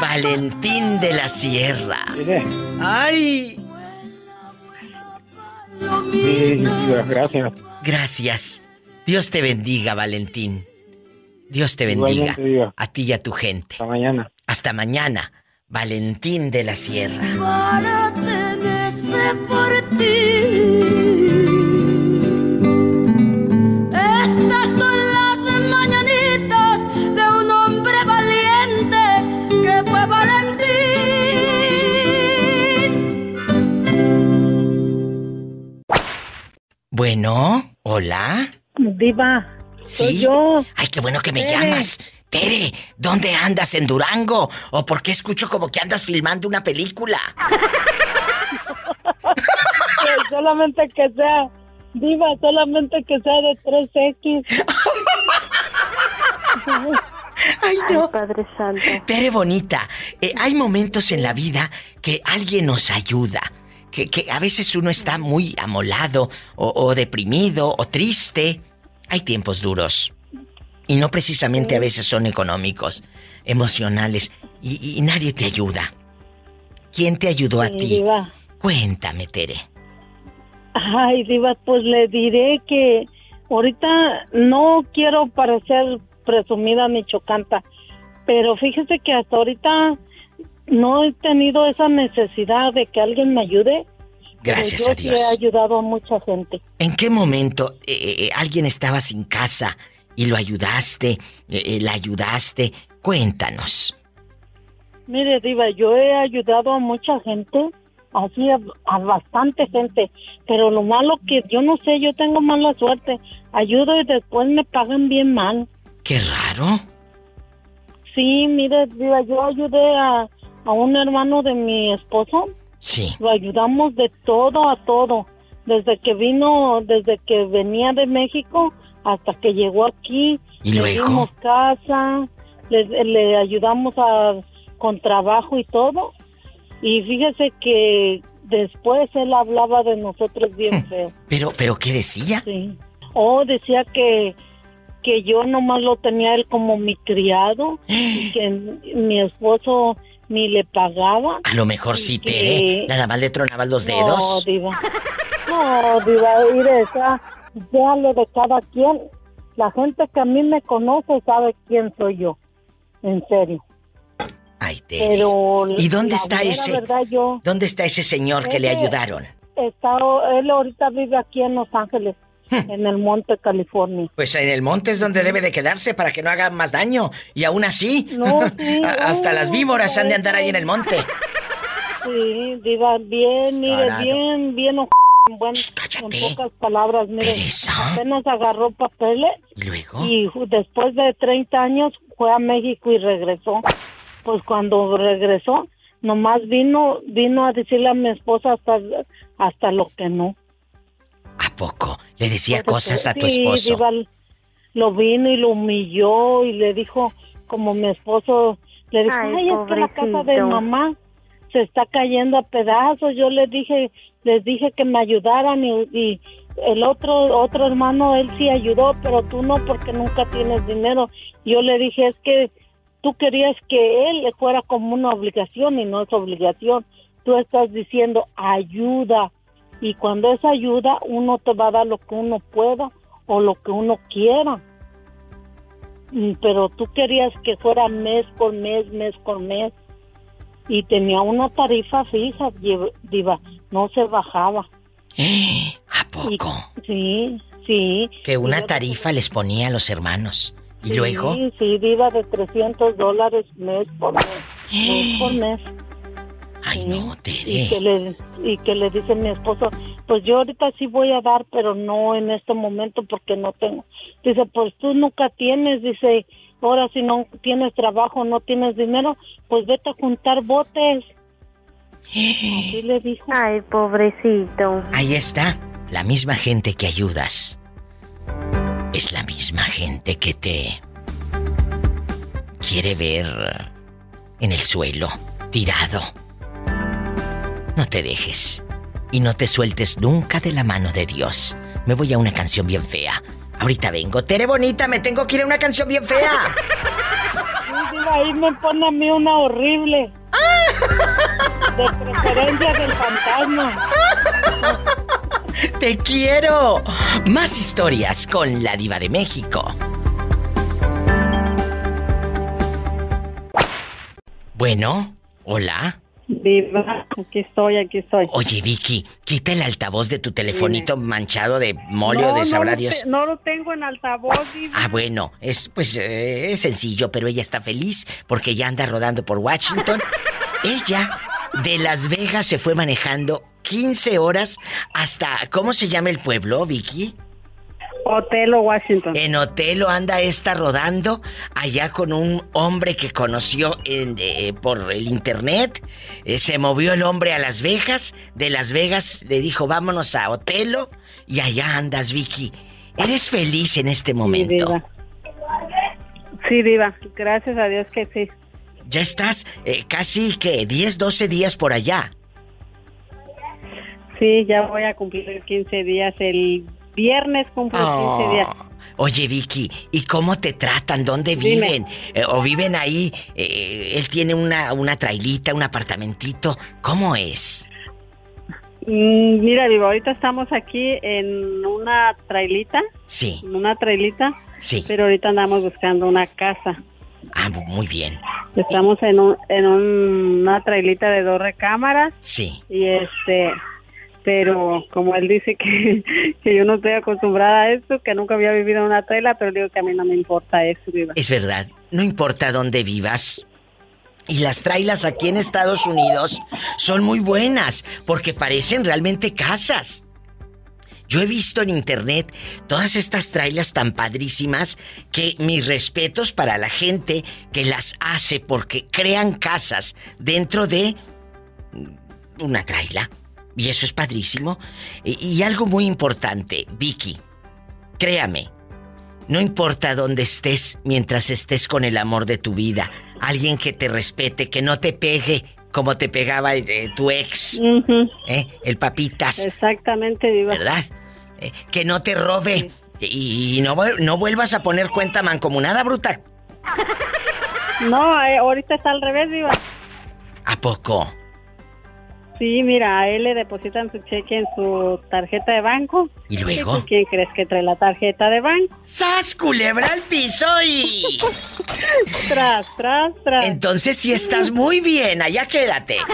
Valentín de la Sierra. ¡Ay! Sí, gracias. Gracias. Dios te bendiga, Valentín. Dios te bendiga. Igualmente. A ti y a tu gente. Hasta mañana. Hasta mañana. Valentín de la Sierra. para tenerse por ti. Estas son las mañanitas de un hombre valiente que fue Valentín. Bueno, hola. Diva, Sí. soy yo. Ay, qué bueno que me Tere. llamas. Tere, ¿dónde andas? ¿En Durango? ¿O por qué escucho como que andas filmando una película? Que solamente que sea, Diva, solamente que sea de 3X. Ay, no. Padre Santo. Tere bonita, eh, hay momentos en la vida que alguien nos ayuda. Que, que a veces uno está muy amolado o, o deprimido o triste. Hay tiempos duros. Y no precisamente a veces son económicos, emocionales. Y, y nadie te ayuda. ¿Quién te ayudó a Sí, ti? Diva. Cuéntame, Tere. Ay, Diva, pues le diré que ahorita no quiero parecer presumida ni chocanta, pero fíjese que hasta ahorita no he tenido esa necesidad de que alguien me ayude. Gracias yo a sí Dios. he ayudado a mucha gente. ¿En qué momento eh, eh, alguien estaba sin casa y lo ayudaste, eh, eh, la ayudaste? Cuéntanos. Mire, Diva, yo he ayudado a mucha gente, así a, a bastante gente, pero lo malo que yo no sé, yo tengo mala suerte. Ayudo y después me pagan bien mal. Qué raro. Sí, mire, Diva, yo ayudé a, a un hermano de mi esposo. Sí. Lo ayudamos de todo a todo. Desde que vino, desde que venía de México hasta que llegó aquí. ¿Y le luego? dimos casa, le, le ayudamos a, con trabajo y todo. Y fíjese que después él hablaba de nosotros bien feo. Pero, pero ¿qué decía? Sí. Oh, decía que, que yo nomás lo tenía él como mi criado y que mi esposo ni le pagaba. A lo mejor sí, que- Tere. Nada más le tronabas los No, dedos. diva. No, diva, mire, ya lo de cada quien. La gente que a mí me conoce sabe quién soy yo. En serio. Ay, Tere. Pero ¿Y dónde está ese? verdad, yo ¿Dónde está ese señor que le ayudaron? está, él ahorita vive aquí en Los Ángeles. En el Monte, California. Pues en el monte es donde debe de quedarse para que no haga más daño. Y aún así, No, sí, hasta las víboras han de andar ahí en el monte. Sí, diva, bien, mire, bien, bien, o- en, buen- en pocas palabras, mire, apenas agarró papeles ¿Y luego? y después de 30 años fue a México y regresó. Pues cuando regresó, nomás vino, vino a decirle a mi esposa hasta, hasta lo que no. ¿A poco? Le decía cosas a tu Sí, esposo. Diva, lo vino y lo humilló y le dijo, como mi esposo, le dijo, Ay, ay, es que la casa de mamá se está cayendo a pedazos. Yo les dije, les dije que me ayudaran y, y el otro, otro hermano, él sí ayudó, pero tú no porque nunca tienes dinero. Yo le dije, es que tú querías que él le fuera como una obligación y no es obligación. Tú estás diciendo ayuda y cuando es ayuda uno te va a dar lo que uno pueda o lo que uno quiera. Mm, Pero tú querías que fuera mes por mes, mes por mes y tenía una tarifa fija, diva, no se bajaba. ¿A poco? sí, sí. Que una tarifa les ponía a los hermanos. ¿Y Sí, luego? Sí, diva de 300 dólares mes por mes. mes por mes. Ay, no, Y que, le, y que le dice mi esposo, pues yo ahorita sí voy a dar, pero no en este momento porque no tengo. Dice, pues tú nunca tienes, dice, ahora si no tienes trabajo, no tienes dinero, pues vete a juntar botes. Así le dijo. Ay, pobrecito. Ahí está. La misma gente que ayudas. Es la misma gente que te quiere ver en el suelo, tirado. No te dejes y no te sueltes nunca de la mano de Dios. Me voy a una canción bien fea. Ahorita vengo. Tere bonita, me tengo que ir a una canción bien fea. Sí, ahí me pone a mí una horrible. De preferencia del fantasma. Te quiero. Más historias con la diva de México. Bueno, hola. Diva, aquí estoy, aquí estoy. Oye, Vicky, quita el altavoz de tu telefonito manchado de mole No, o de no sabrá lo Dios. te- no lo tengo en altavoz, Diva. Ah, bueno, es pues eh, es sencillo, pero ella está feliz porque ya anda rodando por Washington. ella de Las Vegas se fue manejando 15 horas hasta ¿cómo se llama el pueblo, Vicky? Otelo, Washington. En Otelo anda esta rodando allá con un hombre que conoció en- eh, por el internet. Eh, se movió el hombre a Las Vegas. De Las Vegas le dijo, vámonos a Otelo. Y allá andas, Vicky. ¿Eres feliz en este momento? Diva. Sí, Diva, gracias a Dios que sí. Ya estás eh, casi que 10, 12 días por allá. Sí, ya voy a cumplir 15 días. El viernes cumplo Oh. 15 días. Oye, Vicky, ¿y cómo te tratan? ¿Dónde viven? Eh, ¿O viven ahí? Eh, él tiene una, una trailita, un apartamentito. ¿Cómo es? Mm, mira, Diva, ahorita estamos aquí en una trailita. Sí. En una trailita. Sí. Pero ahorita andamos buscando una casa. Ah, mu- muy bien. Estamos en, un, en un- una trailita de dos recámaras. Sí. Y este, pero como él dice que, que yo no estoy acostumbrada a esto, que nunca había vivido en una traila, pero digo que a mí no me importa eso, Diva. Es verdad, no importa dónde vivas. Y las trailas aquí en Estados Unidos son muy buenas porque parecen realmente casas. Yo he visto en internet todas estas trailas tan padrísimas que mis respetos para la gente que las hace porque crean casas dentro de una traila. Y eso es padrísimo. Y, y algo muy importante, Vicky, créame, no importa dónde estés mientras estés con el amor de tu vida, alguien que te respete, que no te pegue como te pegaba eh, tu ex, ¿eh? el papitas, Exactamente, Diva. ¿verdad? Eh, que no te robe y, y no, no vuelvas a poner cuenta mancomunada, bruta. No, eh, ahorita está al revés, Diva. ¿A poco? Sí, mira, a él le depositan su cheque en su tarjeta de banco. ¿Y luego? tú ¿Quién crees que trae la tarjeta de banco? ¡Sas, culebra al piso y... tras, tras, tras. Entonces sí estás muy bien, allá quédate.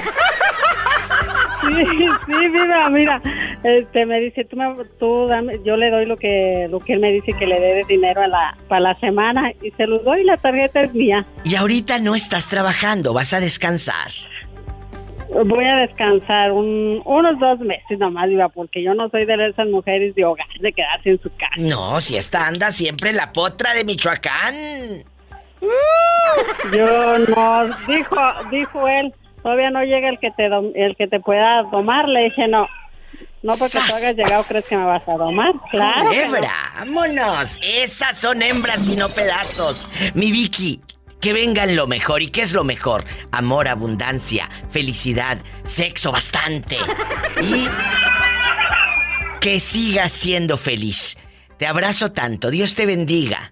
Sí, sí, mira, mira. Este, me dice, tú, me- tú dame, yo le doy lo que, lo que él me dice que le dé de dinero a la, para la semana y se lo doy, la tarjeta es mía. Y ahorita no estás trabajando, vas a descansar. Voy a descansar un, unos dos meses nomás, Diva, porque yo no soy de esas mujeres de hogar, de quedarse en su casa. No, si esta anda siempre la potra de Michoacán. Yo no, dijo, dijo él, todavía no llega el que te dom- el que te pueda domar, le dije no. No porque tú hayas llegado crees que me vas a domar, claro. que no. Culebra, vámonos. Esas son hembras y no pedazos. Mi Vicky, que vengan lo mejor. ¿Y qué es lo mejor? Amor, abundancia, felicidad, sexo bastante. Y que sigas siendo feliz. Te abrazo tanto. Dios te bendiga.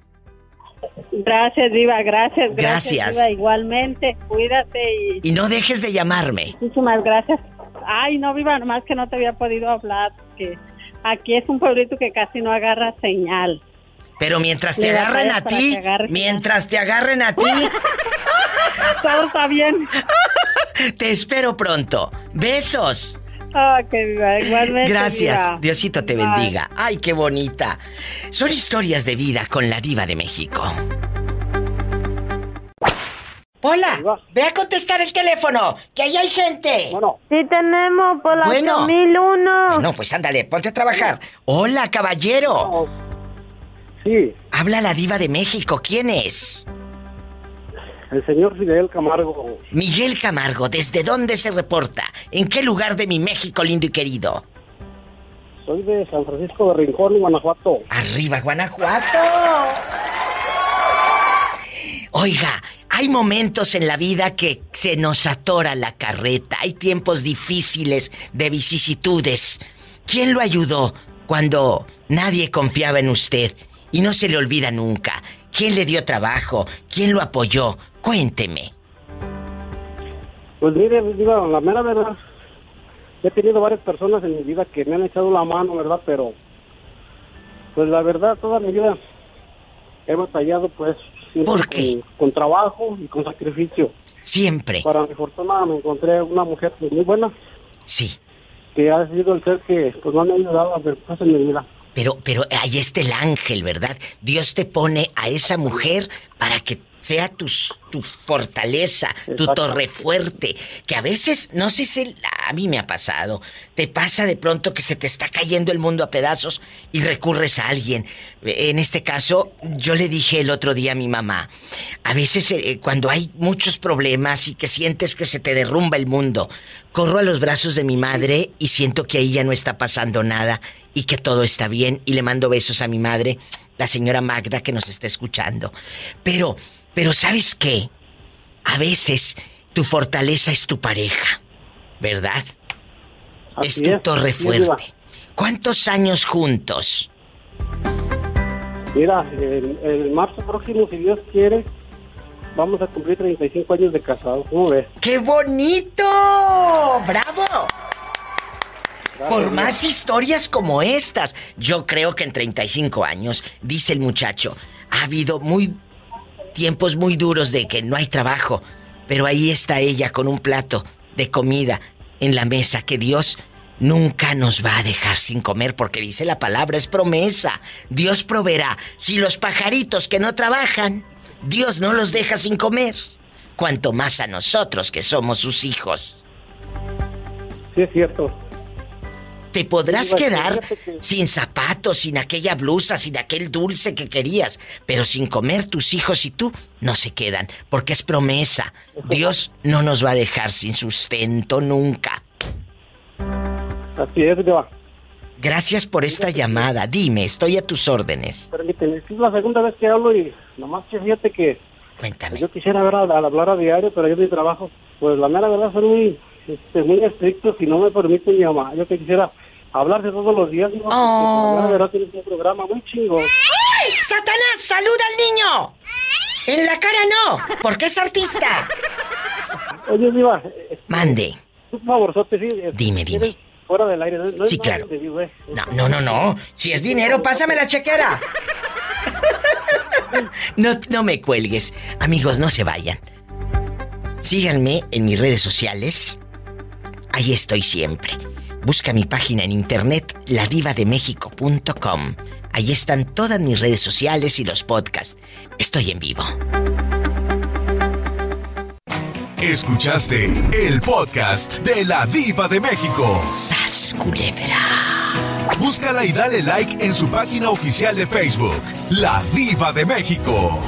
Gracias, Diva, gracias, gracias, Gracias. Diva, igualmente, cuídate y Y no dejes de llamarme. muchísimas gracias. Ay, no, Viva, nomás que no te había podido hablar, que aquí es un pueblito que casi no agarra señal. Pero mientras te agarren a ti, mientras te agarren a ti, Todo está bien. te espero pronto. Besos. Ah, viva, igualmente. Gracias. Diosito te Bye. bendiga. Ay, qué bonita. Son historias de vida con la diva de México. Hola, ve a contestar el teléfono, que ahí hay gente. Bueno, Sí tenemos por la Bueno. 8001. no, pues ándale, ponte a trabajar. Hola, caballero. Sí. Habla la diva de México, ¿quién es? El señor Fidel Camargo. Miguel Camargo, ¿desde dónde se reporta? ¿En qué lugar de mi México lindo y querido? Soy de San Francisco de Rincón, Guanajuato. Arriba, Guanajuato. Oiga, hay momentos en la vida que se nos atora la carreta, hay tiempos difíciles de vicisitudes. ¿Quién lo ayudó cuando nadie confiaba en usted y no se le olvida nunca? ¿Quién le dio trabajo? ¿Quién lo apoyó? Cuénteme. Pues mire, digo, la mera verdad, he tenido varias personas en mi vida que me han echado la mano, ¿verdad? Pero, pues la verdad, toda mi vida he batallado, pues, siempre Con, con trabajo y con sacrificio. Siempre. Para mi fortuna me encontré una mujer pues, muy buena. Sí. Que ha sido el ser que, pues, no me ha ayudado a ver cosas en mi vida. Pero, pero ahí está el ángel, ¿verdad? Dios te pone a esa mujer para que sea tu, tu fortaleza, tu torre fuerte. Que a veces, no sé si a mí me ha pasado, te pasa de pronto que se te está cayendo el mundo a pedazos y recurres a alguien. En este caso, yo le dije el otro día a mi mamá, a veces eh, cuando hay muchos problemas y que sientes que se te derrumba el mundo, corro a los brazos de mi madre y siento que ahí ya no está pasando nada y que todo está bien y le mando besos a mi madre, la señora Magda que nos está escuchando. Pero, pero ¿sabes qué? A veces tu fortaleza es tu pareja, ¿verdad? Así es tu es, torre es, fuerte. ¿Cuántos años juntos? Mira, el, el marzo próximo, si Dios quiere, vamos a cumplir 35 años de casados. ¿Cómo ves? ¡Qué bonito! ¡Bravo! Por más historias como estas. Yo creo que en 35 años, dice el muchacho, ha habido muy tiempos muy duros de que no hay trabajo, pero ahí está ella con un plato de comida en la mesa que Dios nunca nos va a dejar sin comer porque dice la palabra, es promesa. Dios proveerá. Si los pajaritos que no trabajan, Dios no los deja sin comer. Cuanto más a nosotros que somos sus hijos. Sí, es cierto. Te podrás quedar sin zapatos, sin aquella blusa, sin aquel dulce que querías, pero sin comer tus hijos y tú no se quedan, porque es promesa. Dios no nos va a dejar sin sustento nunca. Así es, Diva. Gracias por esta llamada. Dime, estoy a tus órdenes. Permíteme, es la segunda vez que hablo y nomás que fíjate que Cuéntame. yo quisiera al hablar a diario, pero yo mi trabajo, pues la mera verdad son muy, este, muy estrictos y no me permiten mi mamá. Yo que quisiera hablar de todos los días, porque Oh. la mera verdad tienes un programa muy chingón. ¡Ay! ¡Satanás! ¡Saluda al niño! En la cara no, porque es artista. Oye, Diva, Mande. un favorzote, sí. Dime, dime. ¿quieres Fuera del aire. No, no Sí, claro. digo, eh. No, no, no, no. Si es dinero, pásame la chequera. No, no me cuelgues. Amigos, no se vayan. Síganme en mis redes sociales. Ahí estoy siempre. Busca mi página en internet, ladivademexico.com. Ahí están todas mis redes sociales y los podcasts. Estoy en vivo. Escuchaste el podcast de la Diva de México. ¡Sas, culebra! Búscala y dale like en su página oficial de Facebook, La Diva de México.